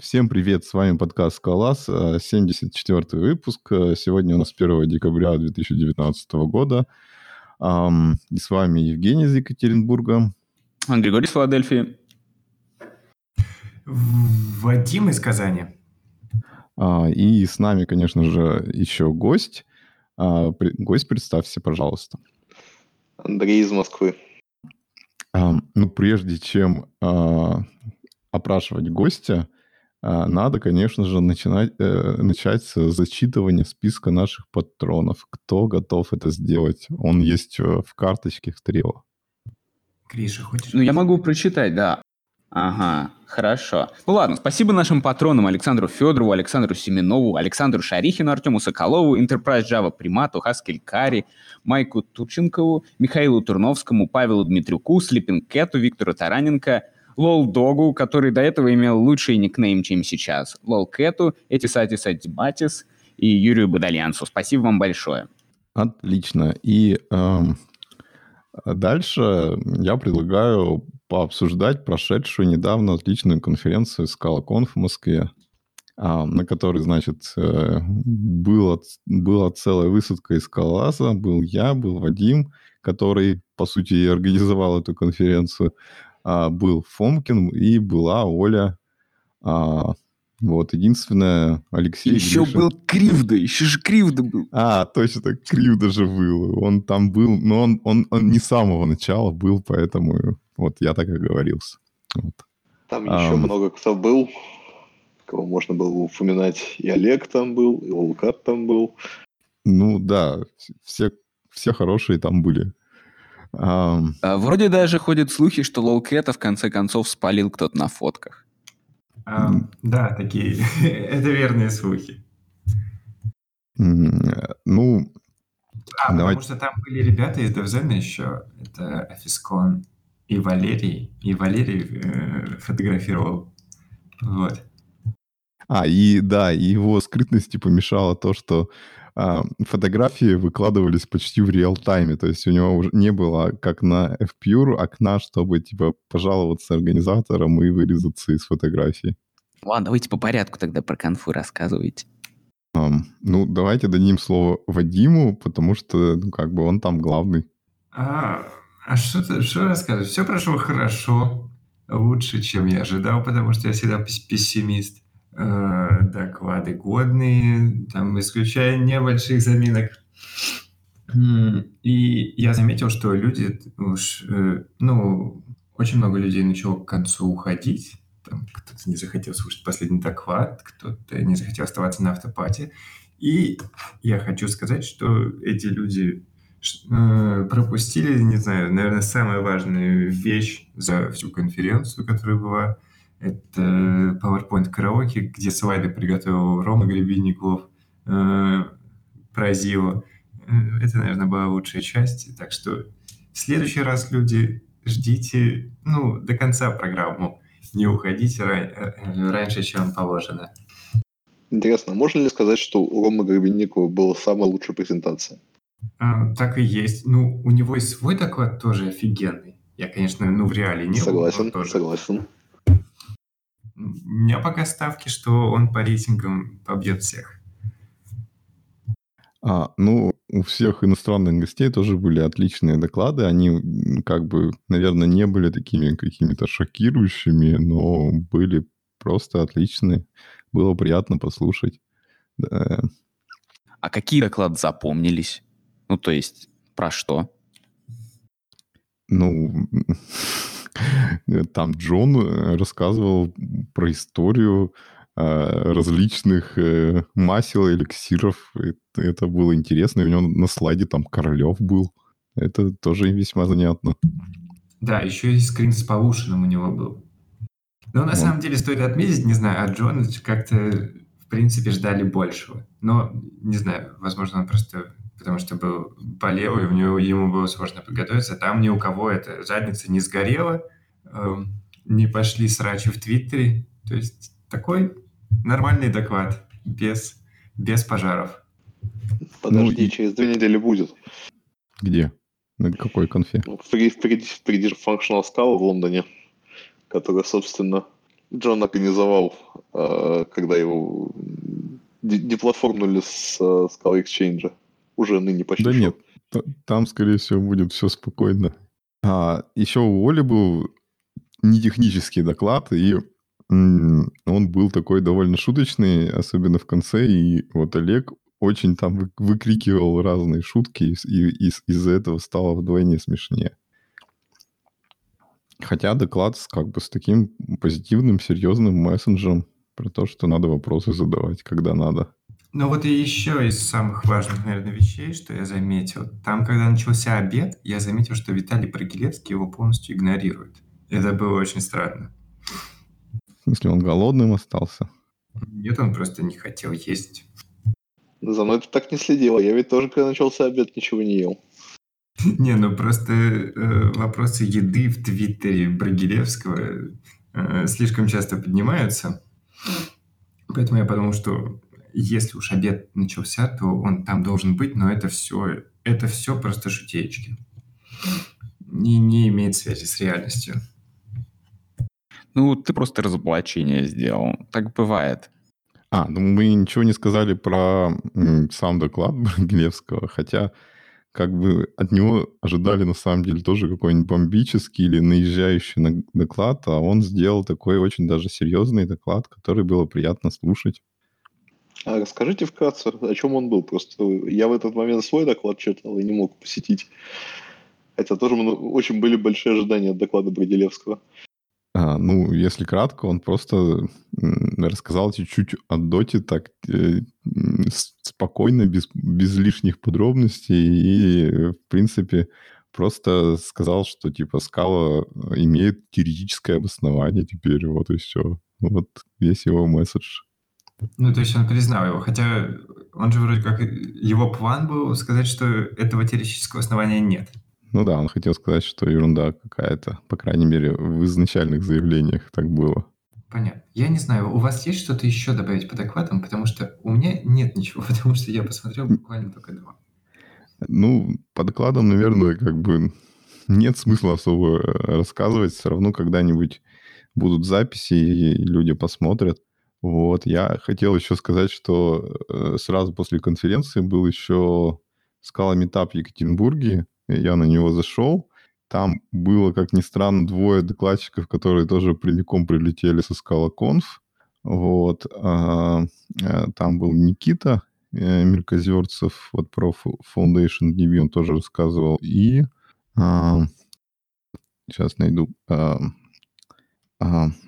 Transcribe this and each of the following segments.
Всем привет, с вами подкаст «Скалас», 74-й выпуск. Сегодня у нас 1 декабря 2019 года. И с вами Евгений из Екатеринбурга. Григорий из Филадельфии. Вадим из Казани. А, и с нами, конечно же, еще гость. А, гость, представься, пожалуйста. Андрей из Москвы. Ну, прежде чем опрашивать гостя, а, надо, конечно же, начинать, э, начать с зачитывания списка наших патронов. Кто готов это сделать? Он есть э, в карточке в трио. Гриша, хочешь? Ну, я могу прочитать, да. Ага, хорошо. Ну ладно, спасибо нашим патронам Александру Федорову, Александру Семенову, Александру Шарихину, Артему Соколову, Enterprise Java Примату, Хаскель Кари, Майку Турченкову, Михаилу Турновскому, Павелу Дмитрюку, Слипинкету, Виктору Тараненко – Лол Догу, который до этого имел лучший никнейм, чем сейчас, Лол Кэту, Этисатис Атибатис и Юрию Бадальянсу. Спасибо вам большое. Отлично. И эм, дальше я предлагаю пообсуждать прошедшую недавно отличную конференцию ScalaConf в Москве, а, на которой, значит, э, было, была целая высадка из Скалаза. Был я, был Вадим, который, по сути, и организовал эту конференцию а, был Фомкин и была Оля. А, вот, единственное, Алексей Еще Гришин. был Кривда, еще же Кривда был. А, точно, Кривда же был. Он там был, но он, он, он не с самого начала был, поэтому вот я так и говорился. Вот. Там а, еще много кто был, кого можно было упоминать. И Олег там был, и Лукат там был. Ну да, все, все хорошие там были. Um... Вроде даже ходят слухи, что Лолкета в конце концов спалил кто-то на фотках. Um, да, такие. Это верные слухи. Ну, а, давай... потому что там были ребята из Девзена еще. Это Афискон и Валерий. И Валерий э, фотографировал. Вот. А, и да, и его скрытности помешало то, что фотографии выкладывались почти в реал-тайме, то есть у него уже не было, как на FPure, окна, чтобы, типа, пожаловаться организаторам и вырезаться из фотографии. Ладно, давайте по порядку тогда про конфу рассказывайте. Um, ну, давайте дадим слово Вадиму, потому что, ну, как бы он там главный. А, а что, ты, что рассказывать? Все прошло хорошо, лучше, чем я ожидал, потому что я всегда пессимист. Э, доклады годные, там, исключая небольших заминок. И я заметил, что люди уж, э, ну, очень много людей начало к концу уходить. Там кто-то не захотел слушать последний доклад, кто-то не захотел оставаться на автопате. И я хочу сказать, что эти люди э, пропустили, не знаю, наверное, самую важную вещь за всю конференцию, которая была – это PowerPoint караоке, где слайды приготовил Рома Гребенников э, про Зио. Э, это, наверное, была лучшая часть. Так что в следующий раз, люди, ждите ну, до конца программу. Не уходите э, раньше, чем положено. Интересно, можно ли сказать, что у Ромы Гребенникова была самая лучшая презентация? А, так и есть. Ну, у него и свой доклад тоже офигенный. Я, конечно, ну, в реале не Согласен, был, согласен. У меня пока ставки, что он по рейтингам побьет всех. А, ну, у всех иностранных гостей тоже были отличные доклады. Они, как бы, наверное, не были такими какими-то шокирующими, но были просто отличные. Было приятно послушать. Да. А какие доклады запомнились? Ну, то есть, про что? Ну, Там Джон э, рассказывал про историю э, различных э, масел, эликсиров. Это было интересно. у него на слайде там Королев был. Это тоже весьма занятно. Да, еще и скрин с Полушиным у него был. Но на вот. самом деле стоит отметить, не знаю, от Джона как-то в принципе ждали большего. Но, не знаю, возможно, он просто потому что был болел, и у него, ему было сложно подготовиться. Там ни у кого эта задница не сгорела, э, не пошли срачи в Твиттере. То есть такой нормальный доклад, без, без пожаров. Подожди, ну, через две недели будет. Где? На какой конфе? Ну, впереди, впереди, впереди же Functional Scala в Лондоне, которая, собственно, Джон организовал, э, когда его деплатформнули с Scala Exchange. Уже ныне почти. Да нет, там, скорее всего, будет все спокойно. А, еще у Оли был не технический доклад, и он был такой довольно шуточный, особенно в конце, и вот Олег очень там выкрикивал разные шутки, и, и из-за этого стало вдвойне смешнее. Хотя доклад с, как бы с таким позитивным, серьезным мессенджером про то, что надо вопросы задавать, когда надо. Ну вот и еще из самых важных, наверное, вещей, что я заметил. Там, когда начался обед, я заметил, что Виталий Прогилевский его полностью игнорирует. Это было очень странно. В смысле, он голодным остался? Нет, он просто не хотел есть. За мной ты так не следила. Я ведь тоже, когда начался обед, ничего не ел. Не, ну просто э, вопросы еды в Твиттере Брагилевского э, слишком часто поднимаются. Поэтому я подумал, что если уж обед начался, то он там должен быть, но это все, это все просто шутеечки. И не имеет связи с реальностью. Ну, ты просто разоблачение сделал. Так бывает. А, ну мы ничего не сказали про сам доклад Брагилевского, хотя как бы от него ожидали на самом деле тоже какой-нибудь бомбический или наезжающий на доклад, а он сделал такой очень даже серьезный доклад, который было приятно слушать. А расскажите вкратце, о чем он был. Просто я в этот момент свой доклад читал и не мог посетить. Это тоже очень были большие ожидания от доклада Брагилевского. А, ну, если кратко, он просто рассказал чуть-чуть о доте так э, спокойно, без, без лишних подробностей и, в принципе, просто сказал, что, типа, скала имеет теоретическое обоснование теперь, вот и все. Вот весь его месседж. Ну, то есть он признал его, хотя он же вроде как... Его план был сказать, что этого теоретического основания нет. Ну да, он хотел сказать, что ерунда какая-то. По крайней мере, в изначальных заявлениях так было. Понятно. Я не знаю, у вас есть что-то еще добавить по докладам? Потому что у меня нет ничего, потому что я посмотрел буквально только два. Ну, по докладам, наверное, как бы нет смысла особо рассказывать. Все равно когда-нибудь будут записи, и люди посмотрят. Вот, я хотел еще сказать, что э, сразу после конференции был еще скала метап в Екатеринбурге, я на него зашел. Там было, как ни странно, двое докладчиков, которые тоже прямиком прилетели со ScalaConf. Вот. А, а, там был Никита э, Мелькозерцев, вот про Foundation DB он тоже рассказывал. И а, сейчас найду. А,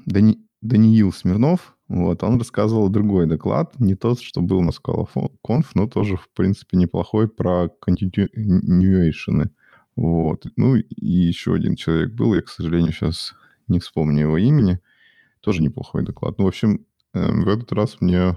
Дани, Даниил Смирнов, вот, он рассказывал другой доклад, не тот, что был на ScalaConf, но тоже, в принципе, неплохой про continuation. Вот. Ну, и еще один человек был, я, к сожалению, сейчас не вспомню его имени. Тоже неплохой доклад. Ну, в общем, э, в этот раз мне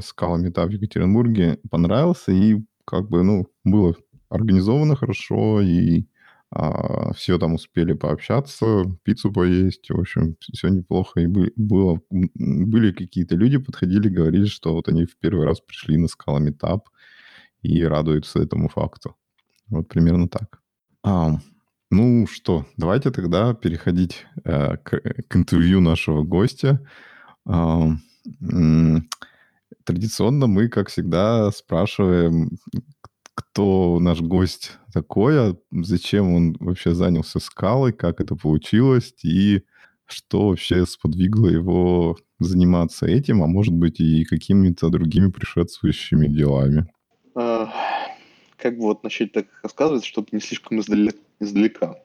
скала мета в Екатеринбурге понравился, и как бы, ну, было организовано хорошо, и а, все там успели пообщаться, пиццу поесть, в общем, все неплохо. И было, были какие-то люди, подходили, говорили, что вот они в первый раз пришли на скала метап и радуются этому факту. Вот примерно так. А, ну что, давайте тогда переходить э, к, к интервью нашего гостя. А, традиционно мы, как всегда, спрашиваем, кто наш гость такой, а зачем он вообще занялся скалой, как это получилось и что вообще сподвигло его заниматься этим, а может быть и какими-то другими предшествующими делами. А, как бы вот начать так рассказывать, чтобы не слишком издалека.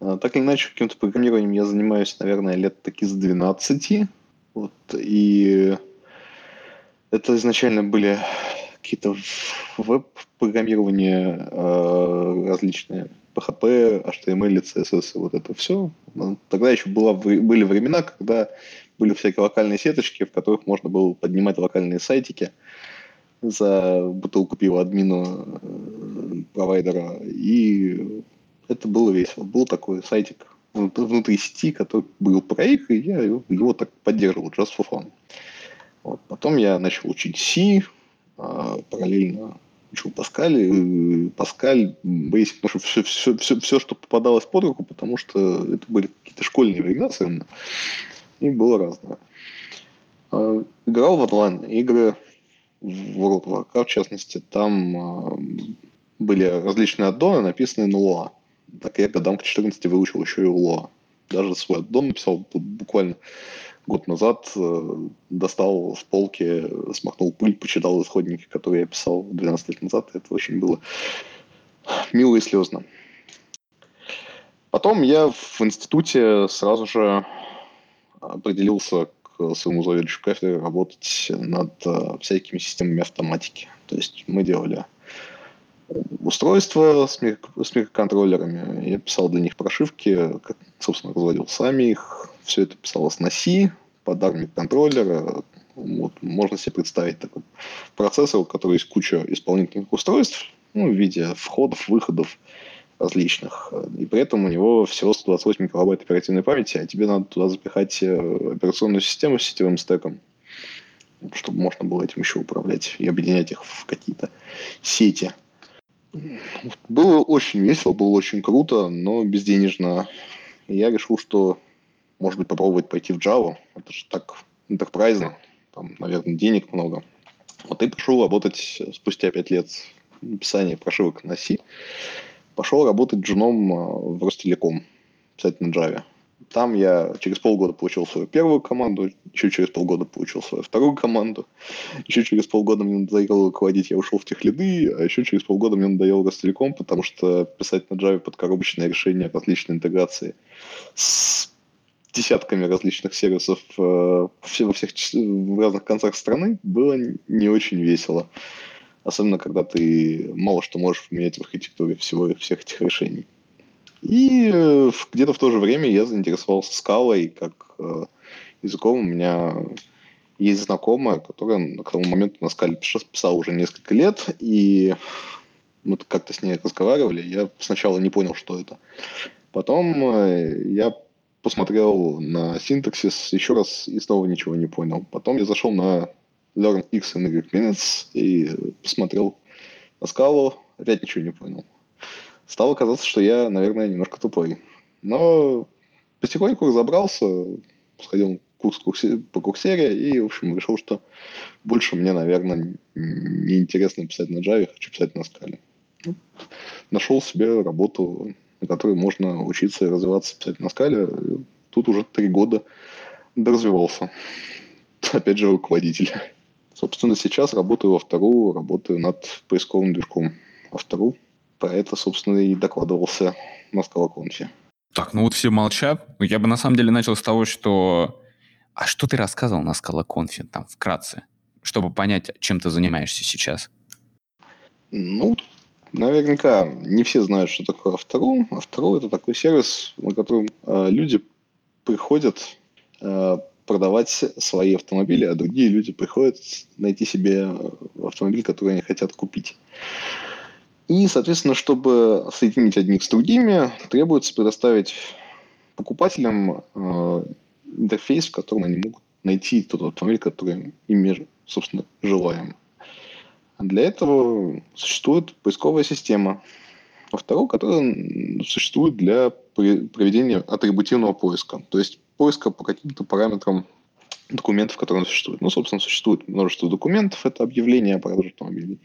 А, так или иначе, каким-то программированием я занимаюсь, наверное, лет таки с 12. Вот, и это изначально были какие-то веб-программирования э, различные, PHP, HTML, CSS, вот это все. Тогда еще была, были времена, когда были всякие локальные сеточки, в которых можно было поднимать локальные сайтики за бутылку пива админа э, провайдера. И это было весело. Был такой сайтик внутри сети, который был про их, и я его так поддерживал, just for fun. Вот. Потом я начал учить C, параллельно учил Паскаль, и Паскаль что все, все, все, все, что попадалось под руку, потому что это были какие-то школьные времена совершенно, и было разное. А, играл в онлайн игры, в World of Warcraft, в частности, там а, были различные аддоны, написанные на Луа. Так я годам к 14 выучил еще и Луа. Даже свой аддон написал буквально год назад э, достал с полки, смахнул пыль, почитал исходники, которые я писал 12 лет назад. Это очень было мило и слезно. Потом я в институте сразу же определился к своему заведующему кафедры работать над э, всякими системами автоматики. То есть мы делали устройства с, мик- с микроконтроллерами. Я писал для них прошивки, как, собственно, разводил сами их. Все это писалось на C, под армию контроллера. Вот, можно себе представить такой процессор, у которого есть куча исполнительных устройств ну, в виде входов, выходов различных. И при этом у него всего 128 килобайт оперативной памяти, а тебе надо туда запихать э, операционную систему с сетевым стеком, чтобы можно было этим еще управлять и объединять их в какие-то сети. Было очень весело, было очень круто, но безденежно. Я решил, что может быть, попробовать пойти в Java. Это же так интерпрайзно, там, наверное, денег много. Вот и пошел работать спустя пять лет написания прошивок на C. Пошел работать джуном а, в Ростелеком, писать на Java. Там я через полгода получил свою первую команду, еще через полгода получил свою вторую команду, еще через полгода мне надоело руководить, я ушел в тех лиды, а еще через полгода мне надоел Ростелеком, потому что писать на Java под коробочное решение различной интеграции с десятками различных сервисов э, во всех в разных концах страны было не очень весело. Особенно, когда ты мало что можешь поменять в архитектуре всего всех этих решений. И э, где-то в то же время я заинтересовался скалой как э, языком. У меня есть знакомая, которая к тому моменту на скале писала уже несколько лет, и мы как-то с ней разговаривали. Я сначала не понял, что это. Потом я посмотрел на синтаксис еще раз и снова ничего не понял. Потом я зашел на learn x and y minutes и посмотрел на скалу, опять ничего не понял. Стало казаться, что я, наверное, немножко тупой. Но потихоньку разобрался, сходил курс курсе, по курсере и, в общем, решил, что больше мне, наверное, неинтересно писать на Java, хочу писать на. Ну, нашел себе работу на которой можно учиться и развиваться, писать на скале. Тут уже три года доразвивался. Опять же, руководитель. Собственно, сейчас работаю во вторую, работаю над поисковым движком во вторую. Про это, собственно, и докладывался на скалоконфе. Так, ну вот все молчат. Я бы на самом деле начал с того, что... А что ты рассказывал на скалоконфе, там, вкратце, чтобы понять, чем ты занимаешься сейчас? Ну, Наверняка не все знают, что такое Автору. Автору – это такой сервис, на котором э, люди приходят э, продавать свои автомобили, а другие люди приходят найти себе автомобиль, который они хотят купить. И, соответственно, чтобы соединить одних с другими, требуется предоставить покупателям э, интерфейс, в котором они могут найти тот автомобиль, который им, собственно, желаем. Для этого существует поисковая система. Во вторую, которая существует для проведения атрибутивного поиска. То есть поиска по каким-то параметрам документов, которые существуют. Ну, собственно, существует множество документов, это объявление о продаже автомобилей.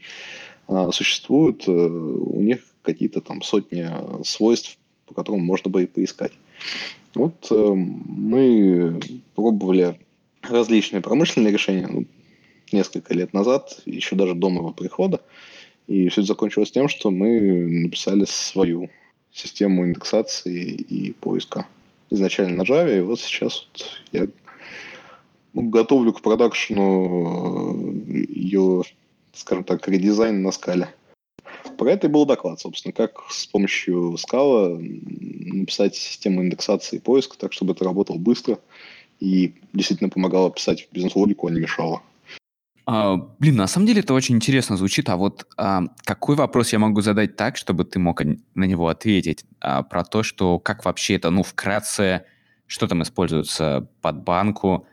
Существуют э, у них какие-то там сотни свойств, по которым можно бы и поискать. Вот э, мы пробовали различные промышленные решения. Ну, несколько лет назад, еще даже до моего прихода. И все это закончилось тем, что мы написали свою систему индексации и поиска. Изначально на Java, и вот сейчас вот я готовлю к продакшну э, ее, скажем так, редизайн на скале. Про это и был доклад, собственно, как с помощью скала написать систему индексации и поиска так, чтобы это работало быстро и действительно помогало писать бизнес-логику, а не мешало. А, блин, на самом деле это очень интересно звучит. А вот а, какой вопрос я могу задать так, чтобы ты мог на него ответить? А, про то, что как вообще это, ну, вкратце, что там используется под банку,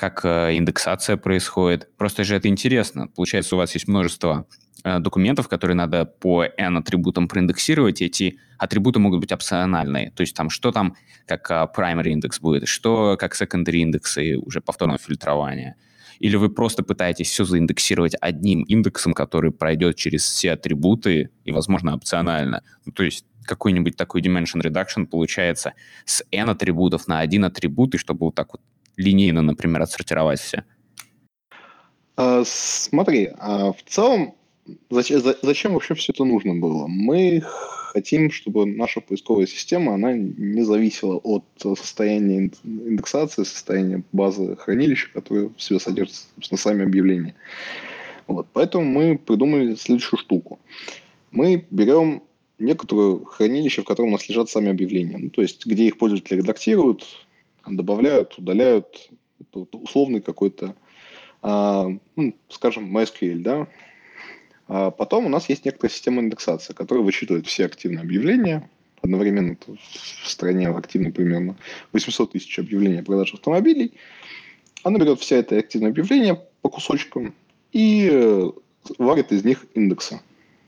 как э, индексация происходит. Просто же это интересно. Получается, у вас есть множество э, документов, которые надо по n атрибутам проиндексировать, эти атрибуты могут быть опциональные. То есть там что там как э, primary индекс будет, что как secondary индексы уже повторного фильтрования. Или вы просто пытаетесь все заиндексировать одним индексом, который пройдет через все атрибуты и, возможно, опционально. Ну, то есть какой-нибудь такой dimension reduction получается с n атрибутов на один атрибут, и чтобы вот так вот линейно, например, отсортировать все? А, смотри, а в целом, зачем, вообще все это нужно было? Мы хотим, чтобы наша поисковая система, она не зависела от состояния индексации, состояния базы хранилища, которые в себе содержат, собственно, сами объявления. Вот. Поэтому мы придумали следующую штуку. Мы берем некоторое хранилище, в котором у нас лежат сами объявления. Ну, то есть, где их пользователи редактируют, добавляют, удаляют. Это условный какой-то, а, ну, скажем, MySQL, да. А потом у нас есть некоторая система индексации, которая вычитывает все активные объявления. Одновременно в стране активно примерно 800 тысяч объявлений о продаже автомобилей. Она берет все это активные объявления по кусочкам и э, варит из них индексы.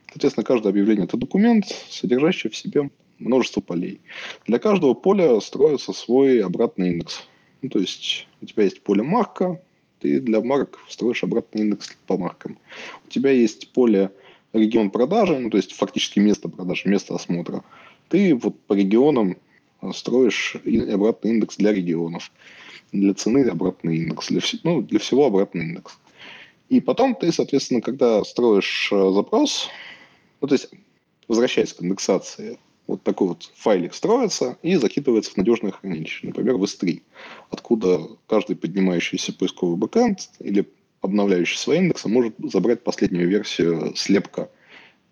Соответственно, каждое объявление – это документ, содержащий в себе множество полей. Для каждого поля строится свой обратный индекс. Ну, то есть у тебя есть поле марка, ты для марок строишь обратный индекс по маркам. У тебя есть поле регион продажи, ну, то есть фактически место продажи, место осмотра. Ты вот по регионам строишь обратный индекс для регионов. Для цены обратный индекс, для, ну, для всего обратный индекс. И потом ты, соответственно, когда строишь э, запрос, ну, то есть возвращаясь к индексации, вот такой вот файлик строится и закидывается в надежное хранилище, например, в S3, откуда каждый поднимающийся поисковый бэкэнд или обновляющий свои индексы может забрать последнюю версию слепка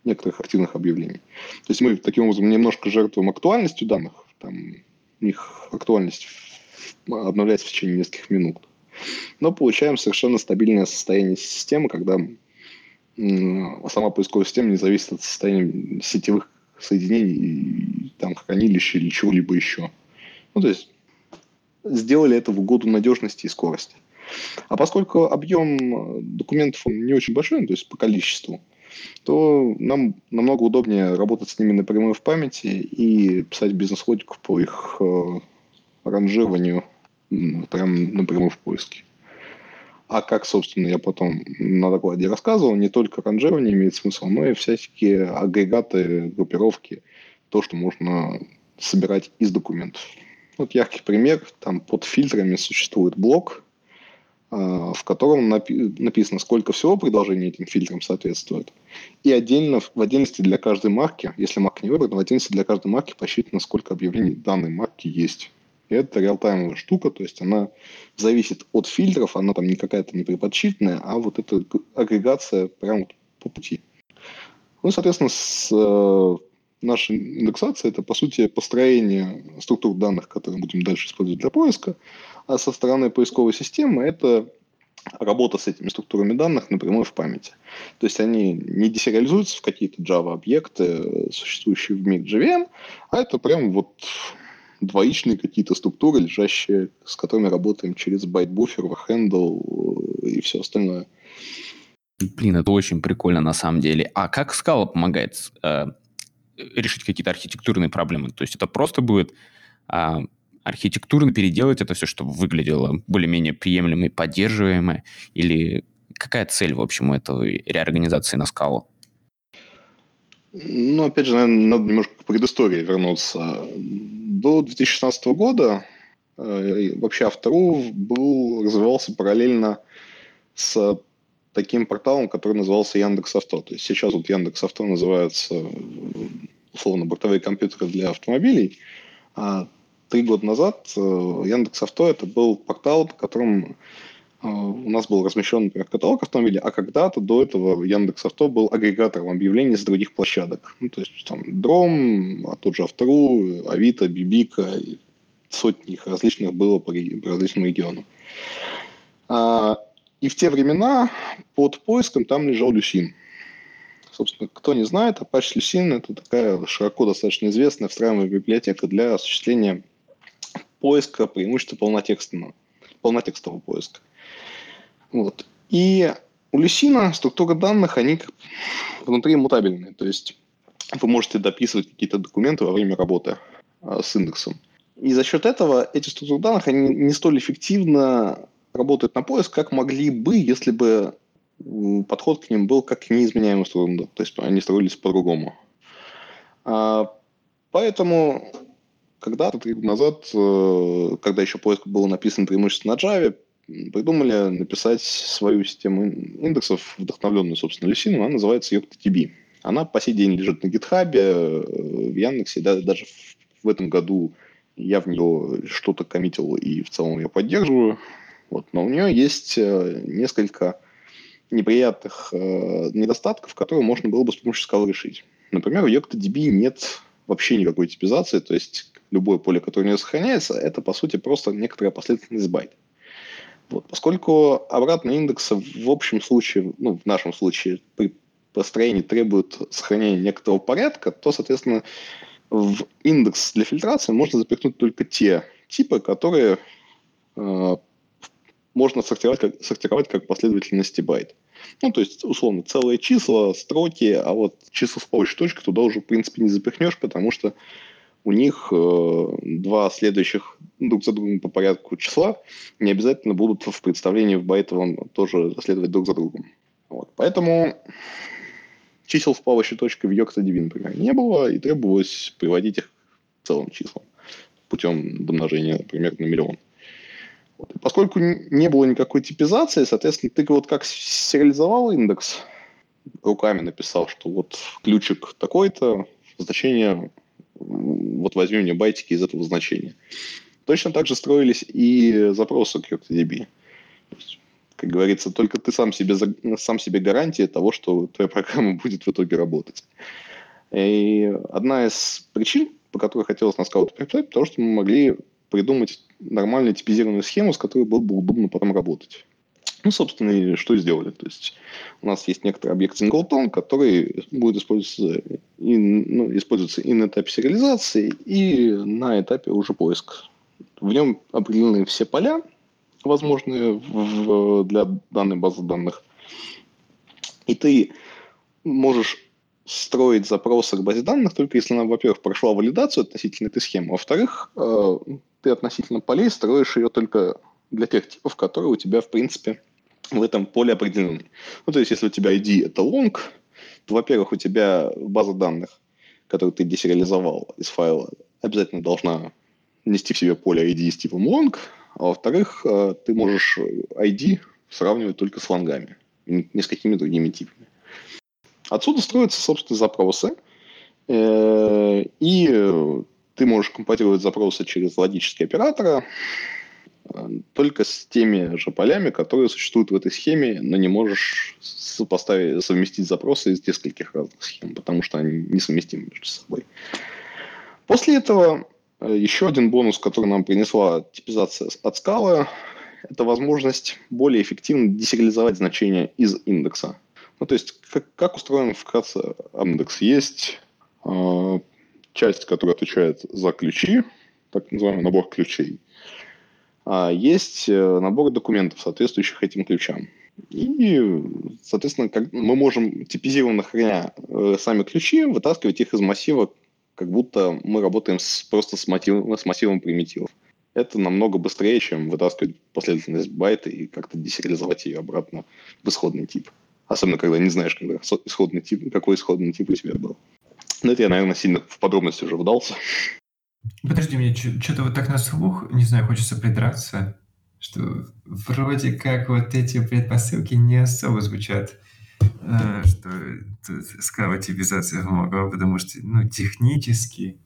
некоторых активных объявлений. То есть мы таким образом немножко жертвуем актуальностью данных, там у них актуальность обновляется в течение нескольких минут. Но получаем совершенно стабильное состояние системы, когда сама поисковая система не зависит от состояния сетевых соединений, там, хранилища или чего-либо еще. Ну, то есть сделали это в угоду надежности и скорости. А поскольку объем документов он не очень большой, ну, то есть по количеству, то нам намного удобнее работать с ними напрямую в памяти и писать бизнес-логику по их э, ранжированию прям напрямую в поиске. А как, собственно, я потом на докладе рассказывал, не только ранжирование имеет смысл, но и всякие агрегаты, группировки, то, что можно собирать из документов. Вот яркий пример, там под фильтрами существует блок, а, в котором написано, сколько всего предложений этим фильтрам соответствует. И отдельно, в отдельности для каждой марки, если марка не выбрана, в отдельности для каждой марки посчитано, сколько объявлений данной марки есть. И это реалтаймовая штука, то есть она зависит от фильтров, она там не какая-то не преподсчитанная, а вот эта агрегация прямо вот по пути. Ну, соответственно, с э, нашей индексацией это, по сути, построение структур данных, которые будем дальше использовать для поиска, а со стороны поисковой системы это работа с этими структурами данных напрямую в памяти. То есть они не десериализуются в какие-то Java-объекты, существующие в мире JVM, а это прям вот двоичные какие-то структуры, лежащие, с которыми работаем через ByteBuffer, handle э, и все остальное. Блин, это очень прикольно на самом деле. А как Scala помогает э, решить какие-то архитектурные проблемы? То есть это просто будет э, архитектурно переделать это все, чтобы выглядело более-менее приемлемо и поддерживаемо? Или какая цель, в общем, у этой реорганизации на скалу? Ну, опять же, наверное, надо немножко к предыстории вернуться. До 2016 года э, вообще Автору был, развивался параллельно с таким порталом, который назывался Яндекс Авто. То есть сейчас вот Яндекс Авто называется условно бортовые компьютеры для автомобилей. А три года назад э, Яндекс Авто это был портал, по которому у нас был размещен, например, каталог автомобилей, а когда-то до этого Яндекс Авто был агрегатором объявлений с других площадок. Ну, то есть там Дром, а тот же Автору, Авито, Бибика, сотни их различных было по, по различным регионам. А, и в те времена под поиском там лежал Люсин. Собственно, кто не знает, Apache Lucene – это такая широко достаточно известная встраиваемая библиотека для осуществления поиска преимущественно полнотекстного полнотекстового поиска. Вот. И у Люсина структура данных, они внутри мутабельные. То есть вы можете дописывать какие-то документы во время работы а, с индексом. И за счет этого эти структуры данных, они не столь эффективно работают на поиск, как могли бы, если бы подход к ним был как к неизменяемым структурам. То есть они строились по-другому. А, поэтому когда-то три года назад, э, когда еще поиск был написан преимущественно на Java, придумали написать свою систему индексов, вдохновленную, собственно, Люсином. Она называется YoctoDB. Она по сей день лежит на GitHub, э, в Яндексе, да, даже в этом году я в нее что-то коммитил и в целом ее поддерживаю. Вот. Но у нее есть э, несколько неприятных э, недостатков, которые можно было бы с помощью скалы решить. Например, у YoctoDB нет вообще никакой типизации, то есть любое поле, которое у нее сохраняется, это, по сути, просто некоторая последовательность байт. Вот. Поскольку обратные индексы в общем случае, ну, в нашем случае, при построении требуют сохранения некоторого порядка, то, соответственно, в индекс для фильтрации можно запихнуть только те типы, которые э, можно сортировать как, сортировать как последовательности байт. Ну, то есть, условно, целые числа, строки, а вот числа с точки туда уже, в принципе, не запихнешь, потому что у них э, два следующих друг за другом по порядку числа не обязательно будут в представлении в байтовом тоже следовать друг за другом. Вот. Поэтому чисел с плавающей точкой в YoctoDB, например, не было, и требовалось приводить их целым числам путем домножения, например, на миллион. Вот. Поскольку не было никакой типизации, соответственно, ты вот как сериализовал индекс, руками написал, что вот ключик такой-то, значение вот возьми мне байтики из этого значения. Точно так же строились и запросы к YoctoDB. Как говорится, только ты сам себе, сам себе гарантия того, что твоя программа будет в итоге работать. И одна из причин, по которой хотелось на скауту преподать, потому что мы могли придумать нормальную типизированную схему, с которой было бы удобно потом работать. Ну, собственно, и что сделали. То есть у нас есть некоторый объект синглтон, который будет использоваться и, ну, использоваться и на этапе сериализации, и на этапе уже поиска. В нем определены все поля, возможные в, для данной базы данных. И ты можешь строить запросы к базе данных только если она, во-первых, прошла валидацию относительно этой схемы, а во-вторых, э, ты относительно полей строишь ее только для тех типов, которые у тебя, в принципе, в этом поле определены. Ну, то есть, если у тебя ID это long, то, во-первых, у тебя база данных, которую ты десериализовал из файла, обязательно должна нести в себе поле ID с типом long, а во-вторых, э, ты можешь ID сравнивать только с лонгами, ни с какими другими типами. Отсюда строятся, собственно, запросы, э, и ты можешь компилировать запросы через логические операторы, только с теми же полями, которые существуют в этой схеме, но не можешь сопоставить, совместить запросы из нескольких разных схем, потому что они несовместимы между собой. После этого э, еще один бонус, который нам принесла типизация от скалы, это возможность более эффективно десериализовать значения из индекса. Ну, то есть, как, как устроен вкратце индекс? Есть э, часть, которая отвечает за ключи, так называемый набор ключей. А есть э, набор документов, соответствующих этим ключам. И, соответственно, как мы можем, типизированно храня э, сами ключи, вытаскивать их из массива, как будто мы работаем с, просто с, мотивом, с массивом примитивов. Это намного быстрее, чем вытаскивать последовательность байта и как-то десериализовать ее обратно в исходный тип. Особенно, когда не знаешь, когда исходный тип, какой исходный тип у тебя был. Но это я, наверное, сильно в подробности уже вдался. Подожди, мне что-то вот так на слух, не знаю, хочется придраться, что вроде как вот эти предпосылки не особо звучат, э, что тут скала-типизация помогала, потому что, ну, технически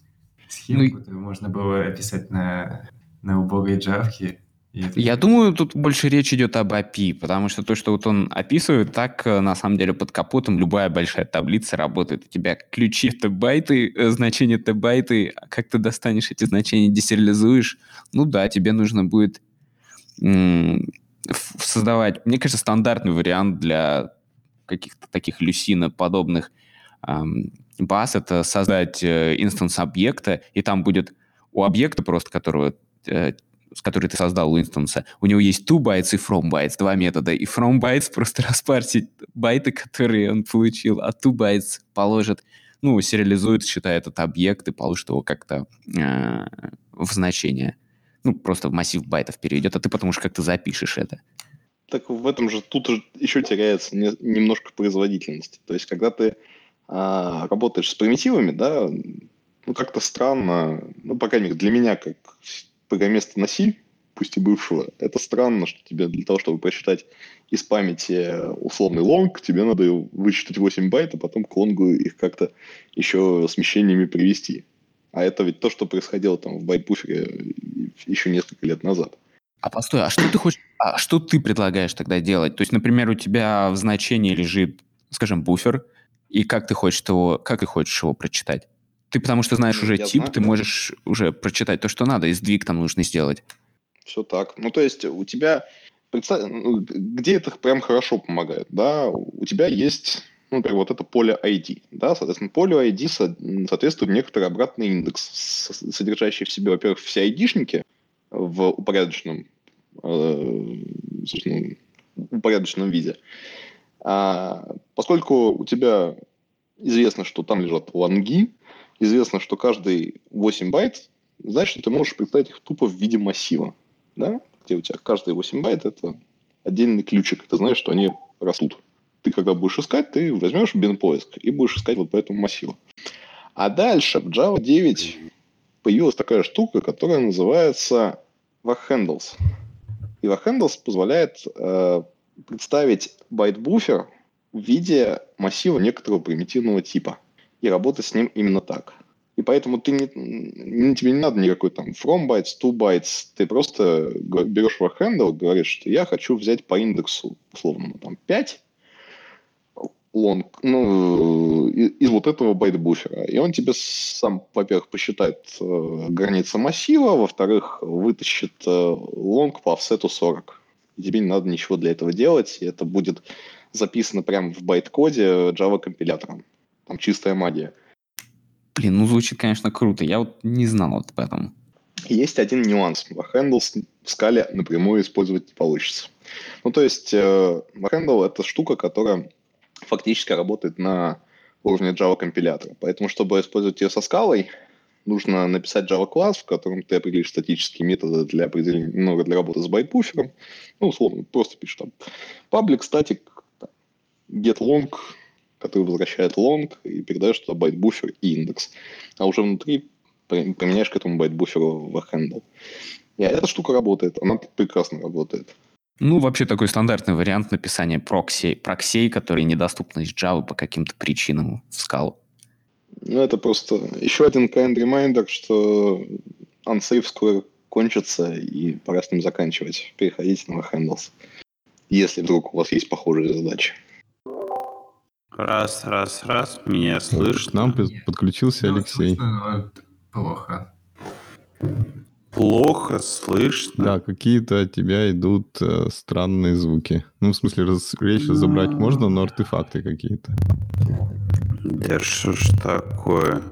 схему, ну, которую можно было описать на, на убогой джавке, я думаю, тут больше речь идет об API, потому что то, что вот он описывает, так э, на самом деле под капотом любая большая таблица работает. У тебя ключи это байты, э, значения это байты, а как ты достанешь эти значения, десериализуешь? Ну да, тебе нужно будет создавать, мне кажется, стандартный вариант для каких-то таких люсина-подобных эм, баз, это создать э, инстанс объекта, и там будет у объекта просто, которого которой ты создал у инстанса, у него есть toBytes и fromBytes, два метода, и fromBytes просто распарсит байты, которые он получил, а toBytes положит, ну, сериализует, считает этот объект и получит его как-то э, в значение. Ну, просто в массив байтов перейдет, а ты потому что как-то запишешь это. Так в этом же тут еще теряется не, немножко производительности. То есть, когда ты а, работаешь с примитивами, да, ну, как-то странно, ну, по крайней мере, для меня, как программиста на C, пусть и бывшего, это странно, что тебе для того, чтобы прочитать из памяти условный long, тебе надо вычитать 8 байт, а потом к лонгу их как-то еще смещениями привести. А это ведь то, что происходило там в байт-буфере еще несколько лет назад. А постой, а что ты хочешь, а что ты предлагаешь тогда делать? То есть, например, у тебя в значении лежит, скажем, буфер, и как ты хочешь его, как ты хочешь его прочитать? Ты потому что знаешь ну, уже тип, знаю, ты можешь уже прочитать то, что надо, и сдвиг там нужно сделать. Все так. Ну, то есть у тебя... Представь, ну, где это прям хорошо помогает, да? У тебя есть, ну, например, вот это поле ID, да? Соответственно, поле ID соответствует некоторый обратный индекс, содержащий в себе, во-первых, все айдишники в упорядоченном, э, упорядоченном виде. А, поскольку у тебя известно, что там лежат лонги, известно, что каждый 8 байт, значит, ты можешь представить их тупо в виде массива, да? где у тебя каждый 8 байт – это отдельный ключик, ты знаешь, что они растут. Ты когда будешь искать, ты возьмешь бин-поиск и будешь искать вот по этому массиву. А дальше в Java 9 появилась такая штука, которая называется VarHandles. И VarHandles позволяет э, представить байт-буфер в виде массива некоторого примитивного типа и работать с ним именно так. И поэтому ты не, тебе не надо никакой там from bytes, to bytes. Ты просто берешь VarHandle, говоришь, что я хочу взять по индексу, условно, ну, там 5 long, ну, из вот этого байт-буфера. И он тебе сам, во-первых, посчитает э, границы массива, во-вторых, вытащит э, long по офсету 40. И тебе не надо ничего для этого делать, и это будет записано прямо в байт-коде Java компилятором. Там чистая магия. Блин, ну звучит, конечно, круто. Я вот не знал вот об этом. Есть один нюанс. Handles в скале напрямую использовать не получится. Ну, то есть, э, Handle — это штука, которая фактически работает на уровне Java компилятора. Поэтому, чтобы использовать ее со скалой, нужно написать Java класс, в котором ты определишь статические методы для определения, ну, для работы с байтбуфером. Ну, условно, просто пишешь там public static get long который возвращает long и передаешь туда байт-буфер и индекс. А уже внутри применяешь к этому байт-буферу VarHandle. И эта штука работает, она прекрасно работает. Ну, вообще такой стандартный вариант написания прокси, проксей, которые недоступны из Java по каким-то причинам в скалу. Ну, это просто еще один kind reminder, что unsafe скоро кончится, и пора с ним заканчивать. Переходите на handles, если вдруг у вас есть похожие задачи. Раз, раз, раз, меня слышно. К нам подключился Алексей. Слышно, плохо. Плохо слышно. Да, какие-то от тебя идут э, странные звуки. Ну, в смысле, раз, речь разобрать можно, но артефакты какие-то. Да что ж такое?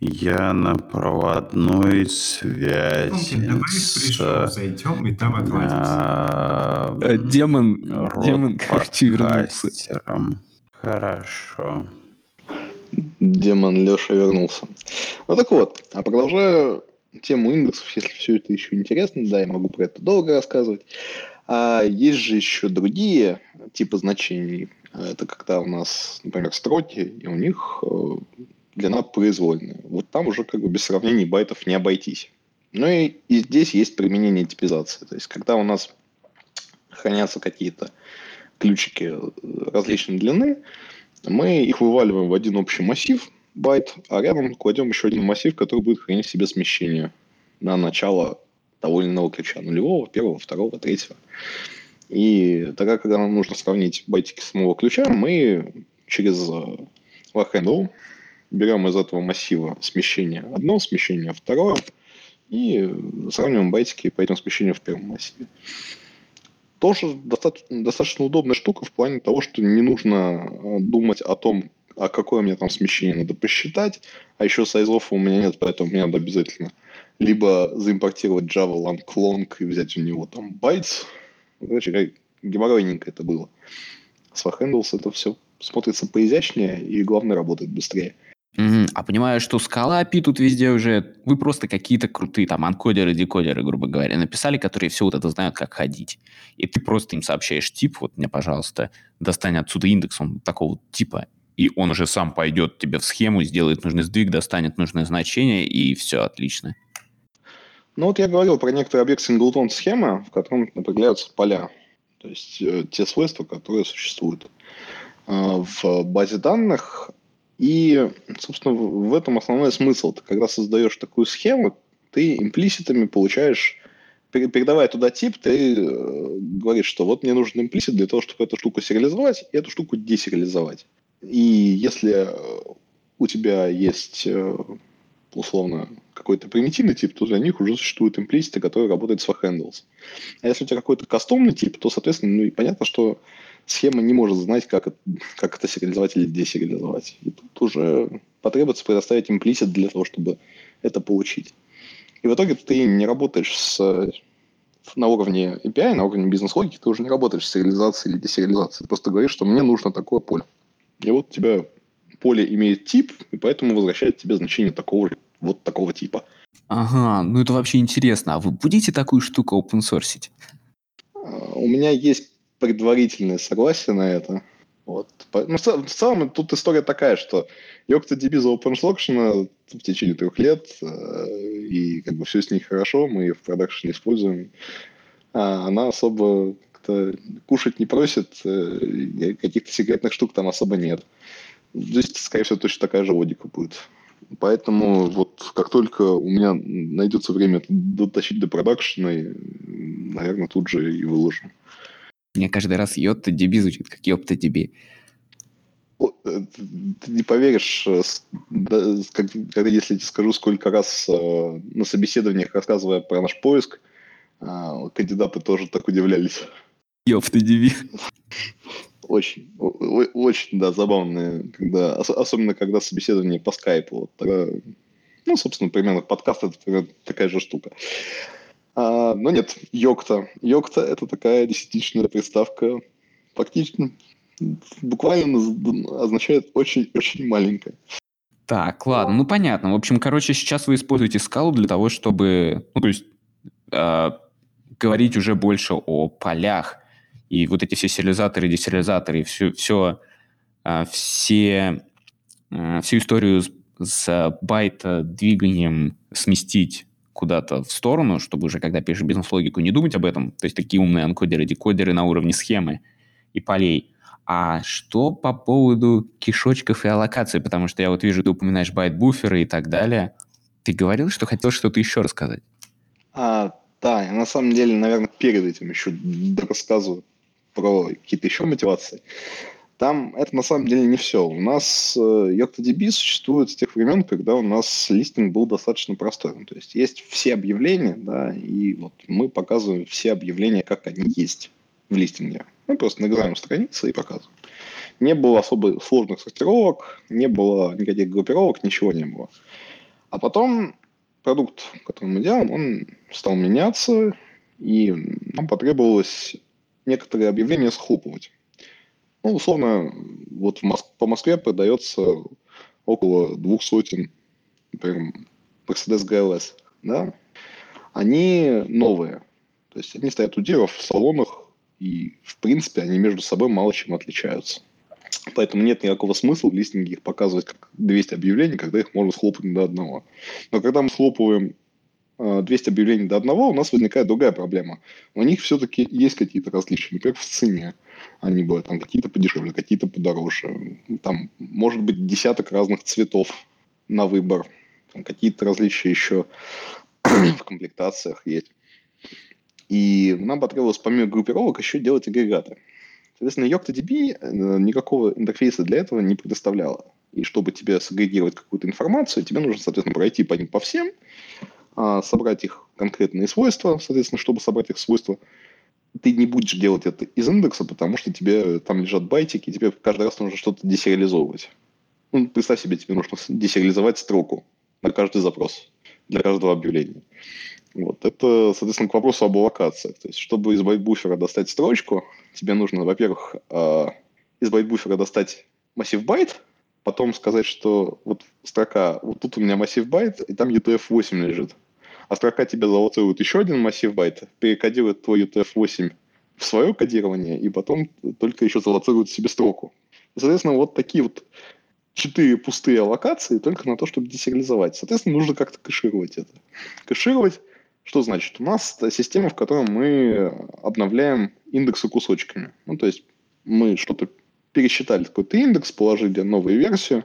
Я на проводной связи. Ну, давай пришел, зайдем и там а, Демон, демон, короче, вернулся. Хорошо. Демон Леша вернулся. Ну так вот, а продолжаю тему индексов, если все это еще интересно, да, я могу про это долго рассказывать. А есть же еще другие типы значений. Это когда у нас, например, строки, и у них э, длина произвольная. Вот там уже как бы без сравнений байтов не обойтись. Ну и, и здесь есть применение типизации. То есть когда у нас хранятся какие-то ключики различной длины, мы их вываливаем в один общий массив, байт, а рядом кладем еще один массив, который будет хранить в себе смещение на начало того или иного ключа. Нулевого, первого, второго, третьего. И тогда, когда нам нужно сравнить байтики самого ключа, мы через э, берем из этого массива смещение одно, смещение второе, и сравниваем байтики по этому смещению в первом массиве тоже достаточно, достаточно удобная штука в плане того, что не нужно э, думать о том, а какое мне там смещение надо посчитать, а еще сайзов у меня нет, поэтому мне надо обязательно либо заимпортировать Java Lang Long и взять у него там bytes. Короче, геморройненько это было. С это все смотрится поизящнее и, главное, работает быстрее. Угу. А понимаю, что скала API тут везде уже... Вы просто какие-то крутые там анкодеры, декодеры, грубо говоря, написали, которые все вот это знают, как ходить. И ты просто им сообщаешь тип, вот мне, пожалуйста, достань отсюда индекс он такого типа, и он уже сам пойдет тебе в схему, сделает нужный сдвиг, достанет нужное значение, и все отлично. Ну вот я говорил про некоторые объект синглтон схемы, в котором определяются поля, то есть э, те свойства, которые существуют э, в базе данных. И, собственно, в этом основной смысл. Ты когда создаешь такую схему, ты имплиситами получаешь передавая туда тип, ты э, говоришь, что вот мне нужен имплисит для того, чтобы эту штуку сериализовать и эту штуку десериализовать. И если у тебя есть э, условно какой-то примитивный тип, то для них уже существуют имплиситы, которые работают с handles. А если у тебя какой-то кастомный тип, то, соответственно, ну и понятно, что схема не может знать, как, это, как это сериализовать или десериализовать. И тут уже потребуется предоставить имплисит для того, чтобы это получить. И в итоге ты не работаешь с, на уровне API, на уровне бизнес-логики, ты уже не работаешь с сериализацией или десериализацией. Ты просто говоришь, что мне нужно такое поле. И вот у тебя поле имеет тип, и поэтому возвращает тебе значение такого вот такого типа. Ага, ну это вообще интересно. А вы будете такую штуку open source? А, у меня есть предварительное согласие на это. Вот. Ну, в целом, тут история такая, что YoctoDB за OpenSloction в течение трех лет, э, и как бы все с ней хорошо, мы ее в продакшене используем. А она особо как-то кушать не просит, э, каких-то секретных штук там особо нет. Здесь, скорее всего, точно такая же логика будет. Поэтому вот как только у меня найдется время дотащить до продакшена, наверное, тут же и выложим. Мне каждый раз Йота DB звучит как Йопта DB. Э, ты не поверишь, э, когда, если я тебе скажу, сколько раз на собеседованиях, рассказывая про наш поиск, кандидаты тоже так удивлялись. Ёпта, диви. Очень, очень, да, забавно, когда, особенно когда собеседование по скайпу. Вот тогда, ну, собственно, примерно подкаст это такая же штука. А, но нет, Йокта. Йокта это такая десятичная приставка, фактически буквально означает очень-очень маленькая. Так, ладно, ну понятно. В общем, короче, сейчас вы используете скалу для того, чтобы, ну, то есть, э, говорить уже больше о полях, и вот эти все сериализаторы, десериализаторы, все, все, а, все, а, всю историю с, с байта двиганием сместить куда-то в сторону, чтобы уже, когда пишешь бизнес-логику, не думать об этом. То есть такие умные анкодеры, декодеры на уровне схемы и полей. А что по поводу кишочков и аллокации? Потому что я вот вижу, ты упоминаешь байт-буферы и так далее. Ты говорил, что хотел что-то еще рассказать? А, да, я на самом деле, наверное, перед этим еще рассказываю про какие-то еще мотивации, там это на самом деле не все. У нас э, YoctoDB существует с тех времен, когда у нас листинг был достаточно простой. Ну, то есть есть все объявления, да, и вот мы показываем все объявления, как они есть в листинге. Мы просто нагружаем страницы и показываем. Не было особо сложных сортировок, не было никаких группировок, ничего не было. А потом продукт, который мы делаем, он стал меняться, и нам потребовалось некоторые объявления схлопывать. Ну, условно, вот в Моск... по Москве продается около двух сотен, например, Mercedes GLS, да? Они новые. То есть они стоят у дилеров в салонах, и, в принципе, они между собой мало чем отличаются. Поэтому нет никакого смысла в листинге их показывать как 200 объявлений, когда их можно схлопнуть до одного. Но когда мы схлопываем 200 а, объявлений до одного, у нас возникает другая проблема. У них все-таки есть какие-то различия. Например, в цене они бывают там какие-то подешевле, какие-то подороже. Там может быть десяток разных цветов на выбор. Там какие-то различия еще в комплектациях есть. И нам потребовалось помимо группировок еще делать агрегаты. Соответственно, YoctoDB э, никакого интерфейса для этого не предоставляла. И чтобы тебе сагрегировать какую-то информацию, тебе нужно, соответственно, пройти по ним по всем, а, собрать их конкретные свойства, соответственно, чтобы собрать их свойства, ты не будешь делать это из индекса, потому что тебе там лежат байтики, и тебе каждый раз нужно что-то десериализовывать. Ну, представь себе, тебе нужно десериализовать строку на каждый запрос. для каждого объявления. Вот. Это, соответственно, к вопросу об аллокациях. То есть, чтобы из байт-буфера достать строчку, тебе нужно, во-первых, а, из байт-буфера достать массив байт, потом сказать, что вот строка, вот тут у меня массив байт, и там UTF-8 лежит. А строка тебе залоцирует еще один массив байт, перекодирует твой UTF-8 в свое кодирование, и потом только еще залоцирует себе строку. Соответственно, вот такие вот четыре пустые аллокации только на то, чтобы десериализовать. Соответственно, нужно как-то кэшировать это. Кэшировать, что значит? У нас система, в которой мы обновляем индексы кусочками. Ну, то есть мы что-то пересчитали какой-то индекс, положили новую версию,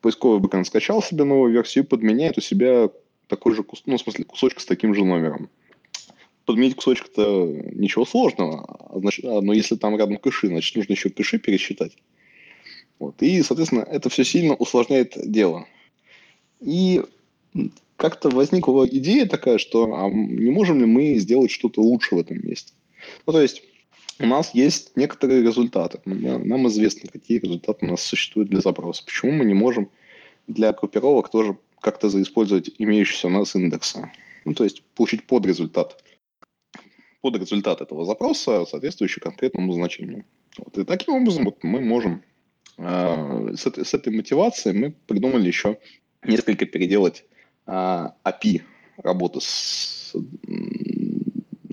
поисковый бэкэнд скачал себе новую версию и подменяет у себя такой же, ну, в смысле, кусочек с таким же номером. Подменить кусочек-то ничего сложного, а, значит, а, но если там рядом кэши, значит, нужно еще кэши пересчитать. Вот. И, соответственно, это все сильно усложняет дело. И как-то возникла идея такая, что а не можем ли мы сделать что-то лучше в этом месте. Ну, то есть у нас есть некоторые результаты. Нам известно, какие результаты у нас существуют для запроса. Почему мы не можем для группировок тоже как-то заиспользовать имеющиеся у нас индексы? Ну, то есть получить подрезультат. Подрезультат этого запроса, соответствующий конкретному значению. Вот. И таким образом вот мы можем э, с, этой, с этой мотивацией мы придумали еще несколько переделать э, API работы с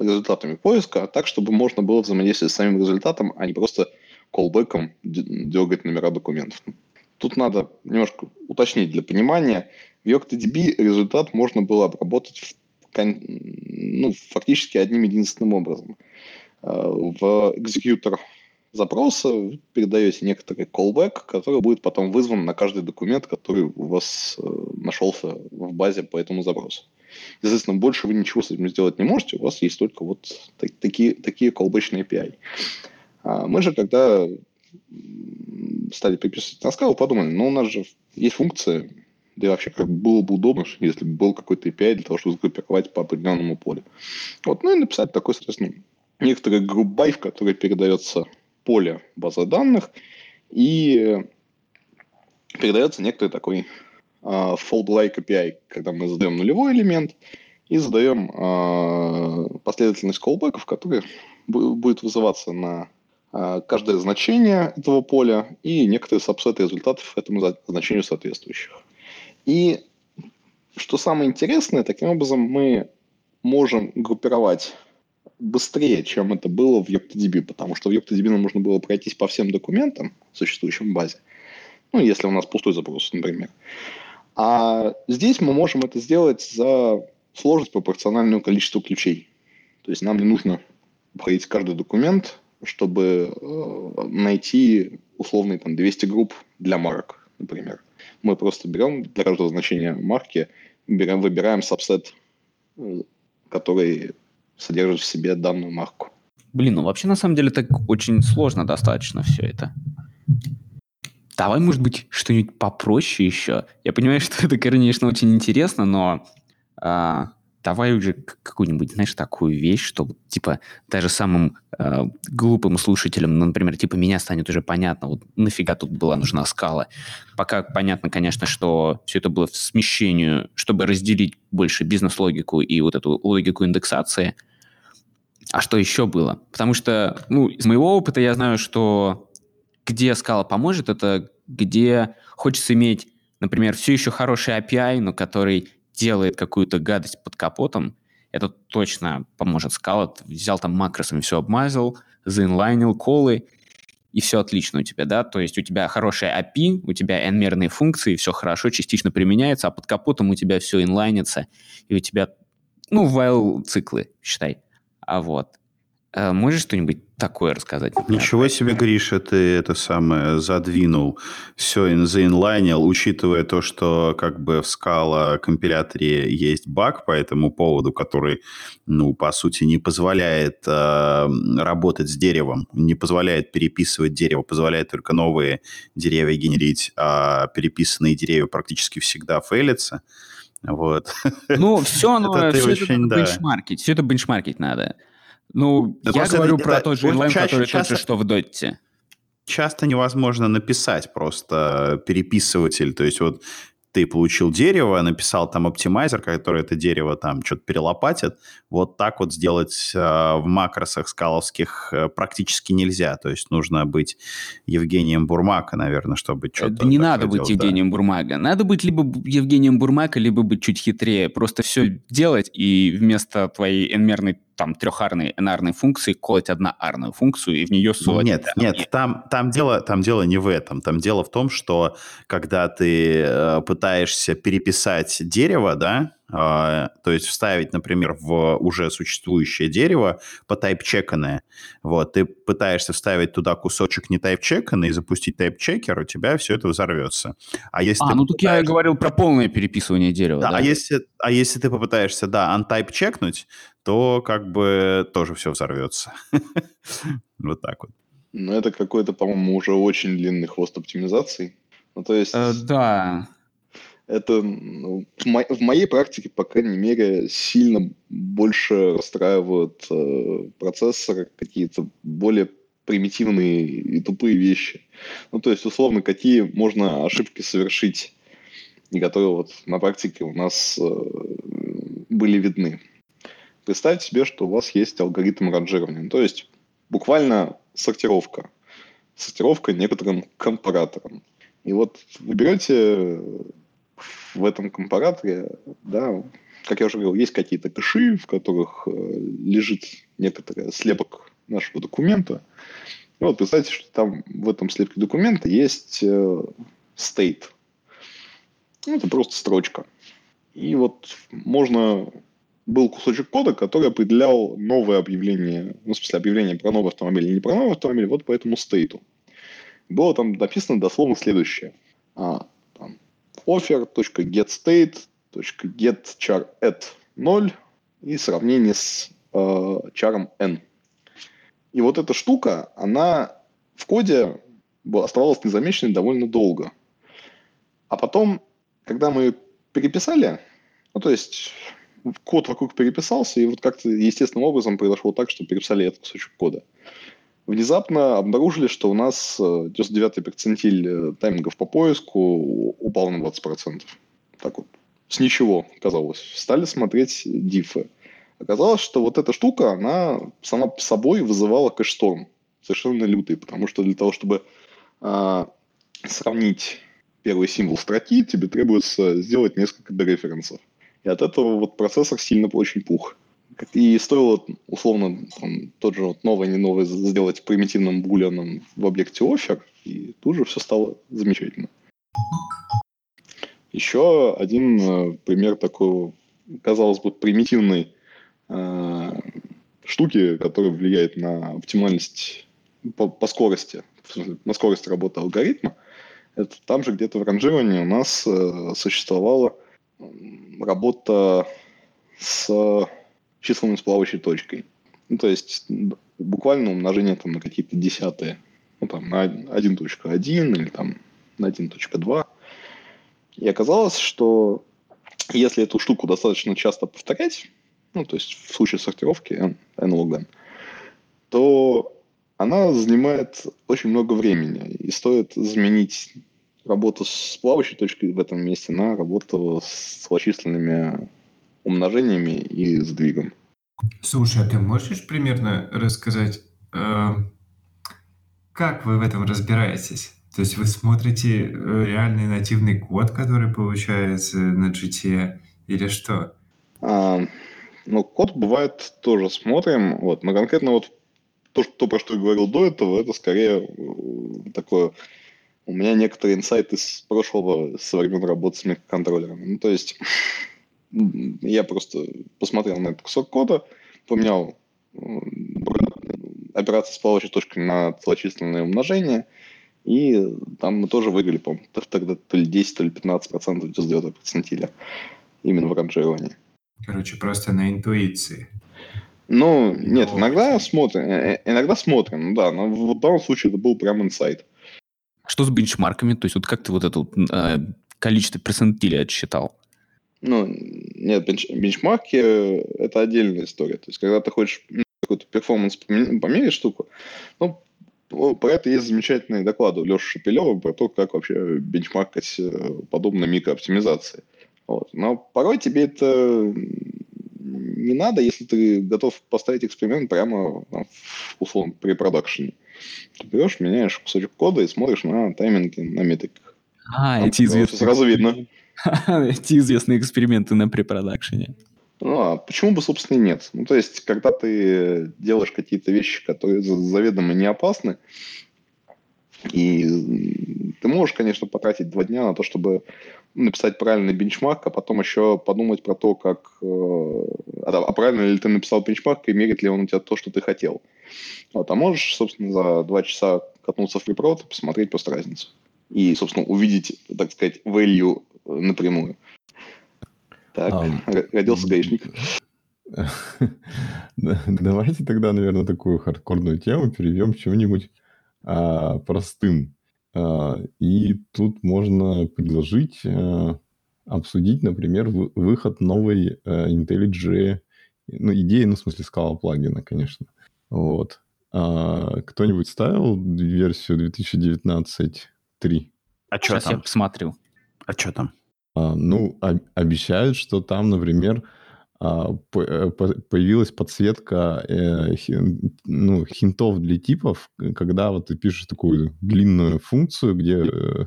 результатами поиска, так, чтобы можно было взаимодействовать с самим результатом, а не просто колбеком дергать номера документов. Тут надо немножко уточнить для понимания. В YoctoDB результат можно было обработать ну, фактически одним единственным образом. Э, в экзекьютор запроса передаете некоторый callback, который будет потом вызван на каждый документ, который у вас э, нашелся в базе по этому запросу. Естественно, больше вы ничего с этим сделать не можете, у вас есть только вот такие, такие колбочные API. А мы же, когда стали приписывать на скалу, подумали, ну, у нас же есть функция, да и вообще как было бы удобно, если бы был какой-то API для того, чтобы сгруппировать по определенному полю. Вот, ну и написать такой, соответственно, некоторый group by, в который передается поле базы данных, и передается некоторый такой fold-like API, когда мы задаем нулевой элемент и задаем uh, последовательность callback, которая будет вызываться на uh, каждое значение этого поля и некоторые сабсеты результатов этому значению соответствующих. И что самое интересное, таким образом мы можем группировать быстрее, чем это было в YoctoDB, потому что в YoctoDB нам нужно было пройтись по всем документам, существующим в базе. Ну, если у нас пустой запрос, например. А здесь мы можем это сделать за сложность пропорциональную количеству ключей. То есть нам не нужно проходить каждый документ, чтобы э, найти условные там 200 групп для марок, например. Мы просто берем для каждого значения марки, берем, выбираем сабсет, э, который содержит в себе данную марку. Блин, ну вообще на самом деле так очень сложно достаточно все это. Давай, может быть, что-нибудь попроще еще. Я понимаю, что это, конечно, очень интересно, но а, давай уже какую-нибудь, знаешь, такую вещь, чтобы, типа, даже самым э, глупым слушателям, ну, например, типа, меня станет уже понятно, вот нафига тут была нужна скала. Пока понятно, конечно, что все это было в смещению, чтобы разделить больше бизнес-логику и вот эту логику индексации. А что еще было? Потому что, ну, из моего опыта я знаю, что где скала поможет, это где хочется иметь, например, все еще хороший API, но который делает какую-то гадость под капотом, это точно поможет Scala. Взял там макросами все обмазал, заинлайнил колы, и все отлично у тебя, да, то есть у тебя хорошая API, у тебя n-мерные функции, все хорошо, частично применяется, а под капотом у тебя все инлайнится, и у тебя, ну, while циклы, считай. А вот. Э, можешь что-нибудь такое рассказать? Ничего себе, Гриша, ты это самое задвинул. Все заинлайнил, учитывая то, что как бы в Scala компиляторе есть баг по этому поводу, который, ну, по сути, не позволяет э, работать с деревом, не позволяет переписывать дерево, позволяет только новые деревья генерить, а переписанные деревья практически всегда фейлятся. Вот. Ну, все оно, это все это бенчмаркить, все это бенчмаркить надо. Ну, да я говорю про тот же инлайн, который часто, же, что в Доте. Часто невозможно написать просто переписыватель. То есть вот ты получил дерево, написал там оптимайзер, который это дерево там что-то перелопатит. Вот так вот сделать э, в макросах скаловских э, практически нельзя. То есть нужно быть Евгением Бурмака, наверное, чтобы что-то... Да не надо быть делать, Евгением да. Бурмака. Надо быть либо Евгением Бурмака, либо быть чуть хитрее. Просто все делать и вместо твоей n-мерной там трехарной n функции колоть одноарную функцию и в нее сувать. Нет, да, нет, там, там, дело, там дело не в этом. Там дело в том, что когда ты э, пытаешься переписать дерево, да, то есть вставить, например, в уже существующее дерево по тайп-чеканное. Вот, ты пытаешься вставить туда кусочек не тайп-чеканный и запустить тайп-чекер, у тебя все это взорвется. А если а, ну попытаешься... так я говорил про полное переписывание дерева, да? да? А, если, а если ты попытаешься, да, untype-чекнуть, то как бы тоже все взорвется. вот так вот. Ну, это какой-то, по-моему, уже очень длинный хвост оптимизации. Ну, то есть... Э, да. Это ну, в, мо- в моей практике, по крайней мере, сильно больше расстраивают э, процессоры какие-то более примитивные и тупые вещи. Ну, то есть, условно, какие можно ошибки совершить, и которые вот на практике у нас э, были видны. Представьте себе, что у вас есть алгоритм ранжирования, ну, то есть буквально сортировка. Сортировка некоторым компаратором. И вот вы берете в этом компараторе, да, как я уже говорил, есть какие-то кэши, в которых э, лежит некоторый слепок нашего документа. И вот представьте, что там в этом слепке документа есть э, state. Ну, это просто строчка. И вот можно был кусочек кода, который определял новое объявление, ну, в смысле, объявление про новый автомобиль или не про новый автомобиль, вот по этому стейту. Было там написано дословно следующее. А, offer.getState.getChar at 0 и сравнение с э, чаром n. И вот эта штука, она в коде оставалась незамеченной довольно долго. А потом, когда мы переписали, ну, то есть код вокруг переписался, и вот как-то естественным образом произошло так, что переписали этот кусочек кода. Внезапно обнаружили, что у нас 99-й э, перцентиль э, таймингов по поиску упал на 20%. Так вот, с ничего, казалось. Стали смотреть дифы. Оказалось, что вот эта штука, она сама по собой вызывала кэшторм. Совершенно лютый, потому что для того, чтобы а, сравнить первый символ строки, тебе требуется сделать несколько дереференсов. И от этого вот процессор сильно очень пух. И стоило, условно, там, тот же вот новый, не новый сделать примитивным булианом в объекте offer, и тут же все стало замечательно. Еще один э, пример такой, казалось бы, примитивной э, штуки, которая влияет на оптимальность по, по скорости, на скорость работы алгоритма. Это там же где-то в ранжировании у нас э, существовало работа с числом с плавающей точкой. Ну, то есть буквально умножение там, на какие-то десятые. Ну, там, на 1.1 или там на 1.2. И оказалось, что если эту штуку достаточно часто повторять, ну, то есть в случае сортировки n, n log n, то она занимает очень много времени. И стоит заменить работу с плавающей точкой в этом месте на работу с целочисленными умножениями и сдвигом. Слушай, а ты можешь примерно рассказать, э, как вы в этом разбираетесь? То есть вы смотрите э, реальный нативный код, который получается на GT, или что? А, ну, код бывает тоже смотрим. Вот, но конкретно вот то, что, то, про что я говорил до этого, это скорее э, такое у меня некоторые инсайты с прошлого, со времен работы с микроконтроллерами. Ну, то есть я просто посмотрел на этот кусок кода, поменял операцию с плавающей точкой на целочисленное умножение, и там мы тоже выиграли, по тогда то ли 10, то ли 15 процентов без диода процентиля именно в ранжировании. Короче, просто на интуиции. Ну, нет, иногда смотрим, э, э, иногда смотрим, да, но в данном случае это был прям инсайт. Что с бенчмарками? То есть вот как ты вот это э, количество перцентилей отсчитал? Ну, нет, бенч, бенчмарки э, – это отдельная история. То есть, когда ты хочешь какой-то перформанс померить штуку, ну, про это есть замечательные доклады у Леши Шапилева про то, как вообще бенчмаркать э, подобные микрооптимизации. Вот. Но порой тебе это не надо, если ты готов поставить эксперимент прямо там, условно при продакшене. Ты берешь, меняешь кусочек кода и смотришь на тайминги, на метриках. А, эти известные... Сразу видно. Эти известные эксперименты на препродакшене. Ну, а почему бы, собственно, и нет? Ну, то есть, когда ты делаешь какие-то вещи, которые заведомо не опасны, и ты можешь, конечно, потратить два дня на то, чтобы написать правильный бенчмарк, а потом еще подумать про то, как... Э, а, а правильно ли ты написал бенчмарк, и мерит ли он у тебя то, что ты хотел. Вот, а можешь, собственно, за два часа катнуться в препрод и посмотреть просто разницу. И, собственно, увидеть, так сказать, value напрямую. Так, um, родился гаишник. Давайте тогда, наверное, такую хардкорную тему перейдем к чему-нибудь а, простым. А, и тут можно предложить а, обсудить, например, выход новой а, IntelliJ, ну, идеи, ну, в смысле, скала плагина, конечно. Вот. А, кто-нибудь ставил версию 2019.3? А что там? я посмотрю. А что там? А, ну, обещают, что там, например, а, э, появилась подсветка э, ну, хинтов для типов, когда вот ты пишешь такую длинную функцию, где, э,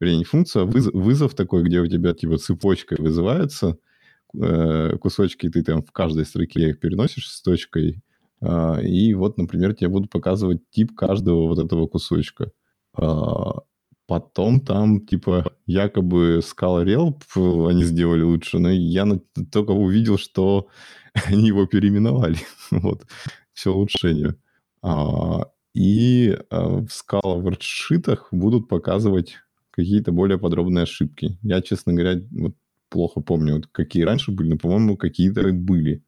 вернее, не функция, а вызов, вызов такой, где у тебя типа цепочкой вызывается кусочки, ты там в каждой строке их переносишь с точкой, и вот, например, тебе будут показывать тип каждого вот этого кусочка. Потом там, типа, якобы Scala Relp они сделали лучше, но я только увидел, что они его переименовали. вот. Все улучшение. А, и а, в Scala вордшитах будут показывать какие-то более подробные ошибки. Я, честно говоря, вот плохо помню, вот какие раньше были, но, по-моему, какие-то были.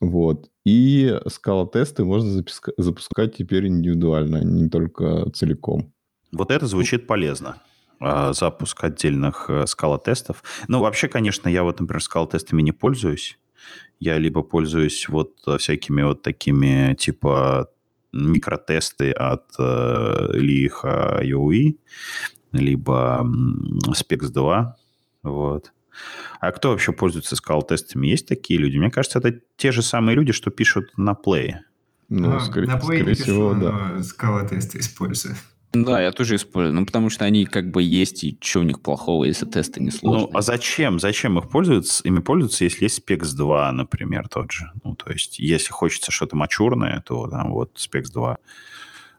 Вот. И скала-тесты можно запуска- запускать теперь индивидуально, не только целиком. Вот это звучит полезно а, запуск отдельных э, скала-тестов. Ну, вообще, конечно, я вот, например, скала-тестами не пользуюсь. Я либо пользуюсь вот всякими вот такими, типа, микротесты от э, лиха IOE, либо Spex2, вот. А кто вообще пользуется скал-тестами? Есть такие люди? Мне кажется, это те же самые люди, что пишут на Play. Ну, а, скорее, на Play скорее пишу, всего, да. Скала-тесты использую. Да, я тоже использую. Ну, потому что они как бы есть, и что у них плохого, если тесты не сложные. Ну, а зачем? Зачем их пользуются? Ими пользуются, если есть Spex 2, например, тот же. Ну, то есть, если хочется что-то мачурное, то там вот Spex 2.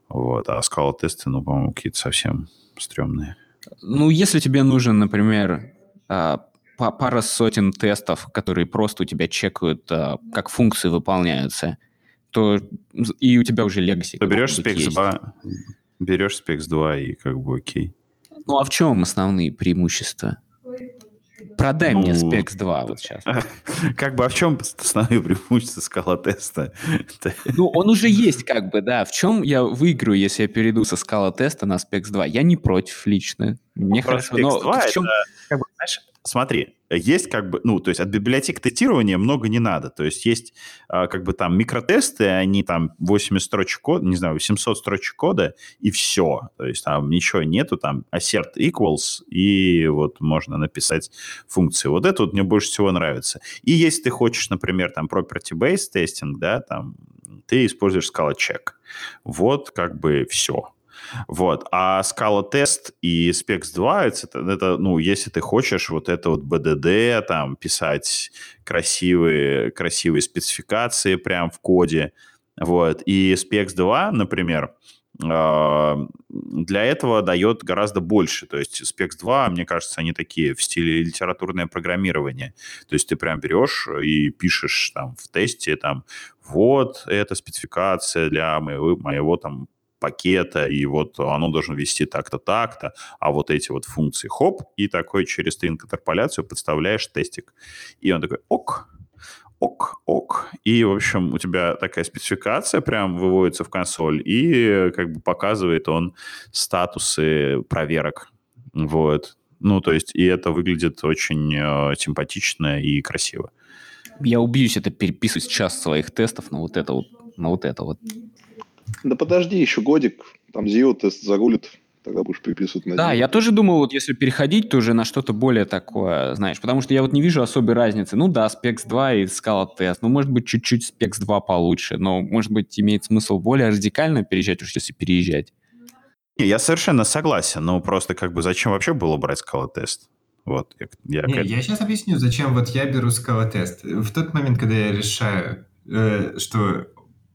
Вот. А скала тесты, ну, по-моему, какие-то совсем стрёмные. Ну, если тебе нужен, например, а, пара сотен тестов, которые просто у тебя чекают, а, как функции выполняются, то и у тебя уже Legacy. То берешь Spex 2, берешь Spex 2 и как бы окей. Ну, а в чем основные преимущества? Продай ну, мне Spex 2 вот сейчас. Как бы, а в чем основные преимущества скала теста? Ну, он уже есть, как бы, да. В чем я выиграю, если я перейду со скала теста на Spex 2? Я не против лично. Мне хорошо, но в чем... как бы, знаешь, смотри, есть как бы, ну, то есть от библиотек тестирования много не надо. То есть есть а, как бы там микротесты, они там 80 строчек кода, не знаю, 800 строчек кода, и все. То есть там ничего нету, там assert equals, и вот можно написать функции. Вот это вот мне больше всего нравится. И если ты хочешь, например, там property-based тестинг, да, там ты используешь Scala Check. Вот как бы все. Вот. А Scala Test и Spex 2 это, это, ну, если ты хочешь вот это вот BDD, там, писать красивые, красивые спецификации прям в коде, вот. И Spex 2, например, а, для этого дает гораздо больше. То есть Spex 2, мне кажется, они такие в стиле литературное программирование. То есть ты прям берешь и пишешь там в тесте там вот эта спецификация для моего, моего там пакета, и вот оно должно вести так-то, так-то, а вот эти вот функции хоп, и такой через стринг интерполяцию подставляешь тестик. И он такой ок, ок, ок. И, в общем, у тебя такая спецификация прям выводится в консоль, и как бы показывает он статусы проверок. Вот. Ну, то есть, и это выглядит очень э, симпатично и красиво. Я убьюсь это переписывать сейчас своих тестов на вот это вот, на вот это вот. Да подожди еще годик, Там Zio тест загулит, тогда будешь переписывать на Да, Zio. я тоже думал, вот если переходить, то уже на что-то более такое, знаешь, потому что я вот не вижу особой разницы. Ну да, Specs 2 и Scala Test, ну может быть чуть-чуть Specs 2 получше, но может быть имеет смысл более радикально переезжать, уж если переезжать. Не, я совершенно согласен, но просто как бы зачем вообще было брать скала-тест? Вот, я, я, Не, я сейчас объясню, зачем вот я беру скала-тест. В тот момент, когда я решаю, э, что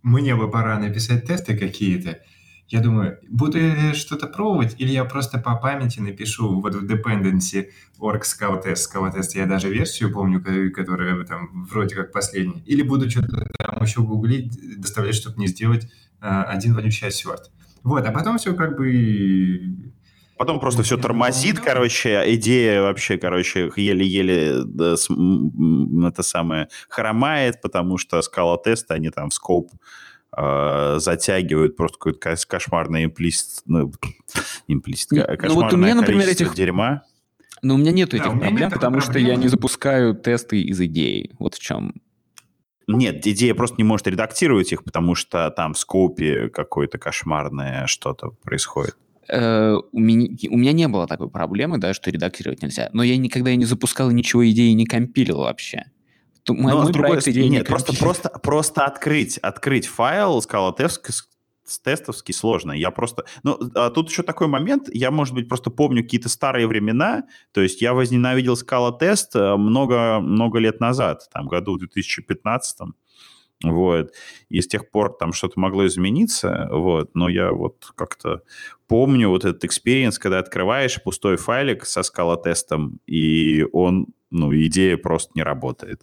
мне бы пора написать тесты какие-то, я думаю, буду я что-то пробовать, или я просто по памяти напишу вот в dependency org scala-test, scala-test, я даже версию помню, ко- которая там вроде как последняя, или буду что-то там еще гуглить, доставлять, чтобы не сделать э, один вонючий осерт. Вот, а потом все как бы Потом просто все тормозит, короче, идея вообще, короче, еле-еле да, с- м, м, это самое хромает, потому что скала-тесты, они там в скоп э, затягивают просто какой-то кошмарный имплист, ну, имплист, Не, ка- ну вот у кошмарное меня, например, этих- дерьма. Но у меня нет Да, этих нет проблем, такой потому что я не запускаю тесты из идеи. Вот в чем. Нет, идея просто не может редактировать их, потому что там в скопе какое-то кошмарное что-то происходит. Э, у, меня, у меня не было такой проблемы, да, что редактировать нельзя. Но я никогда и не запускал ничего идеи не компилил вообще. То мой, Но мой с другой стороны, идеи не нет, просто, просто, просто открыть, открыть файл с тестовский сложно. Я просто... Ну, а тут еще такой момент. Я, может быть, просто помню какие-то старые времена. То есть я возненавидел Scala тест много, много лет назад, там, году в 2015 вот. И с тех пор там что-то могло измениться, вот. Но я вот как-то помню вот этот experience, когда открываешь пустой файлик со скала-тестом, и он, ну, идея просто не работает.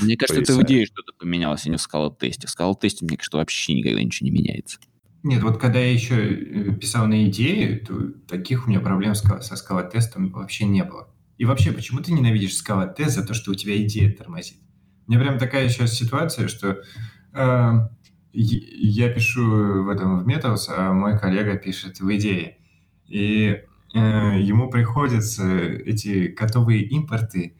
Мне кажется, это в идее что-то поменялось, а не в скала-тесте. В скала-тесте, мне кажется, вообще никогда ничего не меняется. Нет, вот когда я еще э, писал на идеи, то таких у меня проблем со скала-тестом вообще не было. И вообще, почему ты ненавидишь скала-тест за то, что у тебя идея тормозит? Меня прям такая сейчас ситуация, что э, я пишу в этом в Metals, а мой коллега пишет в идее. И э, ему приходится эти готовые импорты.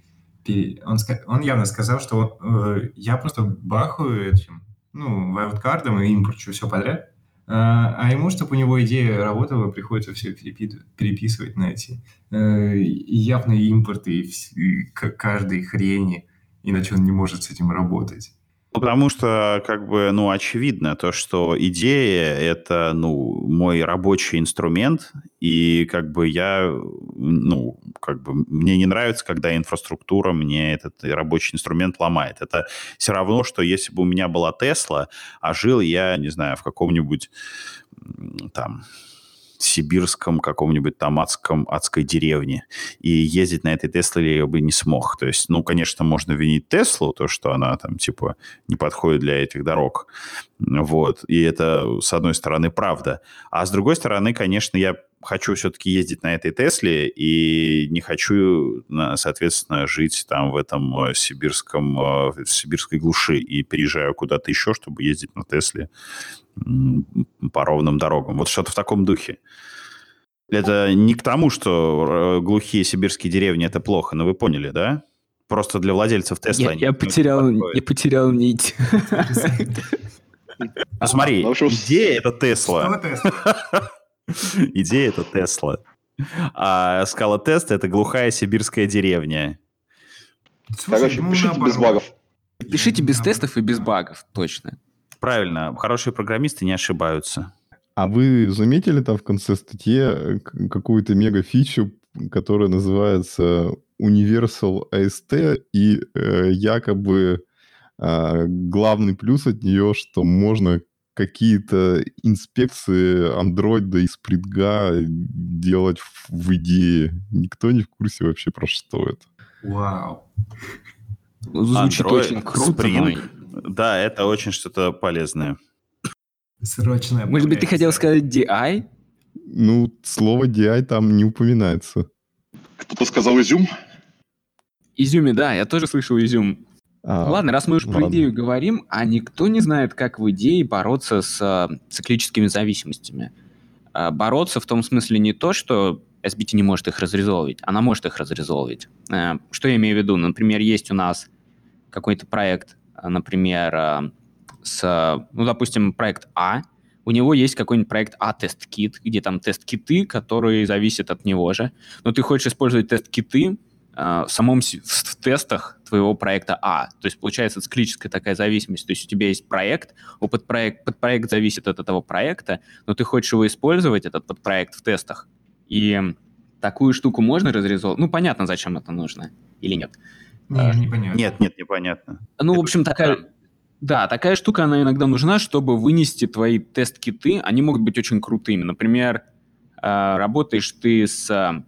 Он, он явно сказал, что э, я просто бахаю этим, ну, вайлдкардом и импорчу все подряд. А а ему, чтобы у него идея работала, приходится все переписывать на эти э, явные импорты и каждой хрени, иначе он не может с этим работать. Ну, Потому что, как бы, ну, очевидно то, что идея — это, ну, мой рабочий инструмент, и, как бы, я, ну, как бы, мне не нравится, когда инфраструктура мне этот рабочий инструмент ломает. Это все равно, что если бы у меня была Тесла, а жил я, не знаю, в каком-нибудь там сибирском каком-нибудь там адском, адской деревне. И ездить на этой Тесле я бы не смог. То есть, ну, конечно, можно винить Теслу, то, что она там, типа, не подходит для этих дорог. Вот. И это, с одной стороны, правда. А с другой стороны, конечно, я хочу все-таки ездить на этой Тесле и не хочу, соответственно, жить там в этом э, сибирском, э, в сибирской глуши и переезжаю куда-то еще, чтобы ездить на Тесле по ровным дорогам. Вот что-то в таком духе. Это не к тому, что э, глухие сибирские деревни это плохо, но вы поняли, да? Просто для владельцев Тесла... Я, я потерял, я потерял нить. Ну, смотри, Ну, идея это Тесла. Идея это Тесла. А скала-тест это глухая сибирская деревня. Слушай, Короче, ну, пишите без багов. Пишите без тестов и без багов, точно. Правильно, хорошие программисты не ошибаются. А вы заметили там в конце статьи э, какую-то мега-фичу, которая называется Universal AST, и э, якобы а, главный плюс от нее, что можно какие-то инспекции андроида и спритга делать в, идее. Никто не в курсе вообще про что это. Вау. Звучит Android, очень круто. но- Spring. Да, это очень что-то полезное. Срочная Может быть, ты хотел сказать DI? Ну, слово DI там не упоминается. Кто-то сказал изюм? Изюме, да, я тоже слышал изюм. А, Ладно, раз мы уж про идею говорим, а никто не знает, как в идее бороться с а, циклическими зависимостями. А, бороться в том смысле не то, что SBT не может их разрезолвить, она может их разрезолвить. Что я имею в виду? Например, есть у нас какой-то проект, например, с, ну, допустим, проект А, у него есть какой-нибудь проект А-тест-кит, где там тест-киты, которые зависят от него же. Но ты хочешь использовать тест-киты э, в самом в тестах твоего проекта А. То есть получается циклическая такая зависимость. То есть у тебя есть проект, у подпроект, подпроект зависит от этого проекта, но ты хочешь его использовать, этот подпроект, в тестах. И такую штуку можно разрезовать? Ну, понятно, зачем это нужно или нет. Не, а, непонятно. Нет, нет, непонятно. Ну, это в общем, такая... Да, такая штука, она иногда нужна, чтобы вынести твои тест-киты. Они могут быть очень крутыми. Например, а, работаешь ты с... А,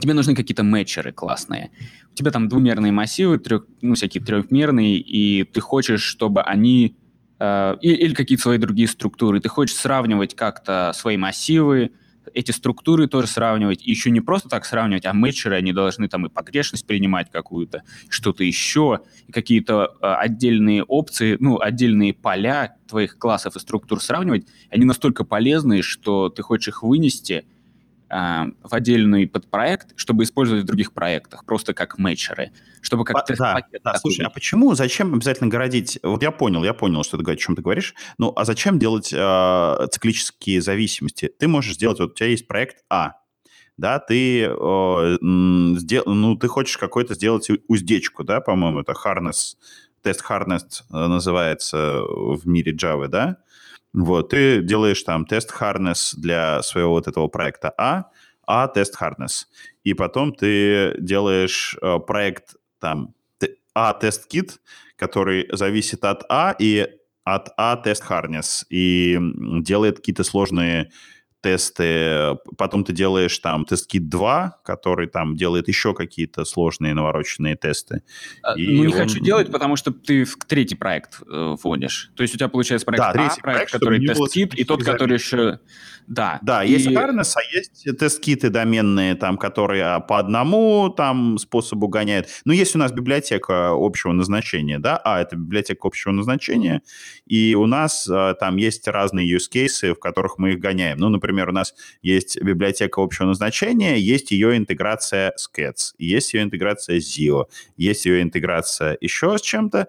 тебе нужны какие-то мэтчеры классные. У тебя там двумерные массивы, трех, ну, всякие трехмерные, и ты хочешь, чтобы они... Или какие-то свои другие структуры. Ты хочешь сравнивать как-то свои массивы, эти структуры тоже сравнивать. И еще не просто так сравнивать, а мэтчеры, они должны там и погрешность принимать какую-то, что-то еще, какие-то э, отдельные опции, ну, отдельные поля твоих классов и структур сравнивать. Они настолько полезные, что ты хочешь их вынести – а, в отдельный подпроект, чтобы использовать в других проектах, просто как мэтчеры, чтобы как да, да, слушай, а почему, зачем обязательно городить? Вот я понял, я понял, что ты, о чем ты говоришь, ну, а зачем делать э, циклические зависимости? Ты можешь сделать, вот у тебя есть проект А, да, ты, э, сдел, ну, ты хочешь какой-то сделать уздечку, да, по-моему, это harness, тест harness называется в мире Java, да, вот, ты делаешь там тест harness для своего вот этого проекта А, А тест harness. И потом ты делаешь э, проект там А тест кит, который зависит от А и от А тест harness и делает какие-то сложные тесты, потом ты делаешь там тест-кит 2, который там делает еще какие-то сложные навороченные тесты. А, и ну, не он... хочу делать, потому что ты в третий проект э, вводишь. То есть у тебя получается проект да, А, проект, проект который тест-кит, и тот, который еще да. Да, и... есть awareness, а есть тест-киты доменные, там, которые а, по одному там способу гоняют. Ну, есть у нас библиотека общего назначения, да, а, это библиотека общего назначения, и у нас а, там есть разные use cases, в которых мы их гоняем. Ну, например, у нас есть библиотека общего назначения, есть ее интеграция с Cats, есть ее интеграция с Zio, есть ее интеграция еще с чем-то,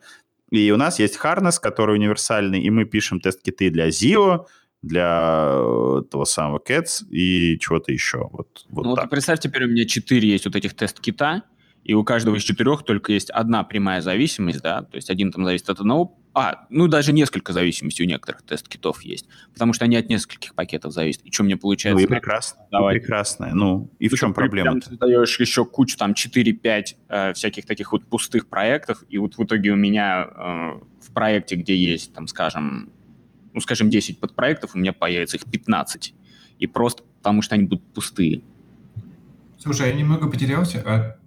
и у нас есть Harness, который универсальный, и мы пишем тест-киты для Zio, для э, того самого Cats и чего-то еще. Вот, вот ну, так. вот представь, теперь у меня четыре есть вот этих тест-кита, и у каждого из четырех только есть одна прямая зависимость, да, то есть один там зависит от одного, а, ну даже несколько зависимостей у некоторых тест-китов есть, потому что они от нескольких пакетов зависят. И что мне получается? Ну и прекрасно, Давай. прекрасно. Ну и в чем проблема? Ты даешь еще кучу там 4-5 э, всяких таких вот пустых проектов, и вот в итоге у меня э, в проекте, где есть, там, скажем, ну, скажем, 10 подпроектов, у меня появится их 15. И просто потому, что они будут пустые. Слушай, я немного потерялся, а,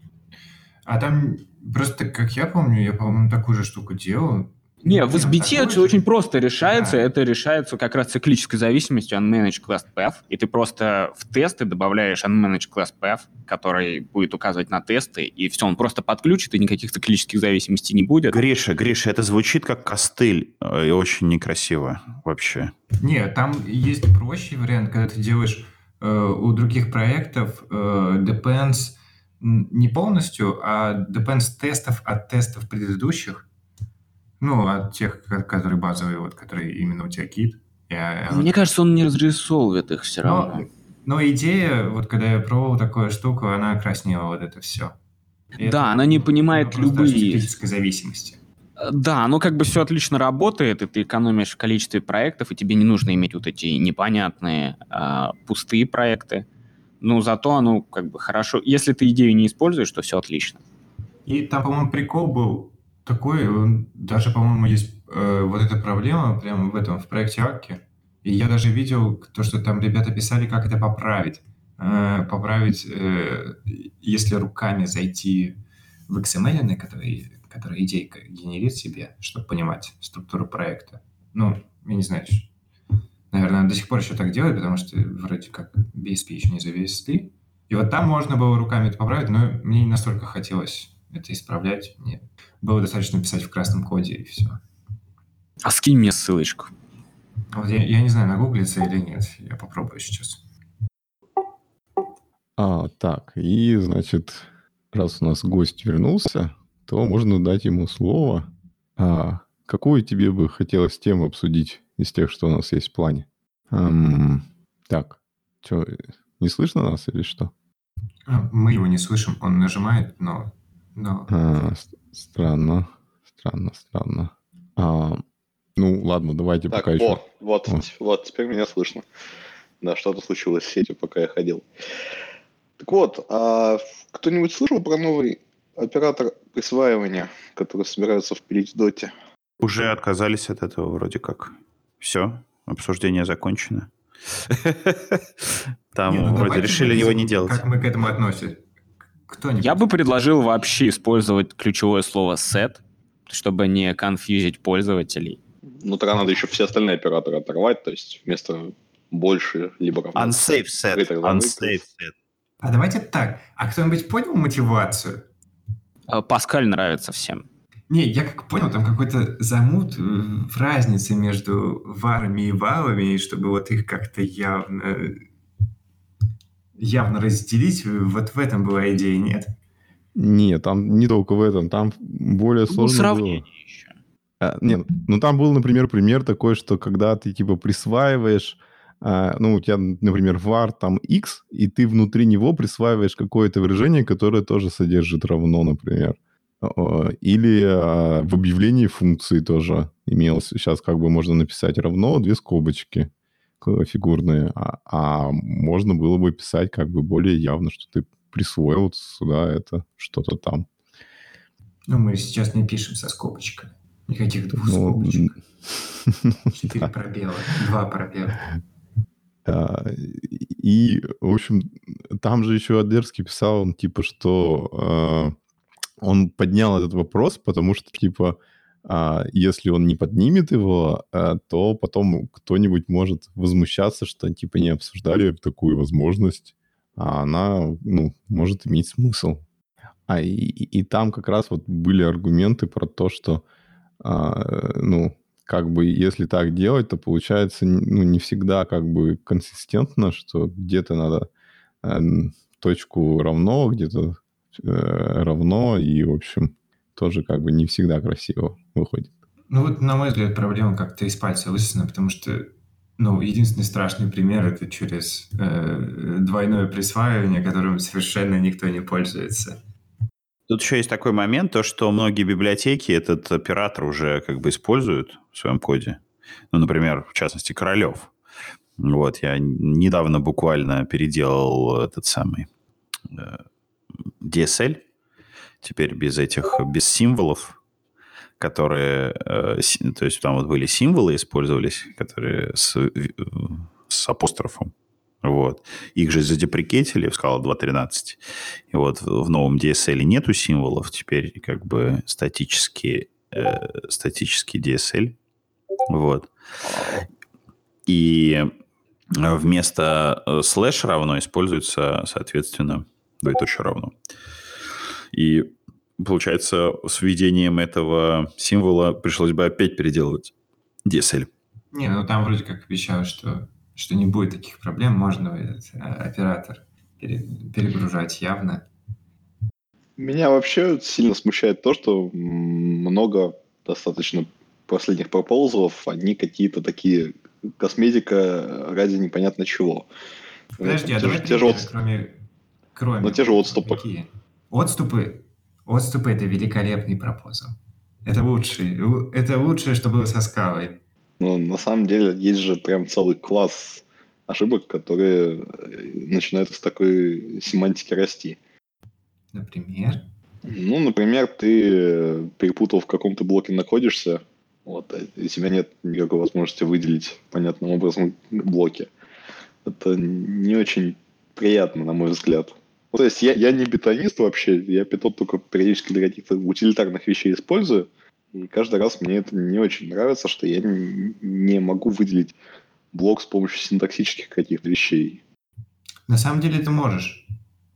а там просто, как я помню, я, по-моему, такую же штуку делал, не, в SBT это очень просто решается. Да. Это решается как раз циклической зависимостью unmanaged class path. И ты просто в тесты добавляешь unmanaged class path, который будет указывать на тесты, и все, он просто подключит, и никаких циклических зависимостей не будет. Гриша, Гриша, это звучит как костыль, э, и очень некрасиво вообще. Нет, там есть проще вариант, когда ты делаешь э, у других проектов э, depends не полностью, а depends тестов от тестов предыдущих, ну, от тех, которые базовые, вот, которые именно у тебя кит. Я, Мне кажется, он не разрисовывает их все равно. Но, но идея, вот когда я пробовал такую штуку, она краснела вот это все. И да, это, она не понимает любые... физической зависимости. Да, оно как бы все отлично работает, и ты экономишь в количестве проектов, и тебе не нужно иметь вот эти непонятные а, пустые проекты. Но зато оно как бы хорошо. Если ты идею не используешь, то все отлично. И там, по-моему, прикол был такой, он, даже, по-моему, есть э, вот эта проблема прямо в этом, в проекте Акки. И я даже видел то, что там ребята писали, как это поправить. Э, поправить, э, если руками зайти в XML, который, который идейка генерит себе, чтобы понимать структуру проекта. Ну, я не знаю, наверное, до сих пор еще так делают, потому что вроде как BSP еще не завезли. И вот там можно было руками это поправить, но мне не настолько хотелось это исправлять. Мне было достаточно писать в красном коде и все. А скинь мне ссылочку. Вот я, я не знаю, нагуглится или нет. Я попробую сейчас. А, так, и, значит, раз у нас гость вернулся, то можно дать ему слово. А какую тебе бы хотелось тему обсудить из тех, что у нас есть в плане? Эм, так, что, не слышно нас или что? А, Мы его не слышим, он нажимает, но... но... А, странно, странно, странно. А, ну, ладно, давайте Так, пока еще. о, вот, О. вот, теперь меня слышно. Да, что-то случилось с сетью, пока я ходил. Так вот, а кто-нибудь слышал про новый оператор присваивания, который собираются впилить в доте? Уже отказались от этого вроде как. Все, обсуждение закончено. Там ну вроде решили его не делать. Как мы к этому относимся? Кто-нибудь? Я бы предложил вообще использовать ключевое слово set, чтобы не конфьюзить пользователей. Ну, тогда надо еще все остальные операторы оторвать, то есть вместо больше либо равно. Unsafe set. Unsafe set. А давайте так. А кто-нибудь понял мотивацию? А, Паскаль нравится всем. Не, я как понял, там какой-то замут э, в разнице между варами и валами, и чтобы вот их как-то явно явно разделить, вот в этом была идея, нет? Нет, там не только в этом, там более Ну, сложно сравнение было. еще. А, нет, ну там был, например, пример такой, что когда ты типа присваиваешь, а, ну у тебя, например, var там x, и ты внутри него присваиваешь какое-то выражение, которое тоже содержит равно, например. О, Или а, в объявлении функции тоже имелось. Сейчас как бы можно написать равно две скобочки к- фигурные, а, а можно было бы писать как бы более явно, что ты присвоил сюда это что-то там. Ну, мы сейчас не пишем со скобочками. Никаких двух Ну, скобочек. Четыре пробела, два пробела. И, в общем, там же еще Адерский писал, он, типа, что а, он поднял этот вопрос, потому что, типа, а, если он не поднимет его, а, то потом кто-нибудь может возмущаться, что, типа, не обсуждали такую возможность, а она, ну, может иметь смысл. А и, и там как раз вот были аргументы про то, что, а, ну, как бы если так делать, то получается ну, не всегда как бы консистентно, что где-то надо э, точку равно, где-то равно, и, в общем, тоже как бы не всегда красиво выходит. Ну вот, на мой взгляд, проблема как-то из пальца высосана, потому что, ну, единственный страшный пример это через э, двойное присваивание, которым совершенно никто не пользуется. Тут еще есть такой момент, то, что многие библиотеки этот оператор уже как бы используют в своем коде. Ну, например, в частности, Королев. Вот, я недавно буквально переделал этот самый э, DSL, теперь без этих, без символов, которые, э, то есть там вот были символы использовались, которые с, э, с апострофом. Вот. Их же задеприкетили в скала 2.13. И вот в новом DSL нету символов, теперь как бы статический, э, статический DSL. Вот. И э, вместо слэш равно используется, соответственно, двоеточие равно. И получается, с введением этого символа пришлось бы опять переделывать DSL. Не, ну там вроде как обещают, что, что не будет таких проблем, можно этот э, оператор пере- перегружать явно. Меня вообще сильно смущает то, что много достаточно последних пропозалов, они какие-то такие косметика ради непонятно чего. Подожди, а те, же- давай те же примеры, отс- кроме, кроме... Ну, те же отступы. Какие? Отступы? Отступы — это великолепный пропозал. Это лучший, лу- это лучшее, что было со скалой. Но на самом деле есть же прям целый класс ошибок, которые э, начинают из такой семантики расти. Например? Ну, например, ты э, перепутал, в каком ты блоке находишься, вот, а и у тебя нет никакой возможности выделить понятным образом блоки. Это не очень приятно, на мой взгляд. Ну, то есть я, я не бетонист вообще, я питон только периодически для каких-то утилитарных вещей использую, и каждый раз мне это не очень нравится, что я не, не могу выделить блок с помощью синтаксических каких-то вещей. На самом деле ты можешь.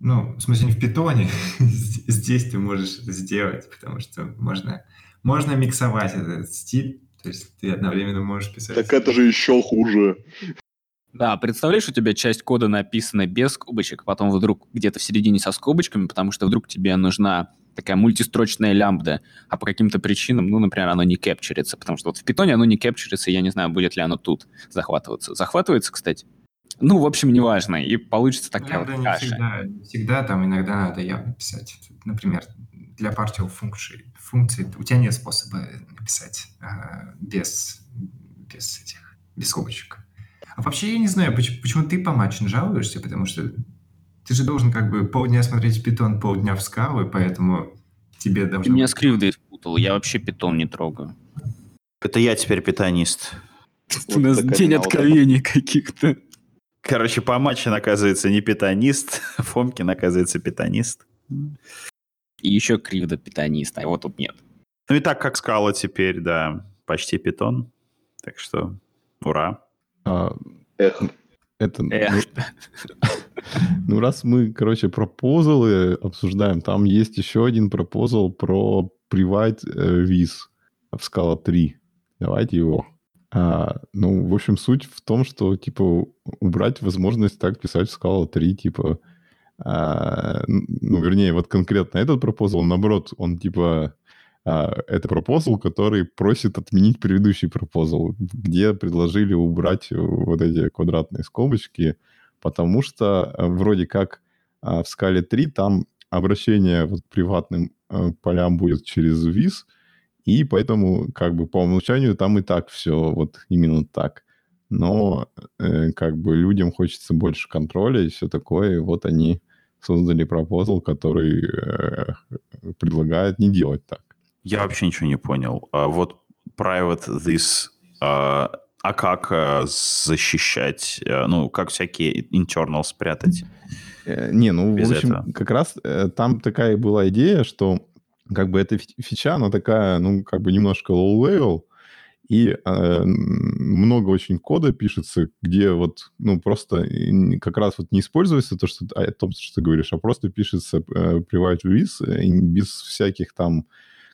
Ну, в смысле, не в питоне. Здесь ты можешь это сделать, потому что можно, можно миксовать этот стиль. То есть ты одновременно можешь писать... Так это же еще хуже. Да, представляешь, у тебя часть кода написана без скобочек, потом вдруг где-то в середине со скобочками, потому что вдруг тебе нужна такая мультистрочная лямбда, а по каким-то причинам, ну, например, оно не кэпчерится, потому что вот в питоне оно не кэпчерится, я не знаю, будет ли оно тут захватываться. Захватывается, кстати? Ну, в общем, неважно, и получится такая Лямбда вот не каша. всегда, не всегда там иногда надо явно писать. Например, для partial функций, функций у тебя нет способа написать а, без, без этих, без скобочек. А вообще я не знаю, почему, почему ты по матчу жалуешься, потому что ты же должен как бы полдня смотреть питон, полдня в скалы, поэтому тебе Ты должно меня быть- с кривдой спутал, я вообще питон не трогаю. Это я теперь питанист. У нас день откровений каких-то. Короче, по матчу оказывается не питанист, Фомкин оказывается питанист. И еще кривда питонист, а его тут нет. Ну и так как скала теперь, да, почти питон. Так что ура. А, Эх, это, ну, Эх, Ну, раз мы, короче, пропозалы обсуждаем, там есть еще один пропозал про Private э, Viz в Scala 3. Давайте его. А, ну, в общем, суть в том, что, типа, убрать возможность так писать в Scala 3, типа, а, ну, вернее, вот конкретно этот пропозал, наоборот, он, типа, это пропозал, который просит отменить предыдущий пропозал, где предложили убрать вот эти квадратные скобочки, потому что э, вроде как а, в скале 3 там обращение вот к приватным э, полям будет через виз, и поэтому как бы по умолчанию там и так все вот именно так. Но э, как бы людям хочется больше контроля и все такое, и вот они создали пропозал, который э, предлагает не делать так. Я вообще ничего не понял. А вот private this, а, а как а, защищать, а, ну, как всякие internal спрятать? Э, Не, ну, Без в общем, этого. как раз э, там такая была идея, что как бы эта фи- фича, она такая, ну, как бы немножко low-level, и э, много очень кода пишется, где вот, ну, просто как раз вот не используется то, что, а, то, что ты говоришь, а просто пишется э, private э, и без всяких там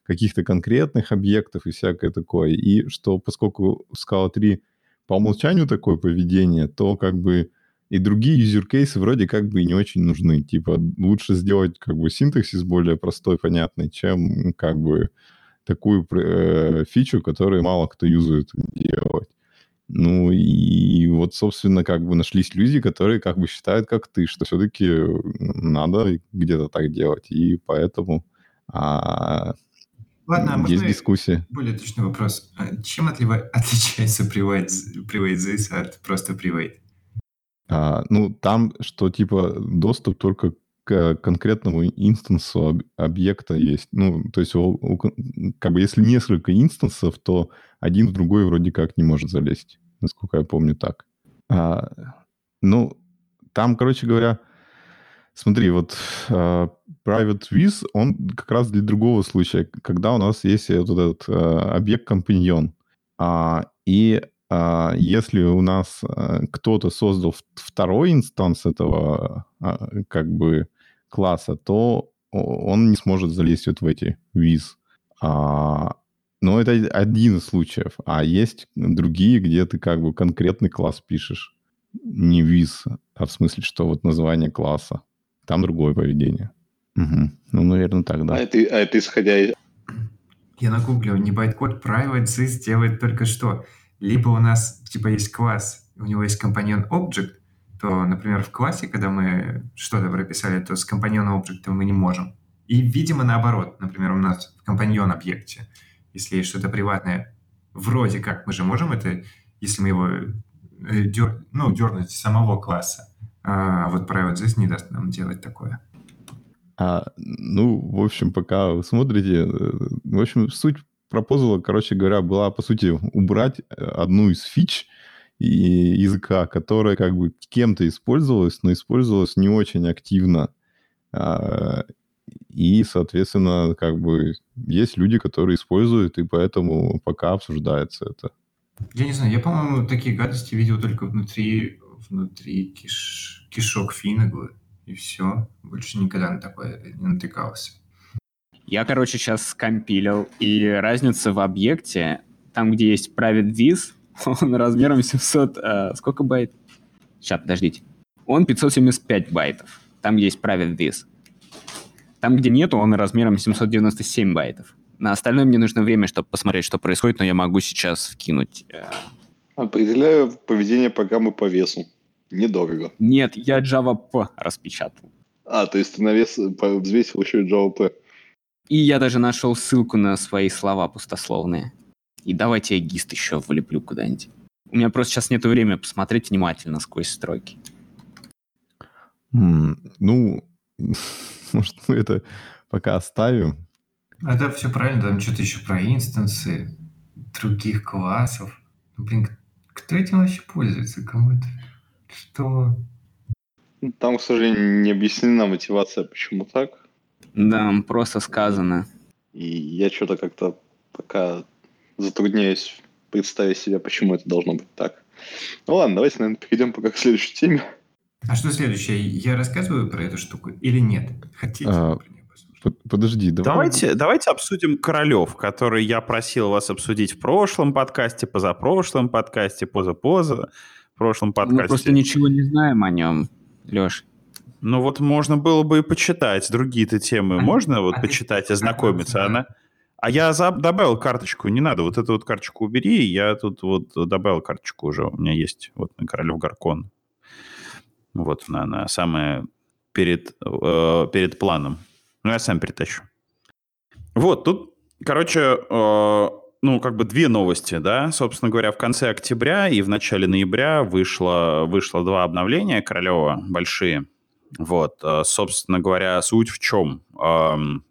каких-то конкретных объектов и всякое такое. И что поскольку Scala 3 по умолчанию такое поведение, то как бы и другие юзер-кейсы вроде как бы и не очень нужны. Типа лучше сделать как бы синтаксис более простой, понятный, чем как бы такую э, фичу, которую мало кто юзает делать. Ну и вот, собственно, как бы нашлись люди, которые как бы считают, как ты, что все-таки надо где-то так делать. И поэтому а, Ладно, а есть дискуссия. более точный вопрос? А Чем отличается private, private this от просто private? А, ну, там, что типа доступ только к конкретному инстансу об- объекта есть. Ну, то есть, как бы если несколько инстансов, то один в другой вроде как не может залезть. Насколько я помню, так. А, ну, там, короче говоря, смотри, вот а, Private Viz, он как раз для другого случая, когда у нас есть вот этот а, объект-компаньон. А, и а, если у нас а, кто-то создал второй инстанс этого как бы класса, то он не сможет залезть вот в эти виз. А, но это один из случаев. А есть другие, где ты как бы конкретный класс пишешь. Не виз, а в смысле, что вот название класса. Там другое поведение. Мгм. Ну, наверное, так, а да. это, а это исходя из... Я нагуглил, не байткод private this делает только что. Либо у нас типа есть класс, у него есть компаньон object, то, например, в классе, когда мы что-то прописали, то с компаньон объектом мы не можем. И, видимо, наоборот. Например, у нас в компаньон объекте, если есть что-то приватное, вроде как мы же можем это, если мы его э, дер- ну, дернуть с самого класса. А вот private this не даст нам делать такое. А, ну, в общем, пока вы смотрите, э, в общем, суть пропозала, короче говоря, была, по сути, убрать э, одну из фич и языка, которая как бы кем-то использовалась, но использовалась не очень активно. А, И, соответственно, как бы есть люди, которые используют, и поэтому пока обсуждается это. Я не знаю, я, по-моему, такие гадости видел только внутри, внутри киш- кишок Финнеглы, и все. Больше никогда на такое не натыкался. Я, короче, сейчас скомпилил, и разница в объекте, там, где есть private this, он размером 700... э, сколько байт? Сейчас, подождите. Он 575 байтов. Там есть private this. Там, где нету, он размером 797 байтов. На остальное мне нужно время, чтобы посмотреть, что происходит, но я могу сейчас вкинуть. Э, Определяю поведение программы по весу. Недорого. Нет, я javap распечатал. А, то есть ты на вес взвесил еще и javap. И я даже нашел ссылку на свои слова пустословные. И давайте я гист еще влеплю куда-нибудь. У меня просто сейчас нет времени посмотреть внимательно сквозь строки. Mm, ну, может, мы это пока оставим. А да, все правильно, там что-то еще про инстансы других классов. Ну, блин, кто этим вообще пользуется? Кому это? Что? Там, к сожалению, не объяснена мотивация, почему так. Да, просто сказано. И я что-то как-то пока затрудняюсь представить себе, почему это должно быть так. Ну ладно, давайте, наверное, перейдем пока к следующей теме. А что следующее? Я рассказываю про эту штуку или нет? Хотите? А, подожди, давай. давайте, давайте обсудим Королев, который я просил вас обсудить в прошлом подкасте, позапрошлом подкасте, поза-поза, в прошлом подкасте. Мы просто ничего не знаем о нем, Леш. Ну вот можно было бы и почитать другие-то темы. Можно вот почитать, ознакомиться. Она... А я за... добавил карточку, не надо, вот эту вот карточку убери, я тут вот добавил карточку уже, у меня есть вот на Королев Гаркон. Вот, на, на самое перед, э, перед планом. Ну, я сам перетащу. Вот, тут, короче, э, ну, как бы две новости, да. Собственно говоря, в конце октября и в начале ноября вышло, вышло два обновления Королева, большие. Вот, э, собственно говоря, суть в чем? Эм,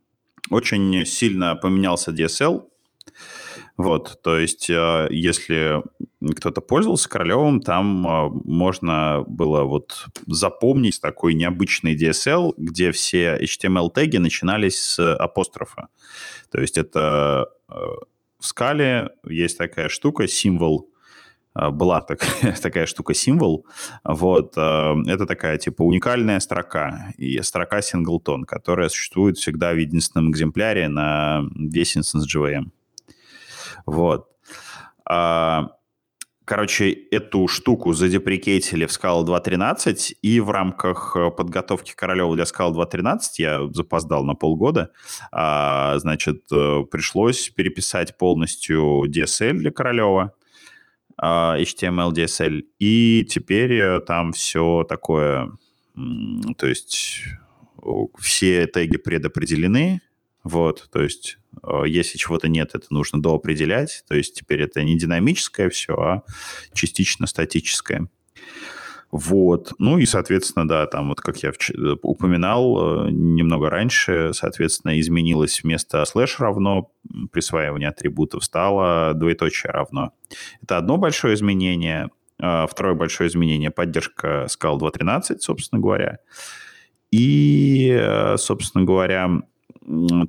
очень сильно поменялся DSL, вот, то есть, э, если кто-то пользовался Королевым, там э, можно было вот запомнить такой необычный DSL, где все HTML-теги начинались с апострофа. То есть, это скале есть такая штука, символ, а, была такая, такая штука символ. Вот. А, это такая типа уникальная строка. И строка синглтон, которая существует всегда в единственном экземпляре на весь инстанс JVM. Вот. А, короче, эту штуку задеприкейтили в Scala 2.13, и в рамках э, подготовки Королева для Scala 2.13, я запоздал на полгода, значит, э, пришлось переписать полностью DSL для Королева, а, HTML, DSL, и теперь э, там все такое, то есть все теги предопределены, вот, то есть если чего-то нет, это нужно доопределять, то есть теперь это не динамическое все, а частично статическое. Вот. Ну и, соответственно, да, там вот, как я э, упоминал э, немного раньше, соответственно, изменилось вместо слэш равно, присваивание атрибутов стало двоеточие равно. Это одно большое изменение. А второе большое изменение — поддержка Scala 2.13, собственно говоря. И, э, собственно говоря,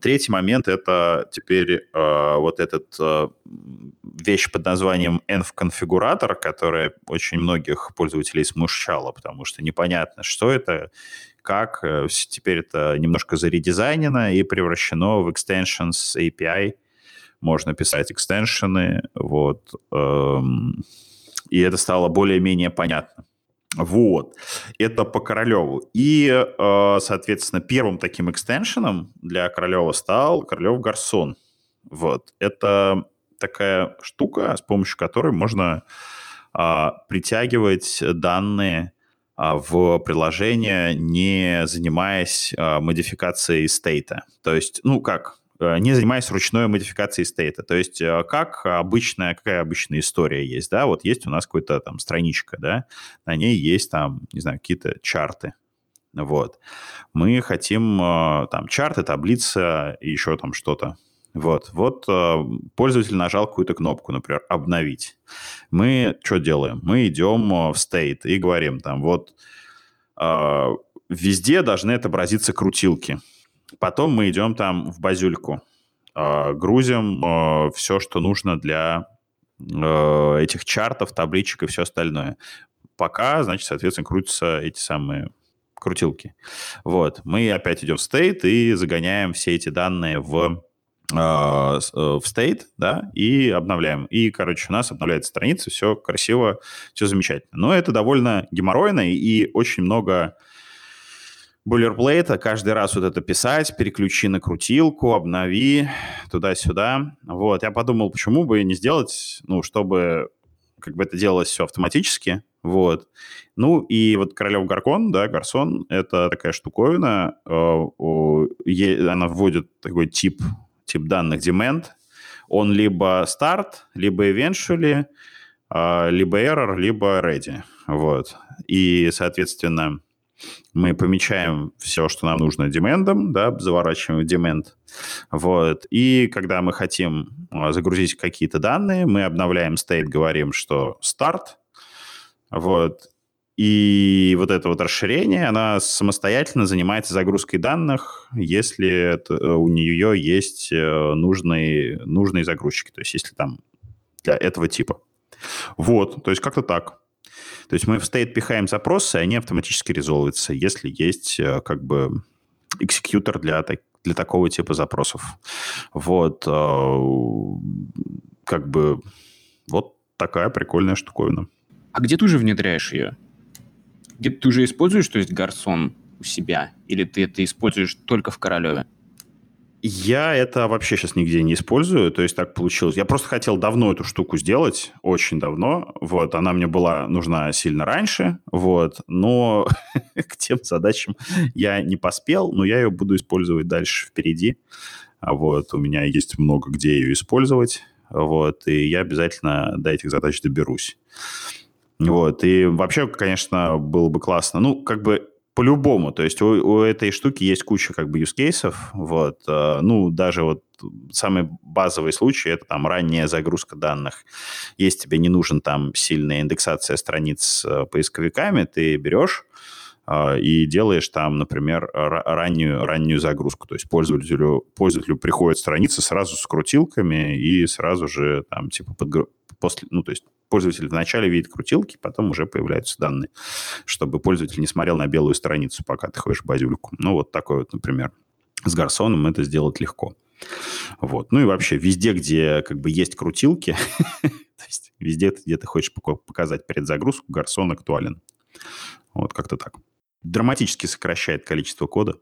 Третий момент – это теперь э, вот этот э, вещь под названием env-конфигуратор, которая очень многих пользователей смущала, потому что непонятно, что это, как. Э, теперь это немножко заредизайнено и превращено в extensions API. Можно писать экстеншены, вот. Эм, и это стало более-менее понятно. Вот. Это по Королеву. И, э, соответственно, первым таким экстеншеном для Королева стал Королев Гарсон. Вот. Это такая штука, с помощью которой можно а, притягивать данные а, в приложение, не занимаясь а, модификацией стейта. То есть, ну как, не занимаясь ручной модификацией стейта. То есть э, как обычная, какая обычная история есть, да, вот есть у нас какая-то там страничка, да, на ней есть там, не знаю, какие-то чарты, вот. Мы хотим э, там чарты, таблица и еще там что-то. Вот, вот пользователь нажал какую-то кнопку, например, обновить. Мы что делаем? Мы идем в state и говорим там, вот везде должны отобразиться крутилки. Потом мы идем там в базюльку, а, грузим а, все, что нужно для а, этих чартов, табличек и все остальное. Пока, значит, соответственно, крутятся эти самые крутилки. Вот. Мы опять идем в state и загоняем все эти данные в э, в state, да, и обновляем. И, короче, у нас обновляется страница, все красиво, все замечательно. Но это довольно геморройно и очень много бойлерплейта, каждый раз вот это писать, переключи на крутилку, обнови, туда-сюда. Вот, я подумал, почему бы не сделать, ну, чтобы как бы это делалось все автоматически, вот. Ну, и вот Королев Гаркон, да, Гарсон, это такая штуковина, э, она вводит такой тип, тип данных demand, он либо start, либо eventually, э, либо error, либо ready, вот. И, соответственно, мы помечаем все, что нам нужно демендом, да, заворачиваем в демент. Вот. И когда мы хотим а, загрузить какие-то данные, мы обновляем state, говорим, что старт. Вот. И вот это вот расширение, она самостоятельно занимается загрузкой данных, если это, у нее есть э, нужные, нужные загрузчики, то есть если там для этого типа. Вот, то есть как-то так. То есть мы в state пихаем запросы, и они автоматически резолвятся, если есть э, как бы экзекьютор для, для такого типа запросов. Вот. Э, как бы вот такая прикольная штуковина. А где ты уже внедряешь ее? Где ты уже используешь, то есть гарсон у себя? Или ты это используешь только в Королеве? Я это вообще сейчас нигде не использую, то есть так получилось. Я просто хотел давно эту штуку сделать, очень давно, вот, она мне была нужна сильно раньше, вот, но к тем задачам я не поспел, но я ее буду использовать дальше впереди, а вот, у меня есть много где ее использовать, вот, и я обязательно до этих задач доберусь. Вот, и вообще, конечно, было бы классно, ну, как бы по-любому. То есть у, у этой штуки есть куча как бы cases. Вот. Э, ну, даже вот самый базовый случай – это там ранняя загрузка данных. Если тебе не нужен там сильная индексация страниц э, поисковиками, ты берешь э, и делаешь там, например, раннюю, раннюю загрузку. То есть пользователю, пользователю приходят страницы сразу с крутилками и сразу же там типа подгру... после, ну, то есть пользователь вначале видит крутилки, потом уже появляются данные, чтобы пользователь не смотрел на белую страницу, пока ты ходишь базюльку. Ну, вот такой вот, например. С Гарсоном это сделать легко. Вот. Ну и вообще везде, где как бы есть крутилки, то есть везде, где ты хочешь показать передзагрузку, Гарсон актуален. Вот как-то так. Драматически сокращает количество кода.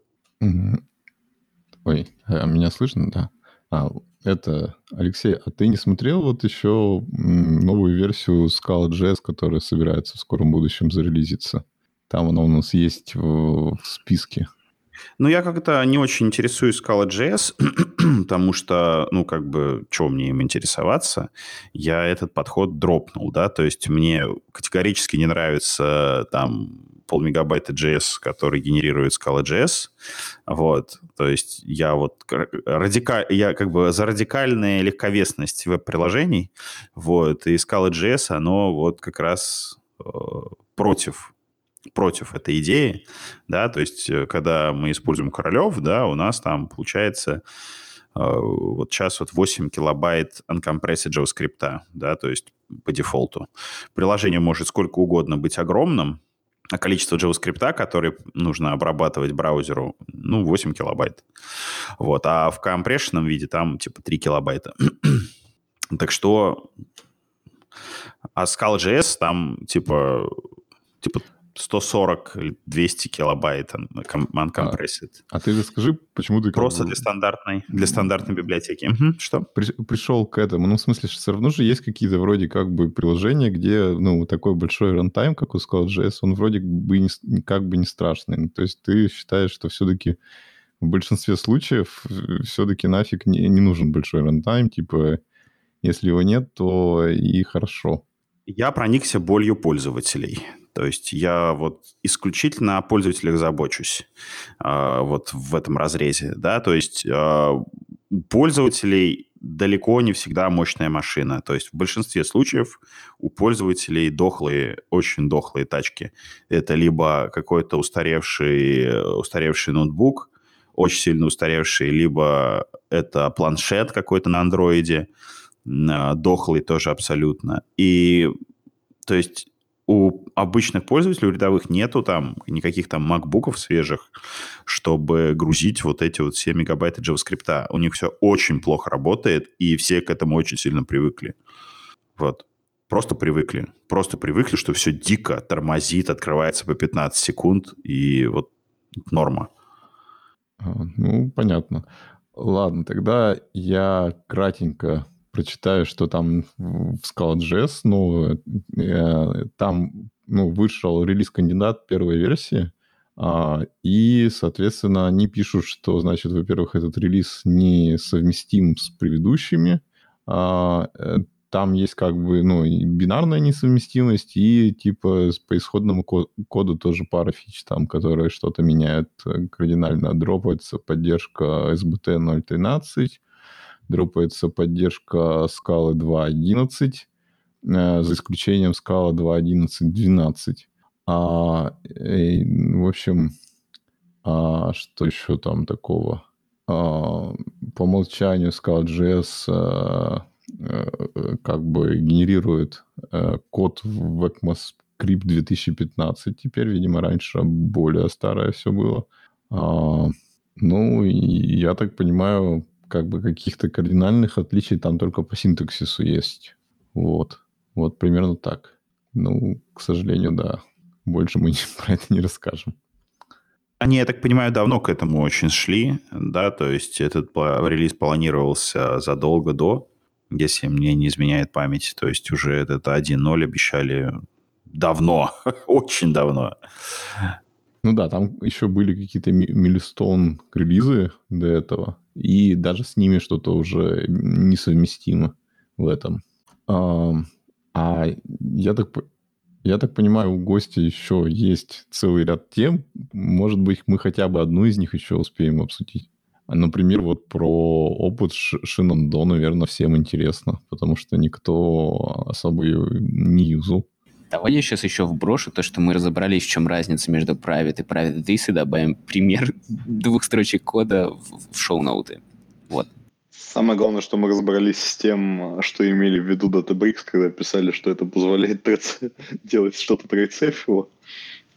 Ой, а меня слышно, да? А, это, Алексей, а ты не смотрел вот еще новую версию Scala.js, которая собирается в скором будущем зарелизиться? Там она у нас есть в, в списке. Ну, я как-то не очень интересуюсь Scala.js, потому что, ну, как бы, чего мне им интересоваться? Я этот подход дропнул, да, то есть мне категорически не нравится там полмегабайта JS, который генерирует Scala.js. Вот. То есть я вот радикаль, я как бы за радикальную легковесность веб-приложений. Вот. И Scala.js, оно вот как раз э, против против этой идеи, да, то есть э, когда мы используем Королев, да, у нас там получается э, вот сейчас вот 8 килобайт uncompressed JavaScript, да, то есть по дефолту. Приложение может сколько угодно быть огромным, а количество JavaScript, который нужно обрабатывать браузеру, ну, 8 килобайт. Вот. А в компрессионном виде там типа 3 килобайта. так что... А Scala.js там типа, типа 140 или 200 килобайт uncompressed. А, а ты расскажи, почему ты... Просто для стандартной, для стандартной библиотеки. Угу, что? При, пришел к этому. Ну, в смысле, все равно же есть какие-то вроде как бы приложения, где, ну, такой большой рантайм, как у Scala.js, он вроде бы не, как бы не страшный. Ну, то есть ты считаешь, что все-таки в большинстве случаев все-таки нафиг не, не нужен большой рантайм, типа, если его нет, то и хорошо. Я проникся болью пользователей. То есть я вот исключительно о пользователях забочусь э, вот в этом разрезе, да, то есть э, у пользователей далеко не всегда мощная машина. То есть в большинстве случаев у пользователей дохлые, очень дохлые тачки. Это либо какой-то устаревший, устаревший ноутбук, очень сильно устаревший, либо это планшет какой-то на андроиде, дохлый тоже абсолютно. И то есть у обычных пользователей, у рядовых нету там никаких там макбуков свежих, чтобы грузить вот эти вот все мегабайты JavaScript. У них все очень плохо работает, и все к этому очень сильно привыкли. Вот. Просто привыкли. Просто привыкли, что все дико тормозит, открывается по 15 секунд, и вот норма. А, ну, понятно. Ладно, тогда я кратенько прочитаю, что там в Scala.js, ну, э, там ну, вышел релиз-кандидат первой версии, а, и, соответственно, они пишут, что, значит, во-первых, этот релиз не совместим с предыдущими, а, э, там есть как бы, ну, бинарная несовместимость, и типа по исходному коду тоже пара фич там, которые что-то меняют э, кардинально. Дропается поддержка SBT 0.13, дропается поддержка скалы 2.11, э, за исключением скала 2.11.12. А, э, в общем, а, что еще там такого? А, по умолчанию Scala.js а, Э, как бы генерирует код в ECMAScript 2015. Теперь, видимо, раньше более старое все было. А, ну, я так понимаю, как бы каких-то кардинальных отличий там только по синтаксису есть. Вот. Вот примерно так. Ну, к сожалению, да. Больше мы про это не расскажем. Они, я так понимаю, давно к этому очень шли, да, то есть этот релиз планировался задолго до если мне не изменяет память. То есть уже этот 1.0 обещали давно, очень давно. Ну да, там еще были какие-то милистон релизы до этого, и даже с ними что-то уже несовместимо в этом. А, а я так я так понимаю, у гостя еще есть целый ряд тем. Может быть, мы хотя бы одну из них еще успеем обсудить. Например, вот про опыт Шинандо, наверное, всем интересно, потому что никто особо ее не юзал. Давай я сейчас еще вброшу то, что мы разобрались, в чем разница между private и private this, и добавим пример двух строчек кода в шоу-ноуты. Вот. Самое главное, что мы разобрались с тем, что имели в виду Databricks, когда писали, что это позволяет делать что-то трейдсейфово.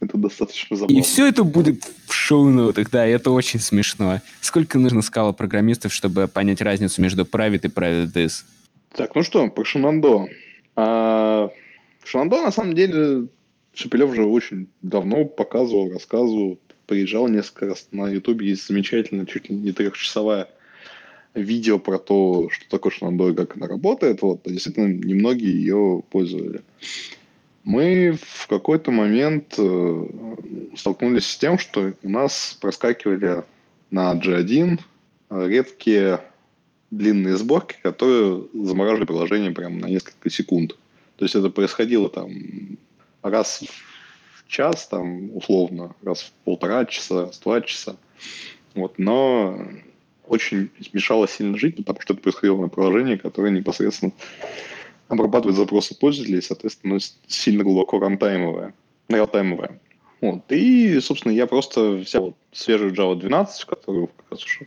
Это достаточно забавно. И все это будет в шоу-нотах, да, это очень смешно. Сколько нужно скала программистов, чтобы понять разницу между private и private this? Так, ну что, про Шинандо. А, Шинандо, на самом деле, Шепелев уже очень давно показывал, рассказывал, приезжал несколько раз на Ютубе, есть замечательно, чуть ли не трехчасовая видео про то, что такое Шинандо и как она работает. Вот, действительно, немногие ее пользовали мы в какой-то момент э, столкнулись с тем, что у нас проскакивали на G1 редкие длинные сборки, которые замораживали приложение прямо на несколько секунд. То есть это происходило там раз в час, там, условно, раз в полтора часа, раз в два часа. Вот, но очень мешало сильно жить, потому что это происходило на приложении, которое непосредственно обрабатывает запросы пользователей, соответственно, сильно глубоко рантаймовая, реалтаймовая. Вот. И, собственно, я просто взял свежую Java 12, которую как раз уже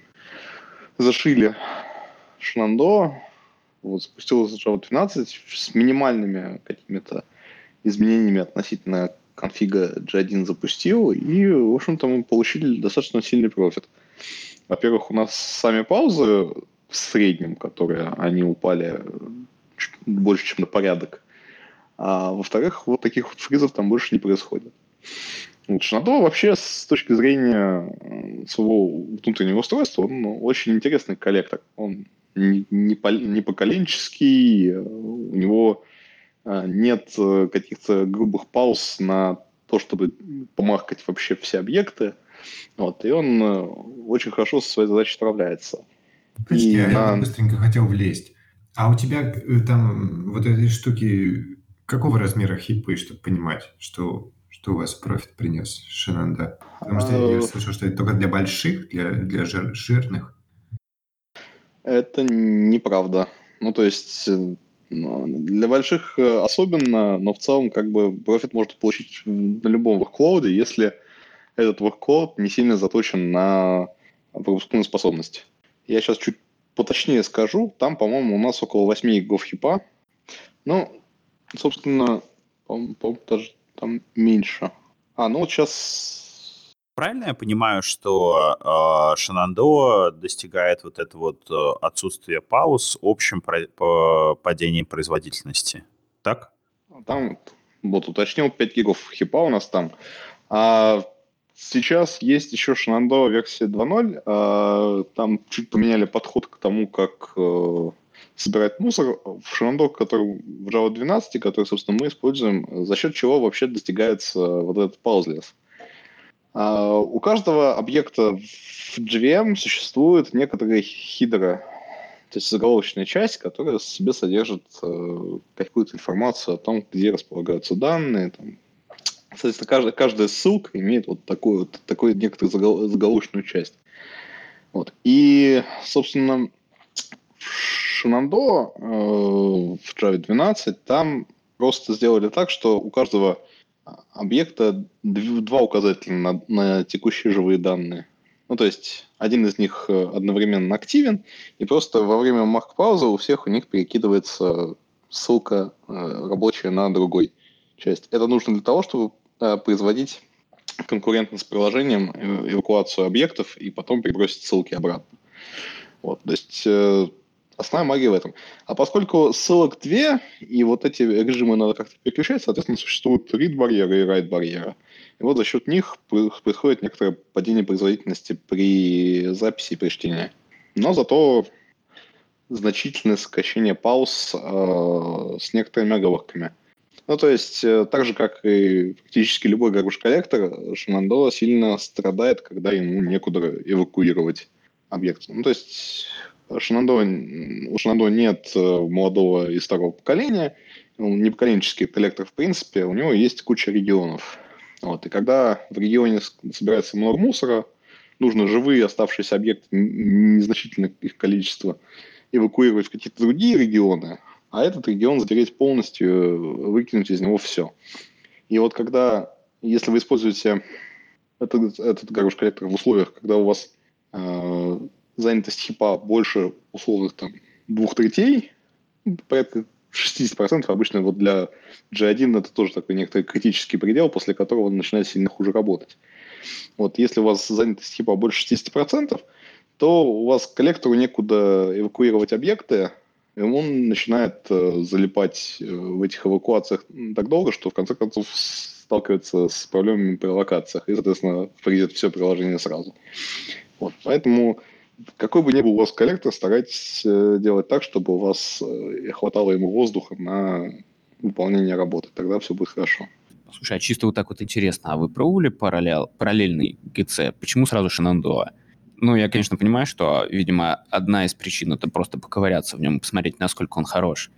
зашили Шнандо, вот, запустил Java 12 с минимальными какими-то изменениями относительно конфига G1 запустил, и, в общем-то, мы получили достаточно сильный профит. Во-первых, у нас сами паузы в среднем, которые они упали больше, чем на порядок. А во-вторых, вот таких вот фризов там больше не происходит. Вот Шинадо вообще с точки зрения своего внутреннего устройства, он ну, очень интересный коллектор. Он не, не, не поколенческий, у него а, нет э, каких-то грубых пауз на то, чтобы помахать вообще все объекты. Вот, и он э, очень хорошо со своей задачей справляется. Подожди, и, а я быстренько хотел влезть. А у тебя э, там вот этой штуки какого размера хипы, чтобы понимать, что, что у вас профит принес Шинанда? Потому что я слышал, что это только для больших, для, для жир, жирных. Это неправда. Ну, то есть э, ну, для больших э, особенно, но в целом как бы профит можно получить на любом workload, если этот workload не сильно заточен на пропускную способность. Я сейчас чуть поточнее скажу, там, по-моему, у нас около 8 гигов хипа. Ну, собственно, по-моему, даже там меньше. А, ну вот сейчас... Правильно я понимаю, что э, достигает вот это вот э, отсутствие пауз общим про- по падением производительности, так? Там, вот уточнил, 5 гигов хипа у нас там. А сейчас есть еще Shenandoah версия 2.0. А, там чуть поменяли подход к тому, как э, собирать мусор в Shenandoah, который в Java 12, который, собственно, мы используем, за счет чего вообще достигается вот этот pauseleess. А, у каждого объекта в JVM существует некоторые хидры, то есть заголовочная часть, которая в себе содержит э, какую-то информацию о том, где располагаются данные. Там. Соответственно, каждая, каждая ссылка имеет вот такую, вот, такую некоторую загол, заголовочную часть. Вот. И, собственно, в Shenandoah э, в Java 12 там просто сделали так, что у каждого объекта два указателя на, на текущие живые данные. Ну, то есть один из них э, одновременно активен, и просто во время марк-паузы у всех у них перекидывается ссылка э, рабочая на другой часть. Это нужно для того, чтобы э, производить конкурентно с приложением эвакуацию объектов и потом перебросить ссылки обратно. Вот, то есть Основная магия в этом. А поскольку ссылок две, и вот эти режимы надо как-то переключать, соответственно, существуют read-барьеры и write-барьеры. И вот за счет них происходит некоторое падение производительности при записи и при чтении. Но зато значительное сокращение пауз э, с некоторыми оговорками. Ну, то есть, э, так же, как и практически любой garbage-коллектор, Шимандо сильно страдает, когда ему некуда эвакуировать объект. Ну, то есть, Шинандо, у Шинандо нет э, молодого и старого поколения, он не поколенческий коллектор в принципе, у него есть куча регионов. Вот, и когда в регионе собирается много мусора, нужно живые оставшиеся объекты, незначительное их количество, эвакуировать в какие-то другие регионы, а этот регион затереть полностью, выкинуть из него все. И вот когда, если вы используете этот, этот гараж коллектор в условиях, когда у вас э, занятость хипа больше условных там двух третей, порядка 60% обычно вот для G1 это тоже такой некоторый критический предел, после которого он начинает сильно хуже работать. Вот если у вас занятость хипа больше 60%, то у вас коллектору некуда эвакуировать объекты, и он начинает э, залипать э, в этих эвакуациях так долго, что в конце концов сталкивается с проблемами при локациях, и, соответственно, придет все приложение сразу. Вот, поэтому какой бы ни был у вас коллектор, старайтесь э, делать так, чтобы у вас э, хватало ему воздуха на выполнение работы. Тогда все будет хорошо. Слушай, а чисто вот так вот интересно, а вы пробовали параллель, параллельный ГЦ? Почему сразу Шинандоа? Ну, я, конечно, понимаю, что, видимо, одна из причин это просто поковыряться в нем, посмотреть, насколько он хорош.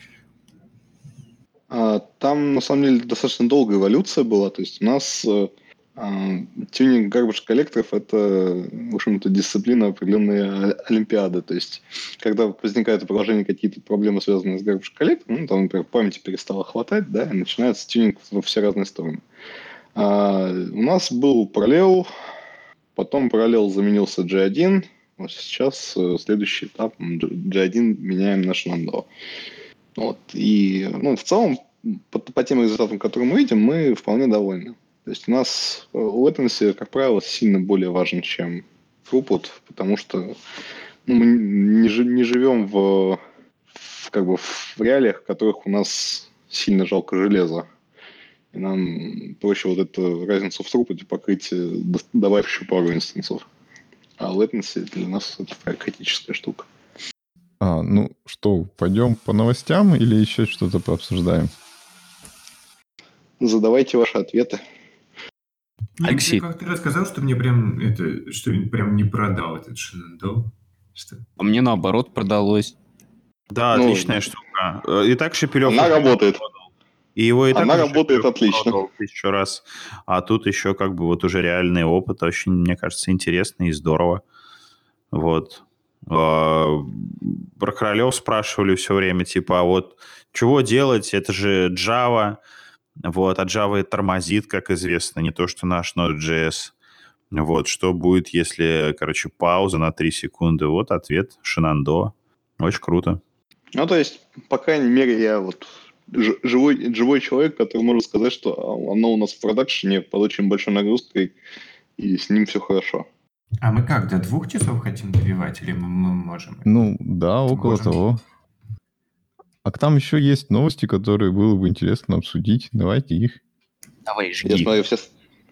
А, там, на самом деле, достаточно долгая эволюция была. То есть у нас э, Тюнинг гарбаж коллекторов – это, в общем-то, дисциплина определенной олимпиады. То есть, когда возникают у приложения какие-то проблемы, связанные с гарбаж коллектором, ну, там, например, памяти перестало хватать, да, и начинается тюнинг во все разные стороны. А, у нас был параллел, потом параллел заменился G1, вот сейчас э, следующий этап G1 меняем на Shenandoah. Вот. И ну, в целом, по, по тем результатам, которые мы видим, мы вполне довольны. То есть у нас latency, как правило, сильно более важен, чем throughput, потому что ну, мы не, не живем в, в, как бы в реалиях, в которых у нас сильно жалко железа. И нам проще вот эту разницу в throughput покрыть, э, добавив пару инстансов. А latency для нас это такая критическая штука. А, ну что, пойдем по новостям или еще что-то пообсуждаем? Задавайте ваши ответы. Ну, Алексей. Ты как-то рассказал, что мне прям это, что прям не продал этот Shenandoah. Что? А мне наоборот продалось. Да, ну, отличная штука. Э, и так Шепелев... Она работает. И его и Она работает отлично. Еще раз. А тут еще как бы вот уже реальный опыт. Очень, мне кажется, интересно и здорово. Вот. А, про королев спрашивали все время, типа, а вот чего делать? Это же Java. Вот, а Java тормозит, как известно, не то, что наш Node.js. Вот, что будет, если, короче, пауза на 3 секунды? Вот ответ, Шинандо. Очень круто. Ну, то есть, по крайней мере, я вот живой, живой человек, который может сказать, что оно у нас в продакшене под очень большой нагрузкой, и с ним все хорошо. А мы как, до двух часов хотим добивать, или мы, мы можем? Ну, да, около можем? того. А там еще есть новости, которые было бы интересно обсудить. Давайте их. Давай, жги. Я смотрю, все,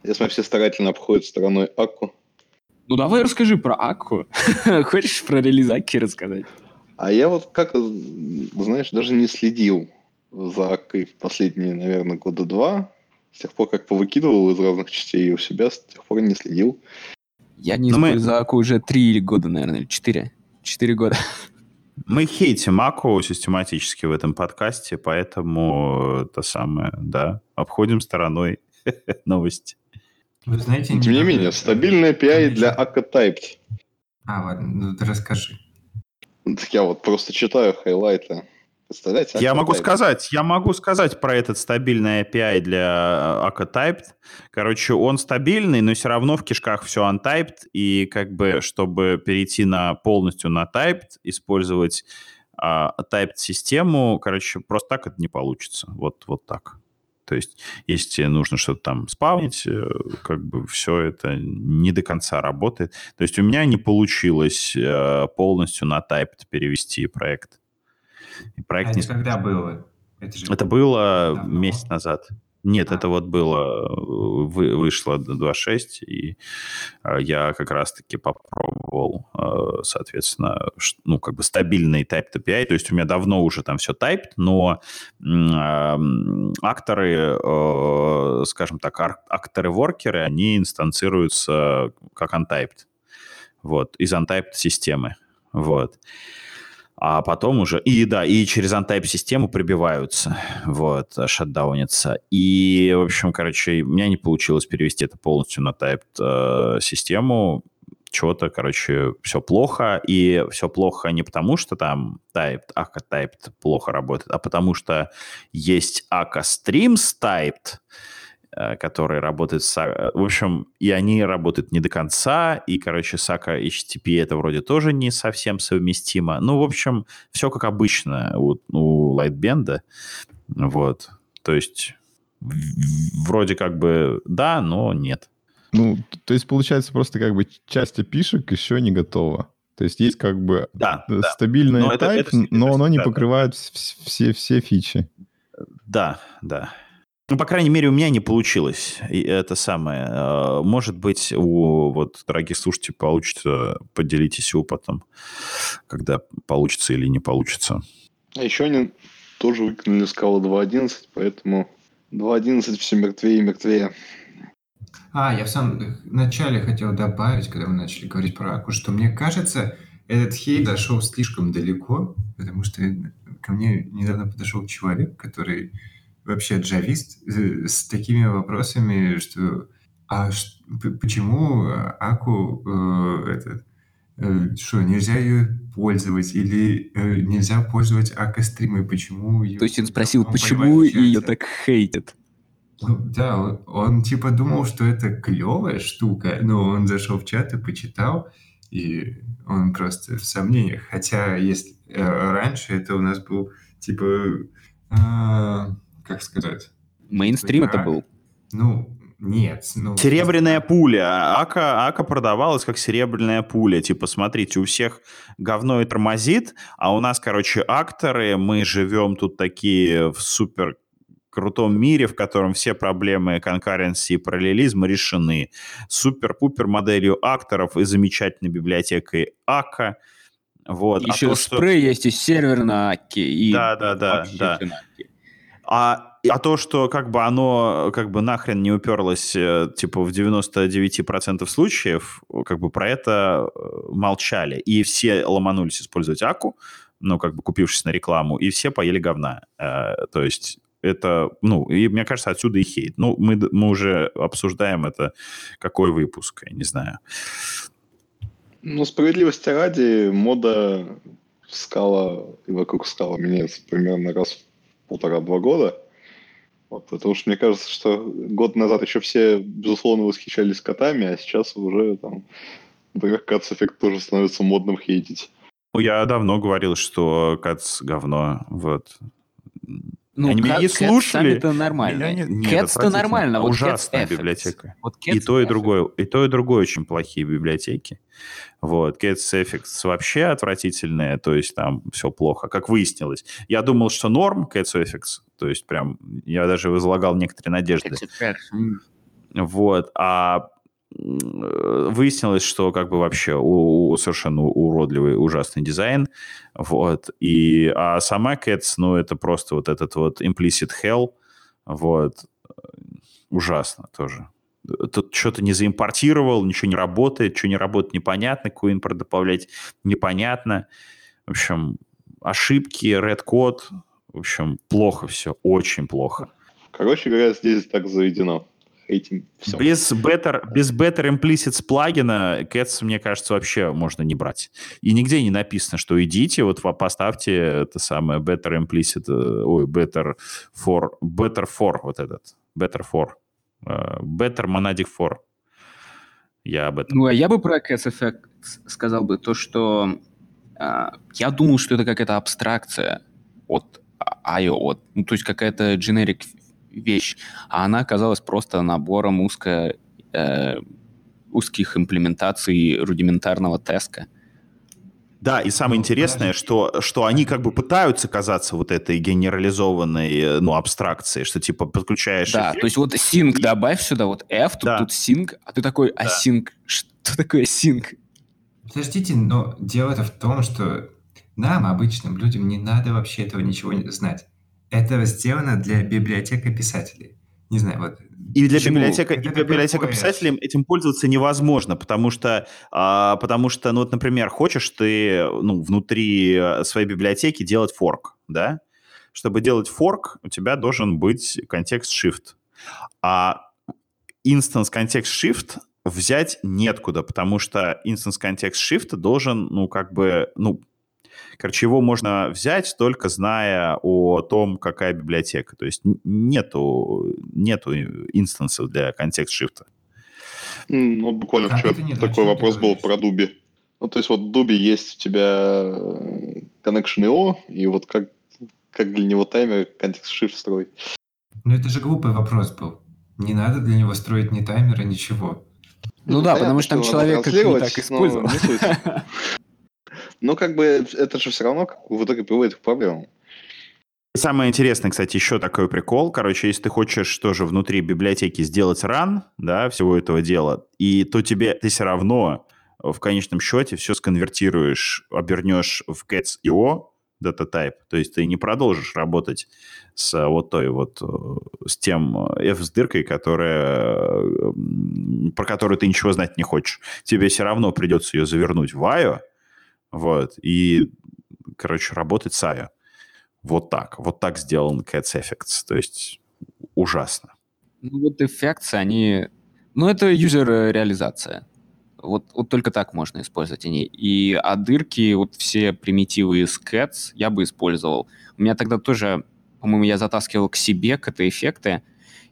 Я смотрю, все старательно обходят стороной Акку. Ну давай расскажи про Акку. Хочешь про релизаки рассказать? А я вот как, знаешь, даже не следил за Аккой последние, наверное, года два. С тех пор, как повыкидывал из разных частей у себя, с тех пор не следил. Я не мы... за Акку уже три года, наверное, или четыре. Четыре года. Мы хейтим Аку систематически в этом подкасте, поэтому это самое, да, обходим стороной новости. Вы знаете, Тем не менее, стабильная API для Akka Typed. А, ладно, ну ты расскажи. Так я вот просто читаю хайлайты. Представляете? Я могу сказать, я могу сказать про этот стабильный API для Akka Typed. Короче, он стабильный, но все равно в кишках все untyped, и как бы, чтобы перейти на полностью на typed, использовать а, typed систему, короче, просто так это не получится. Вот, вот так. То есть, если тебе нужно что-то там спавнить, э, как бы все это не до конца работает. То есть у меня не получилось э, полностью на Typed перевести проект. И проект а не... это когда было? Это, же это было давно. месяц назад. Нет, а. это вот было, вы, вышло 2.6, и э, я как раз-таки попробовал, э, соответственно, ну, как бы стабильный type API, то есть у меня давно уже там все typed, но э, акторы, э, скажем так, акторы-воркеры, они инстанцируются как untyped, вот, из untyped системы, вот а потом уже... И да, и через Untype систему прибиваются, вот, шатдаунятся. И, в общем, короче, у меня не получилось перевести это полностью на Type э. Чего-то, короче, все плохо. И все плохо не потому, что там Typed, Aka Typed плохо работает, а потому что есть Aka Streams Typed, которые работают с... Э, в общем, и они работают не до конца, и, короче, с ACA HTTP это вроде тоже не совсем совместимо. Ну, в общем, все как обычно у, у Lightband. Вот. То есть вроде как бы да, но нет. Ну, то есть, получается, просто как бы часть опишек еще не готова. То есть есть как бы да, стабильный да. type, это, это, но оно не да, покрывает да. все, все фичи. Да, да. Ну, по крайней мере, у меня не получилось. И это самое. А, может быть, у вот, дорогих слушателей получится. Поделитесь опытом, когда получится или не получится. А еще они тоже выкинули скалу 2.11, поэтому 2.11 все мертвее и мертвее. А, я в самом начале хотел добавить, когда мы начали говорить про Аку, что мне кажется, этот хейт дошел слишком далеко, потому что ко мне недавно подошел человек, который вообще джавист э, с такими вопросами, что а почему Аку э, этот, э, что, нельзя ее пользовать или э, нельзя пользовать Ака-стримы, почему ее... То есть он спросил, почему ее так хейтят? Ну, да, он, он типа думал, что это клевая штука, но он зашел в чат и почитал, и он просто в сомнениях. Хотя если э, раньше это у нас был типа... Э, как сказать? Мейнстрим это был? Ну, нет. Ну, серебряная пуля. Ака, Ака продавалась как серебряная пуля. Типа, смотрите, у всех говно и тормозит, а у нас, короче, акторы, мы живем тут такие в супер крутом мире, в котором все проблемы конкуренции и параллелизма решены. Супер-пупер моделью акторов и замечательной библиотекой Ака. Вот. Еще а то, спрей что... есть и сервер на Аке. И да, да, да, да. А, а то, что как бы оно как бы нахрен не уперлось э, типа в 99% случаев, как бы про это э, молчали. И все ломанулись использовать Аку, ну, как бы купившись на рекламу, и все поели говна. Э, то есть это, ну, и мне кажется, отсюда и хейт. Ну, мы, мы уже обсуждаем это, какой выпуск, я не знаю. Ну, справедливости ради, мода скала и вокруг скала меняется примерно раз полтора-два года. Вот, потому что мне кажется, что год назад еще все, безусловно, восхищались котами, а сейчас уже там, например, Кац эффект тоже становится модным хейтить. Я давно говорил, что Кац говно, вот. Ну, Они меня не слушали. это нормально. Кэтс-то нормально. Вот Ужасная библиотека. Вот и то, и другое. И то, и другое очень плохие библиотеки. Вот. Cats Effects вообще отвратительные, то есть там все плохо, как выяснилось. Я думал, что норм Cats Effects, то есть прям я даже возлагал некоторые надежды. Вот. А выяснилось, что как бы вообще у, у совершенно уродливый, ужасный дизайн, вот, и, а сама Cats, ну, это просто вот этот вот implicit hell, вот, ужасно тоже. Тут что-то не заимпортировал, ничего не работает, что не работает, непонятно, какой импорт добавлять, непонятно. В общем, ошибки, red код, в общем, плохо все, очень плохо. Короче говоря, здесь так заведено этим всем. Без Better, без better Implicit плагина Cats, мне кажется, вообще можно не брать. И нигде не написано, что идите, вот поставьте это самое Better Implicit, э, ой, Better for, Better for, вот этот, Better for, uh, Better Monadic for. Я об этом. Ну, а я бы про Cats Effect сказал бы то, что uh, я думал, что это какая-то абстракция от IO, ну, то есть какая-то generic вещь, а она оказалась просто набором узко, э, узких имплементаций рудиментарного теска. Да, и самое интересное, что, что они как бы пытаются казаться вот этой генерализованной, ну, абстракцией, что типа подключаешь... Да, эффект. то есть вот sync добавь сюда, вот F, тут, да. тут sync, а ты такой, а да. sync, что такое sync? Подождите, но дело-то в том, что нам, обычным людям, не надо вообще этого ничего знать. Это сделано для библиотека писателей. Не знаю, вот и для Почему? библиотека, и для библиотека писателей этим пользоваться невозможно, потому что, а, потому что, ну вот, например, хочешь ты ну, внутри э, своей библиотеки делать форк, да? Чтобы делать форк, у тебя должен быть контекст shift. А instance контекст shift взять неоткуда, потому что instance контекст shift должен, ну, как бы, ну, Короче, его можно взять только зная о том, какая библиотека. То есть нету, нету инстансов для контекст-шифта. Ну, буквально а вчера такой вопрос был про Дуби. Ну, то есть вот в Дуби есть у тебя э, Connection.io, и вот как, как для него таймер контекст-шифт строить. Ну, это же глупый вопрос был. Не надо для него строить ни таймера, ничего. Ну, ну да, потому что там человек как не так использовал. Но как бы это же все равно в итоге приводит к проблемам. Самое интересное, кстати, еще такой прикол. Короче, если ты хочешь тоже внутри библиотеки сделать ран, да, всего этого дела, и то тебе ты все равно в конечном счете все сконвертируешь, обернешь в cats.io data type, то есть ты не продолжишь работать с вот той вот, э, с тем f с дыркой, которая, про которую ты ничего знать не хочешь. Тебе все равно придется ее завернуть в IO, вот. И, короче, работать с AIO. Вот так. Вот так сделан Cats Effects. То есть ужасно. Ну вот эффекты, они... Ну это юзер-реализация. Вот, вот только так можно использовать они. И а дырки, вот все примитивы из Cats я бы использовал. У меня тогда тоже, по-моему, я затаскивал к себе кт-эффекты,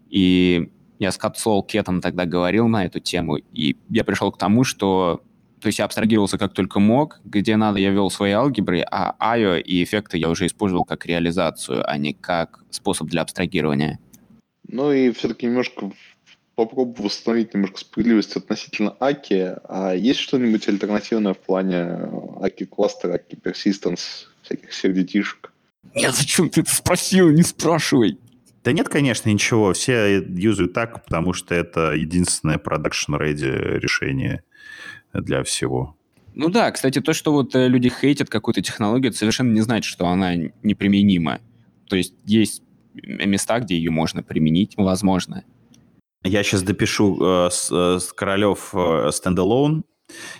и я с Катсол Кетом тогда говорил на эту тему, и я пришел к тому, что то есть я абстрагировался как только мог, где надо я вел свои алгебры, а IO и эффекты я уже использовал как реализацию, а не как способ для абстрагирования. Ну и все-таки немножко попробую восстановить немножко справедливость относительно Аки. А есть что-нибудь альтернативное в плане Аки кластера, Аки persistence, всяких сердитишек? Нет, зачем ты это спросил? Не спрашивай. Да нет, конечно, ничего. Все юзают так, потому что это единственное production-ready решение для всего. Ну да, кстати, то, что вот э, люди хейтят какую-то технологию, это совершенно не значит, что она неприменима. То есть есть места, где ее можно применить, возможно. Я сейчас допишу э, с, э, с Королев э, стендалон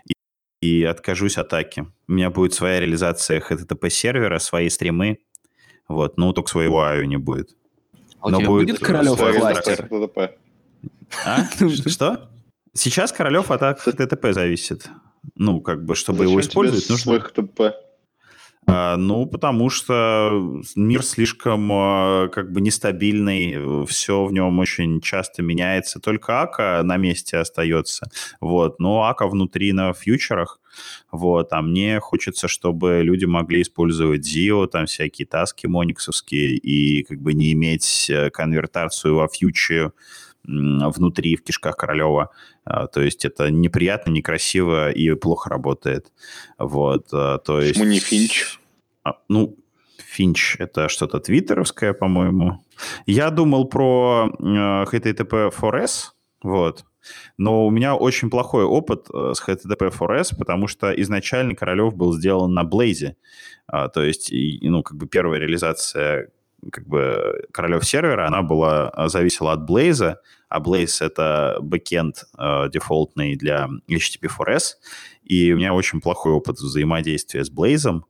и, и откажусь от атаки. У меня будет своя реализация HTTP сервера, свои стримы. Вот, ну только своего IO не будет. А Но у тебя будет, будет Королев кластер? А? Что? Сейчас Королев от HTTP зависит. Ну, как бы, чтобы Зачем его использовать, нужно... HTTP? А, ну, потому что мир слишком а, как бы нестабильный, все в нем очень часто меняется. Только АКА на месте остается. Вот. Но АКА внутри на фьючерах. Вот. А мне хочется, чтобы люди могли использовать ZIO, там всякие таски мониксовские, и как бы не иметь э, конвертацию во фьючер внутри, в кишках Королева. А, то есть это неприятно, некрасиво и плохо работает. Вот, а, то есть... Почему не Финч? А, ну, Финч — это что-то твиттеровское, по-моему. Я думал про HTTP 4S, Вот. Но у меня очень плохой опыт э, с http4s, потому что изначально Королев был сделан на Blaze. То есть, ну, как бы первая реализация как бы Королев сервера, она была, а, зависела от Blaze, а Blaze — это бэкенд э, дефолтный для http4s, и у меня очень плохой опыт взаимодействия с Blaze,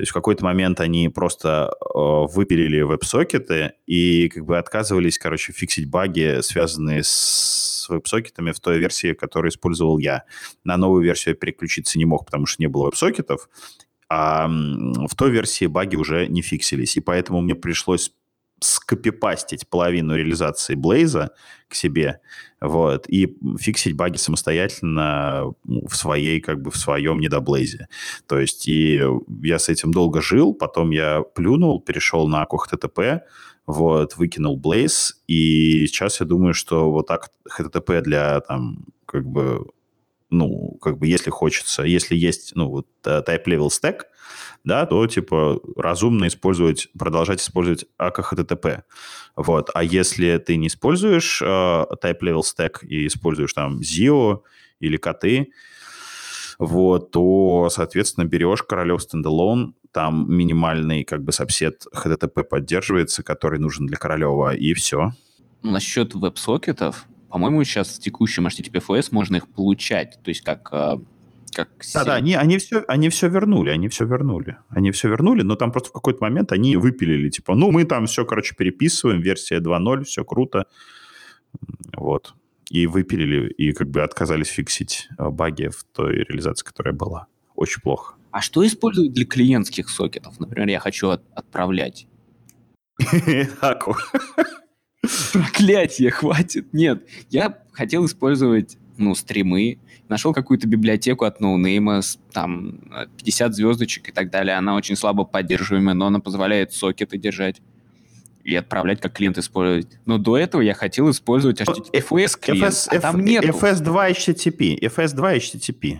то есть в какой-то момент они просто э, выпилили веб-сокеты и как бы отказывались, короче, фиксить баги, связанные с веб-сокетами в той версии, которую использовал я. На новую версию я переключиться не мог, потому что не было веб-сокетов, а в той версии баги уже не фиксились. И поэтому мне пришлось скопипастить половину реализации Блейза к себе, вот, и фиксить баги самостоятельно в своей, как бы, в своем недоблейзе. То есть, и я с этим долго жил, потом я плюнул, перешел на HTTP, вот, выкинул Blaze, и сейчас я думаю, что вот так HTTP для, там, как бы, ну, как бы, если хочется, если есть, ну, вот, э, type level stack, да, то, типа, разумно использовать, продолжать использовать AKHTTP. Вот. А если ты не используешь э, type level stack и используешь там ZIO или коты, вот, то, соответственно, берешь Королев Standalone, там минимальный как бы сабсет HTTP поддерживается, который нужен для Королева, и все. Насчет веб-сокетов, по-моему, сейчас в текущем HTTPFS можно их получать, то есть как э, как да, да, они, они, все, они все вернули, они все вернули. Они все вернули, но там просто в какой-то момент они выпилили, типа, ну, мы там все, короче, переписываем, версия 2.0, все круто. Вот. И выпилили, и как бы отказались фиксить э, баги в той реализации, которая была. Очень плохо. А что используют для клиентских сокетов? Например, я хочу от, отправлять. Аку. Проклятие, хватит. Нет, я хотел использовать ну, стримы, нашел какую-то библиотеку от ноунейма, там 50 звездочек и так далее. Она очень слабо поддерживаемая, но она позволяет сокеты держать и отправлять, как клиент использовать. Но до этого я хотел использовать HTTPS клиент, FS, а там нет. FS2 HTTP. FS2 HTTP.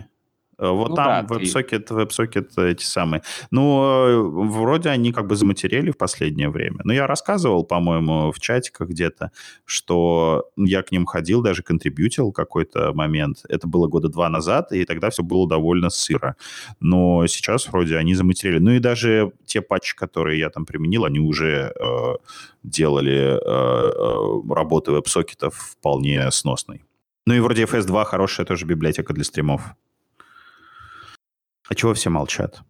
Э, вот ну, там да, WebSocket, ты... WebSocket эти самые. Ну, э, вроде они как бы заматерели в последнее время. Но я рассказывал, по-моему, в чатиках где-то, что я к ним ходил, даже контрибьютил какой-то момент. Это было года два назад, и тогда все было довольно сыро. Но сейчас вроде они заматерели. Ну и даже те патчи, которые я там применил, они уже э, делали э, э, работы веб-сокетов вполне сносной. Ну и вроде FS2 хорошая тоже библиотека для стримов. А чего все молчат?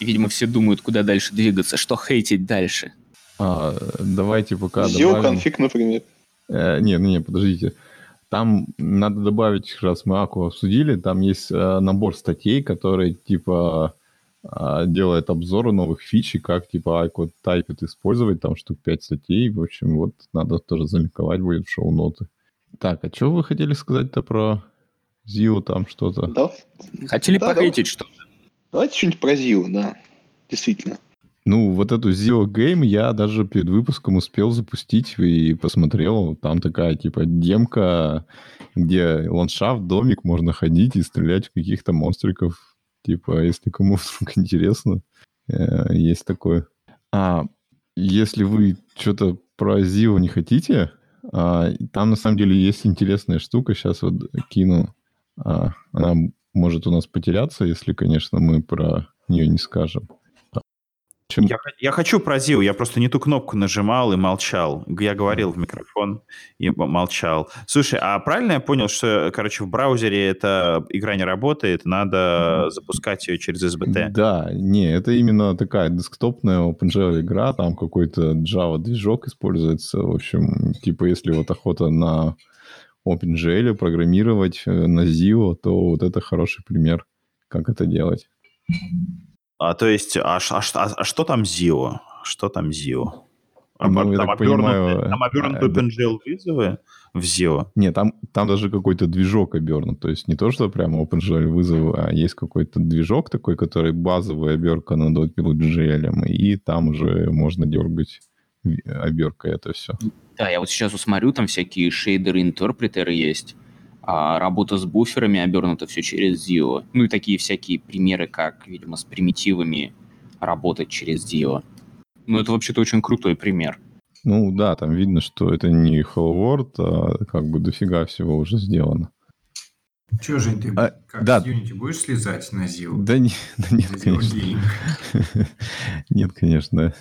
Видимо, все думают, куда дальше двигаться. Что хейтить дальше? А, давайте пока Zio добавим... конфиг, например. Э, не, не, подождите. Там надо добавить, раз мы Аку обсудили, там есть э, набор статей, которые типа э, делает обзоры новых фич и как типа Аку тайпит использовать, там штук 5 статей. В общем, вот надо тоже залинковать будет в шоу-ноты. Так, а что вы хотели сказать-то про Зиу там что-то? Да. Хотели да, похейтить да. что-то. Давайте что-нибудь про Зио, да. Действительно. Ну, вот эту Zio Game я даже перед выпуском успел запустить и посмотрел. Там такая, типа, демка, где ландшафт, домик, можно ходить и стрелять в каких-то монстриков. Типа, если кому вдруг интересно, э, есть такое. А если вы что-то про Zio не хотите, а, там на самом деле есть интересная штука. Сейчас вот кину. А, она может у нас потеряться, если, конечно, мы про нее не скажем. Чем... Я, я хочу про Зиу, я просто не ту кнопку нажимал и молчал. Я говорил в микрофон и молчал. Слушай, а правильно я понял, что, короче, в браузере эта игра не работает, надо запускать ее через SBT? Да, не, это именно такая десктопная OpenGL игра, там какой-то Java-движок используется. В общем, типа, если вот охота на OpenGL программировать э, на Zio, то вот это хороший пример, как это делать. А то есть, а, а, а, а что там Zio? Что там Zio? А, ну, там, понимаю, там обернуты а, OpenGL вызовы в Zio? Нет, там, там даже какой-то движок обернут. То есть не то, что прямо OpenGL вызовы, а есть какой-то движок такой, который базовая оберка над OpenGL, и там уже можно дергать оберкой это все. Да, я вот сейчас усмотрю, там всякие шейдеры, интерпретеры есть. А работа с буферами обернута все через Zio. Ну и такие всякие примеры, как, видимо, с примитивами работать через Zio. Ну это вообще-то очень крутой пример. Ну да, там видно, что это не Hello World, а как бы дофига всего уже сделано. Че, Жень, ты а, как да. с Unity будешь слезать на ZIL? Да, не, да нет, конечно. нет, конечно.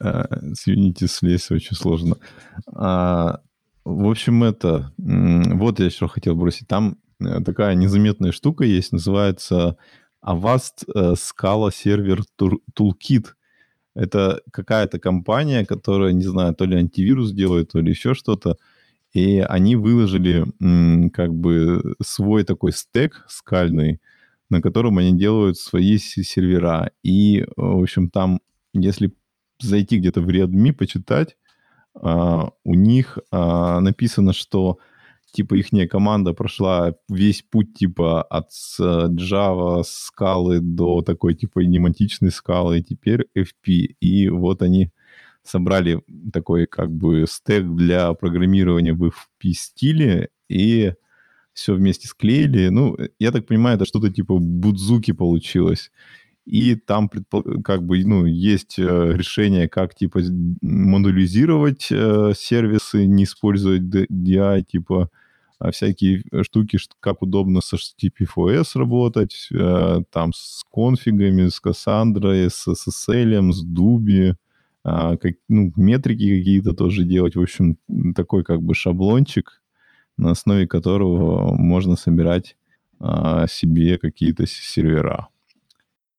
С Unity слезть очень сложно. А, в общем, это... Вот я еще хотел бросить. Там э, такая незаметная штука есть, называется Avast э, Scala Server Toolkit. Это какая-то компания, которая, не знаю, то ли антивирус делает, то ли еще что-то. И они выложили как бы свой такой стек скальный, на котором они делают свои сервера. И, в общем, там, если зайти где-то в Redmi, почитать, а, у них а, написано, что типа их команда прошла весь путь типа от Java скалы до такой типа нематичной скалы, и теперь FP. И вот они собрали такой как бы стек для программирования в FP стиле и все вместе склеили. Ну, я так понимаю, это что-то типа будзуки получилось. И там как бы, ну, есть э, решение, как типа модулизировать э, сервисы, не использовать DI, типа а всякие штуки, как удобно с HTTP4S работать, э, там с конфигами, с Cassandra, с SSL, с Dubi, а, как, ну, метрики какие-то тоже делать. В общем, такой как бы шаблончик, на основе которого можно собирать а, себе какие-то сервера.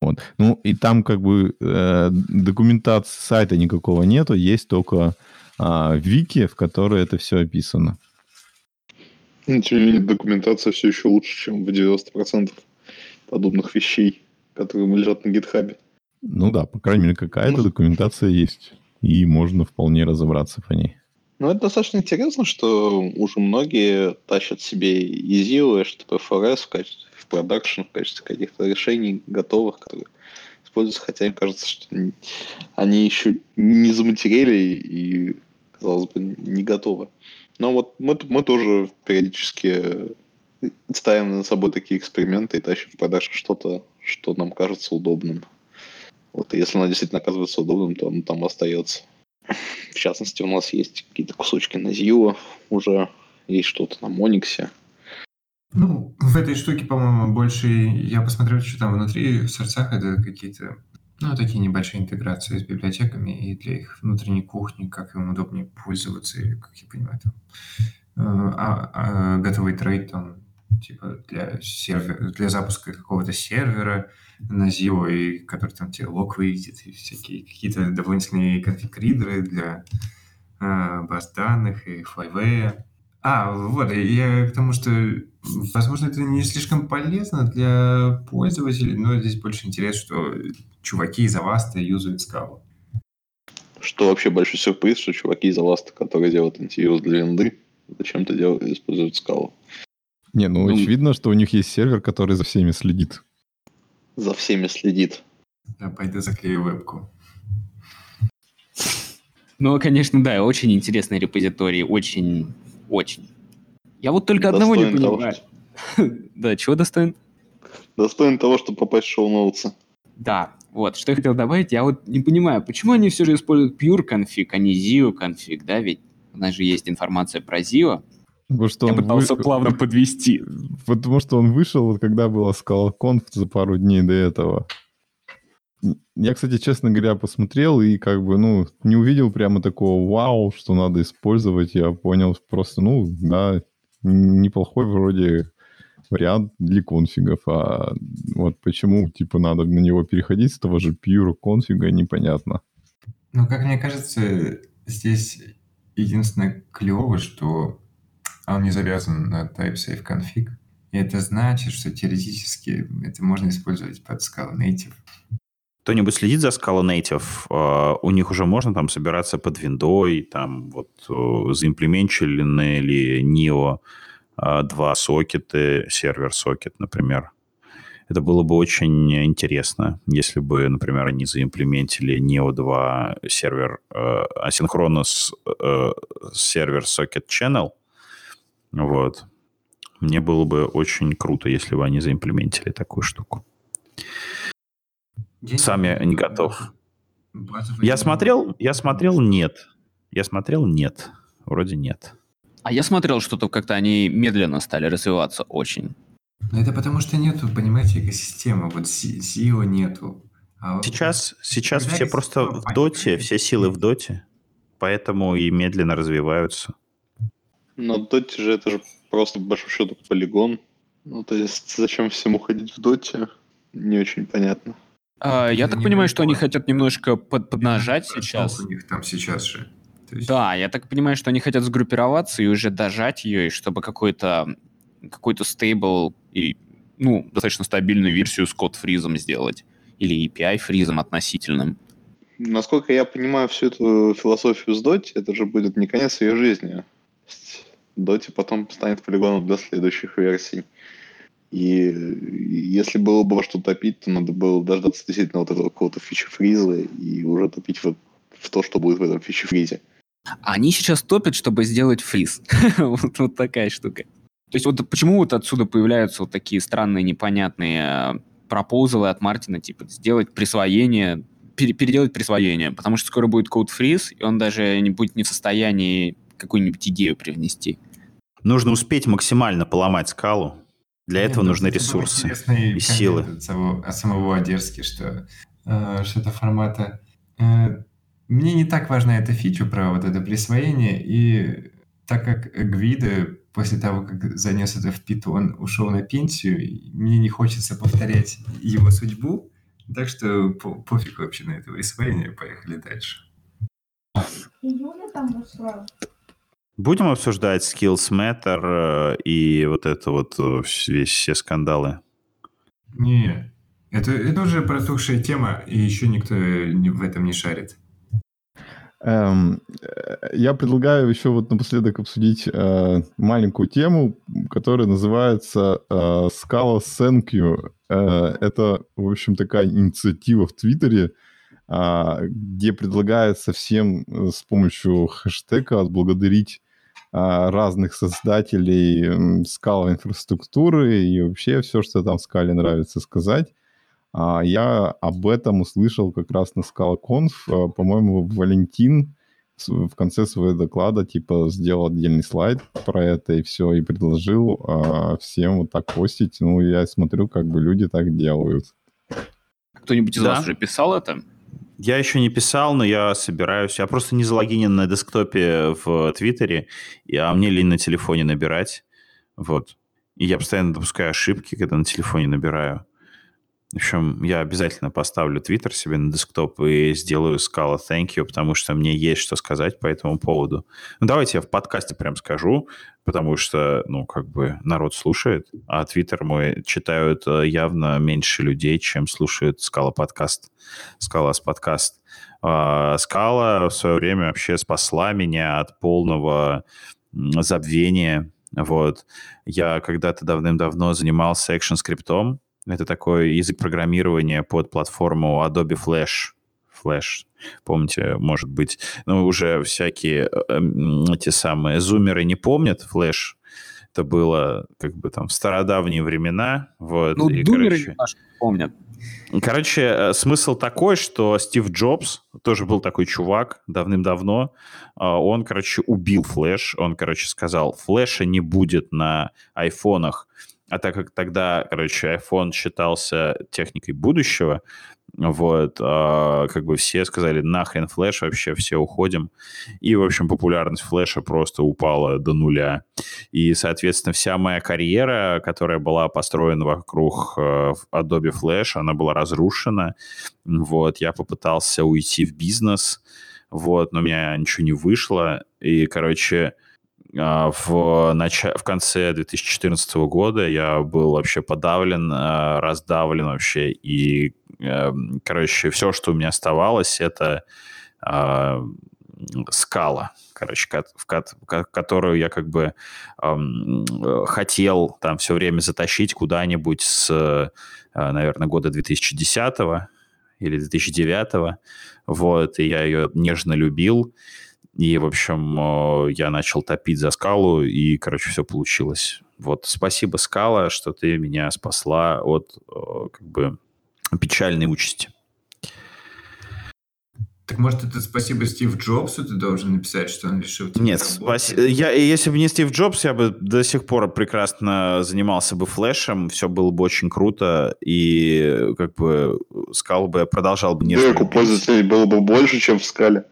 Вот. Ну, и там как бы э, документации сайта никакого нету, есть только э, вики, в которой это все описано. Ну, тем не менее, документация все еще лучше, чем в 90% подобных вещей, которые лежат на гитхабе. Ну да, по крайней мере, какая-то ну, документация есть, и можно вполне разобраться по ней. Ну, это достаточно интересно, что уже многие тащат себе EZIO, HTTP в качестве в продакшн, в качестве каких-то решений готовых, которые используются, хотя им кажется, что они еще не заматерели и, казалось бы, не готовы. Но вот мы, мы тоже периодически ставим на собой такие эксперименты и тащим в продакшн что-то, что нам кажется удобным. Вот, и если оно действительно оказывается удобным, то оно там остается. В частности, у нас есть какие-то кусочки на Zio уже, есть что-то на Мониксе. Ну, в этой штуке, по-моему, больше я посмотрел, что там внутри, в сердцах это какие-то, ну, такие небольшие интеграции с библиотеками и для их внутренней кухни, как им удобнее пользоваться, или, как я понимаю, там, э, а, а, готовый трейд, там, типа для, сервер, для запуска какого-то сервера на Zio, и который там тебе лог выведет, и всякие какие-то дополнительные конфиг-ридеры для э, баз данных и флайвея. А, вот, я к тому, что, возможно, это не слишком полезно для пользователей, но здесь больше интерес, что чуваки из Avast юзают скалу. Что вообще большой сюрприз, что чуваки из Avast, которые делают антивирус для винды, зачем-то делают, используют скалу. Не, ну, ну очевидно, что у них есть сервер, который за всеми следит. За всеми следит. Я пойду заклею вебку. Ну, конечно, да, очень интересный репозиторий, очень, очень. Я вот только достоин одного не понимаю. Того, что... да, чего достоин? Достоин того, чтобы попасть в шоу-ноутсы. Да, вот, что я хотел добавить, я вот не понимаю, почему они все же используют pure конфиг, а не zio конфиг, да, ведь у нас же есть информация про zio, Потому что Я пытался вы... плавно подвести. Потому что он вышел, вот когда была ScalaConf за пару дней до этого. Я, кстати, честно говоря, посмотрел и как бы, ну, не увидел прямо такого вау, что надо использовать. Я понял просто, ну, да, неплохой вроде вариант для конфигов. А вот почему, типа, надо на него переходить с того же pure конфига, непонятно. Ну, как мне кажется, здесь единственное клево, что он не завязан на TypeSafe config. И это значит, что теоретически это можно использовать под Scala Native. Кто-нибудь следит за Scala Native? Uh, у них уже можно там собираться под виндой, там вот uh, заимплеменчены ли NIO uh, два сокеты, сервер-сокет, например. Это было бы очень интересно, если бы, например, они заимплементили NEO 2 сервер э, асинхронно с э, сервер Socket Channel, вот. Мне было бы очень круто, если бы они заимплементили такую штуку. Я Сами не готов. Базовый я смотрел, я смотрел, нет. Я смотрел, нет. Вроде нет. А я смотрел, что-то как-то они медленно стали развиваться очень. Но это потому что нету, понимаете, экосистемы. Вот SEO нету. А сейчас, сейчас все просто в доте, все силы в доте, поэтому и медленно развиваются. Но доте же это же просто, по большому счету, полигон. Ну, то есть, зачем всем уходить в доте, не очень понятно. А, я так понимаю, что они хотят немножко под, поднажать сейчас. У них там сейчас же. Есть... Да, я так понимаю, что они хотят сгруппироваться и уже дожать ее, и чтобы какой-то какой-то стейбл и ну, достаточно стабильную версию с код-фризом сделать или API-фризом относительным. Насколько я понимаю всю эту философию с Dota, это же будет не конец ее жизни. Dota потом станет полигоном для следующих версий. И если было бы во что топить, то надо было дождаться действительно вот этого какого-то фичи-фриза и уже топить в, в то, что будет в этом фичи-фризе. Они сейчас топят, чтобы сделать фриз. вот, вот такая штука. То есть вот почему вот отсюда появляются вот такие странные, непонятные пропозалы от Мартина, типа сделать присвоение, пере, переделать присвоение, потому что скоро будет код фриз, и он даже не будет не в состоянии какую-нибудь идею привнести. Нужно успеть максимально поломать скалу. Для Нет, этого нужны ресурсы и силы. От самого, от самого Одерски, что э, что-то формата... Э, мне не так важна эта фича про вот это присвоение, и так как Гвида после того, как занес это в Питон, ушел на пенсию, мне не хочется повторять его судьбу, так что по пофиг вообще на это присвоение, поехали дальше. Будем обсуждать Skills Matter э, и вот это вот э, весь, все скандалы? Не, это, это уже протухшая тема, и еще никто в этом не шарит. Эм, э, я предлагаю еще вот напоследок обсудить э, маленькую тему, которая называется э, Scala Thank You. Э, это, в общем, такая инициатива в Твиттере, э, где предлагается всем э, с помощью хэштега отблагодарить э, разных создателей Scala инфраструктуры и вообще все, что там Scala нравится сказать. А я об этом услышал как раз на ScalaConf. А, по-моему, Валентин в конце своего доклада типа сделал отдельный слайд про это и все, и предложил а, всем вот так постить. Ну, я смотрю, как бы люди так делают. Кто-нибудь из да? вас уже писал это? Я еще не писал, но я собираюсь. Я просто не залогинен на десктопе в Твиттере, а мне лень на телефоне набирать. Вот. И я постоянно допускаю ошибки, когда на телефоне набираю. В общем, я обязательно поставлю Twitter себе на десктоп и сделаю скала thank you, потому что мне есть что сказать по этому поводу. Ну, давайте я в подкасте прям скажу, потому что, ну, как бы народ слушает, а Twitter мой читают э, явно меньше людей, чем слушают скала подкаст, скала с подкаст. А, скала в свое время вообще спасла меня от полного забвения. Вот. Я когда-то давным-давно занимался экшн-скриптом, это такой язык программирования под платформу Adobe Flash. Flash, помните, может быть, ну, уже всякие э, эти самые зумеры не помнят Flash. Это было как бы там в стародавние времена. Вот, ну, и, думеры короче, помнят. Короче, э, смысл такой, что Стив Джобс, тоже был такой чувак давным-давно, а, он, короче, убил Flash. Он, короче, сказал, флеша не будет на айфонах а так как тогда, короче, iPhone считался техникой будущего, вот, а, как бы все сказали, нахрен флеш, вообще все уходим. И, в общем, популярность флеша просто упала до нуля. И, соответственно, вся моя карьера, которая была построена вокруг э, Adobe Flash, она была разрушена. Вот, я попытался уйти в бизнес, вот, но у меня ничего не вышло. И, короче, в, нач... в конце 2014 года я был вообще подавлен, а, раздавлен вообще. И, эм, короче, все, что у меня оставалось, это а, скала, короче, в которую я как бы хотел там все время затащить куда-нибудь с, наверное, года 2010 или 2009. Вот, и я ее нежно любил. И, в общем, э, я начал топить за скалу, и, короче, все получилось. Вот, спасибо, скала, что ты меня спасла от, э, как бы, печальной участи. Так может, это спасибо Стив Джобсу ты должен написать, что он решил Нет, спаси... я, если бы не Стив Джобс, я бы до сих пор прекрасно занимался бы флешем, все было бы очень круто, и как бы сказал бы, продолжал бы. Дырку пользователей было бы больше, чем в скале.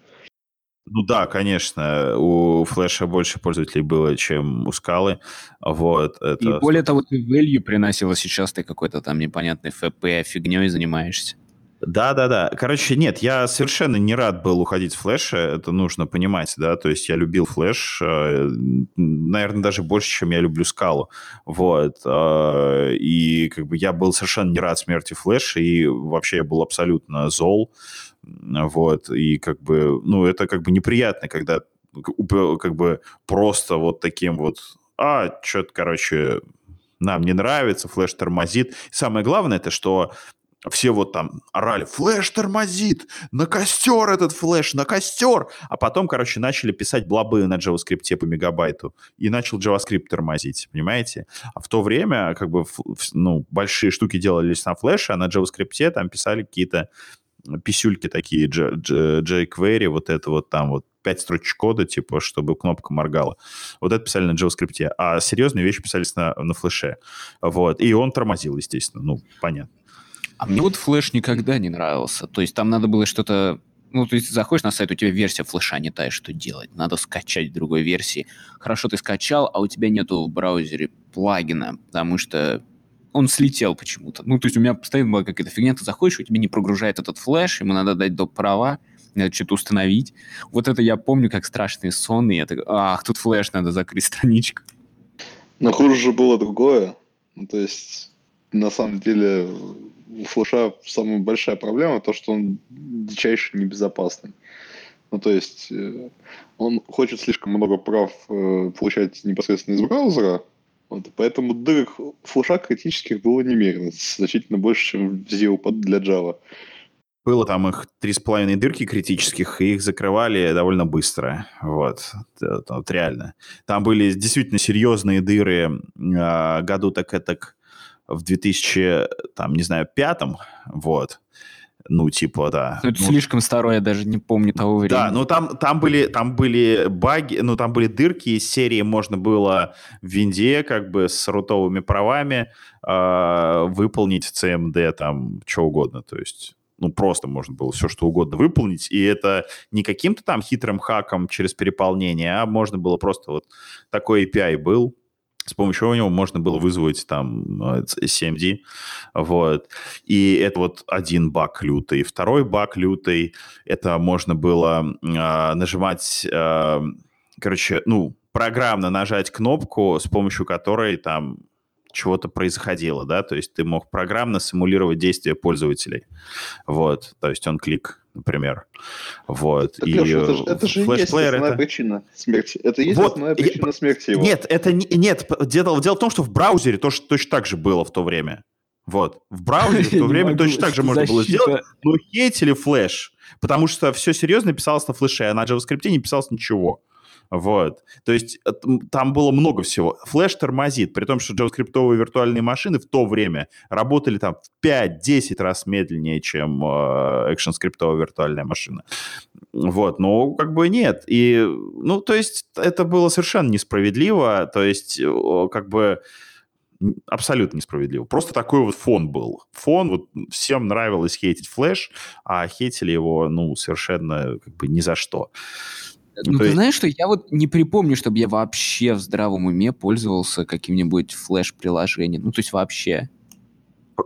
Ну да, конечно, у флеша больше пользователей было, чем у скалы. Вот, это... И более того, ты value приносила сейчас, ты какой-то там непонятный FP фигней занимаешься. Да, да, да. Короче, нет, я совершенно не рад был уходить с флеша, это нужно понимать, да, то есть я любил флеш, э, наверное, даже больше, чем я люблю скалу, вот, э, и как бы я был совершенно не рад смерти флеша, и вообще я был абсолютно зол, вот, и как бы, ну, это как бы неприятно, когда как бы просто вот таким вот, а, что-то, короче, нам не нравится, флеш тормозит. самое главное, это что все вот там орали, флеш тормозит, на костер этот флеш, на костер. А потом, короче, начали писать блобы на JavaScript по мегабайту. И начал JavaScript тормозить, понимаете? А в то время, как бы, ну, большие штуки делались на флеше, а на JavaScript там писали какие-то писюльки такие, jQuery, вот это вот там вот пять строчек кода, типа, чтобы кнопка моргала. Вот это писали на JavaScript. А серьезные вещи писались на, на флеше. Вот. И он тормозил, естественно. Ну, понятно. А мне вот флеш никогда не нравился. То есть там надо было что-то... Ну, то есть заходишь на сайт, у тебя версия флеша не та, что делать. Надо скачать другой версии. Хорошо, ты скачал, а у тебя нету в браузере плагина, потому что он слетел почему-то. Ну, то есть у меня постоянно была какая-то фигня, ты заходишь, у тебя не прогружает этот флеш, ему надо дать доп. права, надо что-то установить. Вот это я помню как страшные сон, и я так, ах, тут флеш, надо закрыть страничку. Но хуже же было другое. Ну, то есть, на самом деле, у флеша самая большая проблема то, что он дичайше небезопасный. Ну, то есть, э, он хочет слишком много прав э, получать непосредственно из браузера, вот, поэтому дырок флеша критических было немерено, значительно больше, чем в Zero для Java. Было там их три с половиной дырки критических, и их закрывали довольно быстро. Вот. вот реально. Там были действительно серьезные дыры э, году так это в 2000, там, не знаю, пятом, вот, ну, типа, да. Ну, это ну, слишком старое, я даже не помню того времени. Да, ну там, там, были, там были баги, ну там были дырки из серии, можно было в винде как бы с рутовыми правами э, выполнить CMD там что угодно, то есть ну, просто можно было все что угодно выполнить, и это не каким-то там хитрым хаком через переполнение, а можно было просто вот такой API был, с помощью него можно было вызвать там CMD, э, вот. И это вот один баг лютый. Второй баг лютый, это можно было э, нажимать, э, короче, ну, программно нажать кнопку, с помощью которой там чего-то происходило, да, то есть ты мог программно симулировать действия пользователей, вот, то есть он клик, например, вот. Так, и Леша, это, же, это же есть основная это... причина смерти. Это есть вот, основная причина я... смерти его. Нет, это не, нет, дело, дело в том, что в браузере тоже точно так же было в то время. Вот. В браузере в то время точно так же можно было сделать, но хейтили флеш, потому что все серьезно писалось на флеше, а на JavaScript не писалось ничего. Вот. То есть э, там было много всего. Flash тормозит, при том, что JavaScript виртуальные машины в то время работали там в 5-10 раз медленнее, чем э, ActionScript виртуальная машина. Вот, но как бы нет. И, ну, то есть это было совершенно несправедливо. То есть как бы абсолютно несправедливо. Просто такой вот фон был. Фон, вот всем нравилось хейтить Flash, а хейтили его, ну, совершенно как бы ни за что. Ну, ты есть... знаешь, что я вот не припомню, чтобы я вообще в здравом уме пользовался каким-нибудь флеш-приложением. Ну, то есть вообще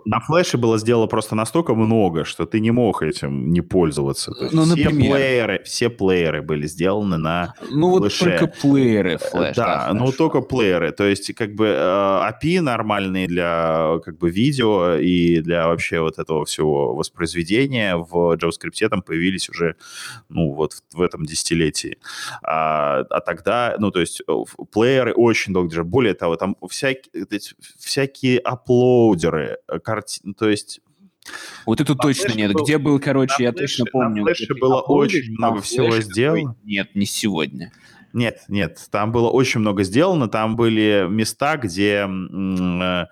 на флеше было сделано просто настолько много, что ты не мог этим не пользоваться. То есть ну, все например. плееры, все плееры были сделаны на Ну флеше. вот только плееры флеш. Да, да ну только плееры. То есть как бы э, API нормальные для как бы видео и для вообще вот этого всего воспроизведения в JavaScript там появились уже ну вот в, в этом десятилетии. А, а тогда, ну то есть э, плееры очень долго держали. Более того, там всякие, всякие аплоудеры, э, картин, то есть... Вот это точно нет. Был, Где был, короче, я флеше, точно помню. На флеше было очень много всего сделано. Нет, не сегодня. Нет, нет, там было очень много сделано, там были места, где, э,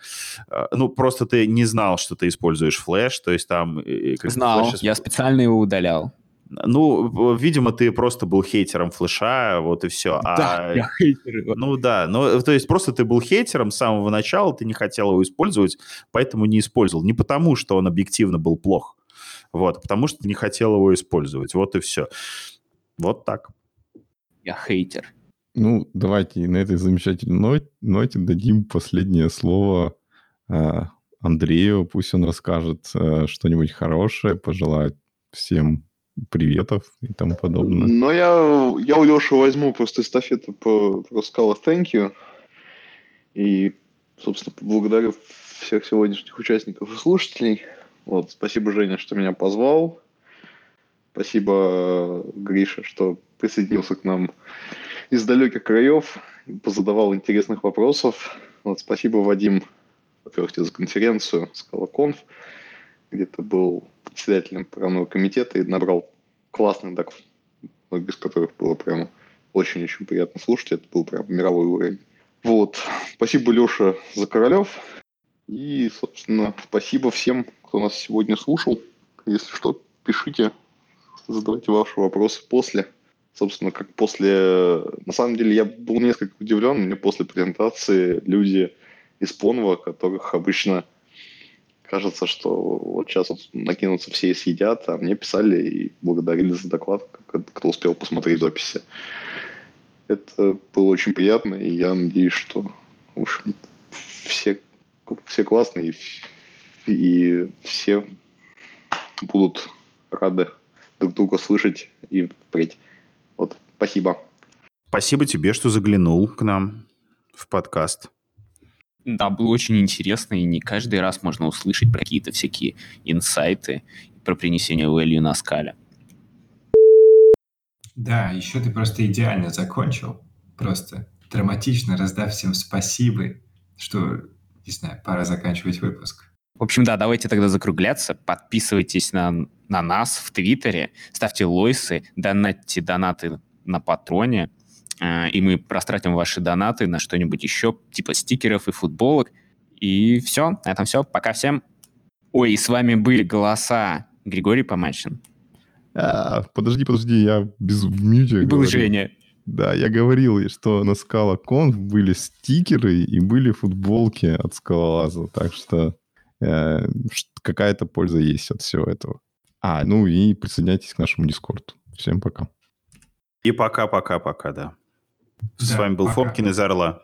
э, ну, просто ты не знал, что ты используешь флеш, то есть там... Знал, флеш... я специально его удалял. Ну, видимо, ты просто был хейтером флеша, вот и все. Да, а... я хейтер. Ну да, ну, то есть просто ты был хейтером с самого начала, ты не хотел его использовать, поэтому не использовал. Не потому, что он объективно был плох, вот, а потому что ты не хотел его использовать, вот и все. Вот так. Я хейтер. Ну, давайте на этой замечательной ноте дадим последнее слово э, Андрею. Пусть он расскажет э, что-нибудь хорошее, пожелает всем приветов и тому подобное. Но я, я у Леши возьму просто эстафету по, Scala Thank you. И, собственно, благодарю всех сегодняшних участников и слушателей. Вот, спасибо, Женя, что меня позвал. Спасибо, Гриша, что присоединился к нам из далеких краев, позадавал интересных вопросов. Вот, спасибо, Вадим, во-первых, за конференцию ScalaConf, где ты был председателем правного комитета и набрал классных доков, без которых было прямо очень-очень приятно слушать. Это был прям мировой уровень. Вот. Спасибо, Леша, за Королев. И, собственно, спасибо всем, кто нас сегодня слушал. Если что, пишите, задавайте ваши вопросы после. Собственно, как после... На самом деле, я был несколько удивлен. Мне после презентации люди из Понова, которых обычно кажется, что вот сейчас вот накинутся все и съедят, а мне писали и благодарили за доклад, кто успел посмотреть записи. Это было очень приятно, и я надеюсь, что общем, все, все классные, и все будут рады друг друга слышать и впредь. Вот, спасибо. Спасибо тебе, что заглянул к нам в подкаст. Да, было очень интересно, и не каждый раз можно услышать про какие-то всякие инсайты про принесение value на скале. Да, еще ты просто идеально закончил. Просто драматично раздав всем спасибо, что, не знаю, пора заканчивать выпуск. В общем, да, давайте тогда закругляться. Подписывайтесь на, на нас в Твиттере, ставьте лойсы, донатьте донаты на Патроне. Э, и мы растратим ваши донаты на что-нибудь еще, типа стикеров и футболок. И все, на этом все. Пока всем. Ой, и с вами были голоса Григорий Помачин. А, подожди, подожди, я без в мьюте И был Женя. Да, я говорил, что на Scala Conf были стикеры и были футболки от Скалолаза, так что э, какая-то польза есть от всего этого. А, ну и присоединяйтесь к нашему Дискорду. Всем пока. И пока-пока-пока, да. С Да, вами был пока. Фомкин из Орла.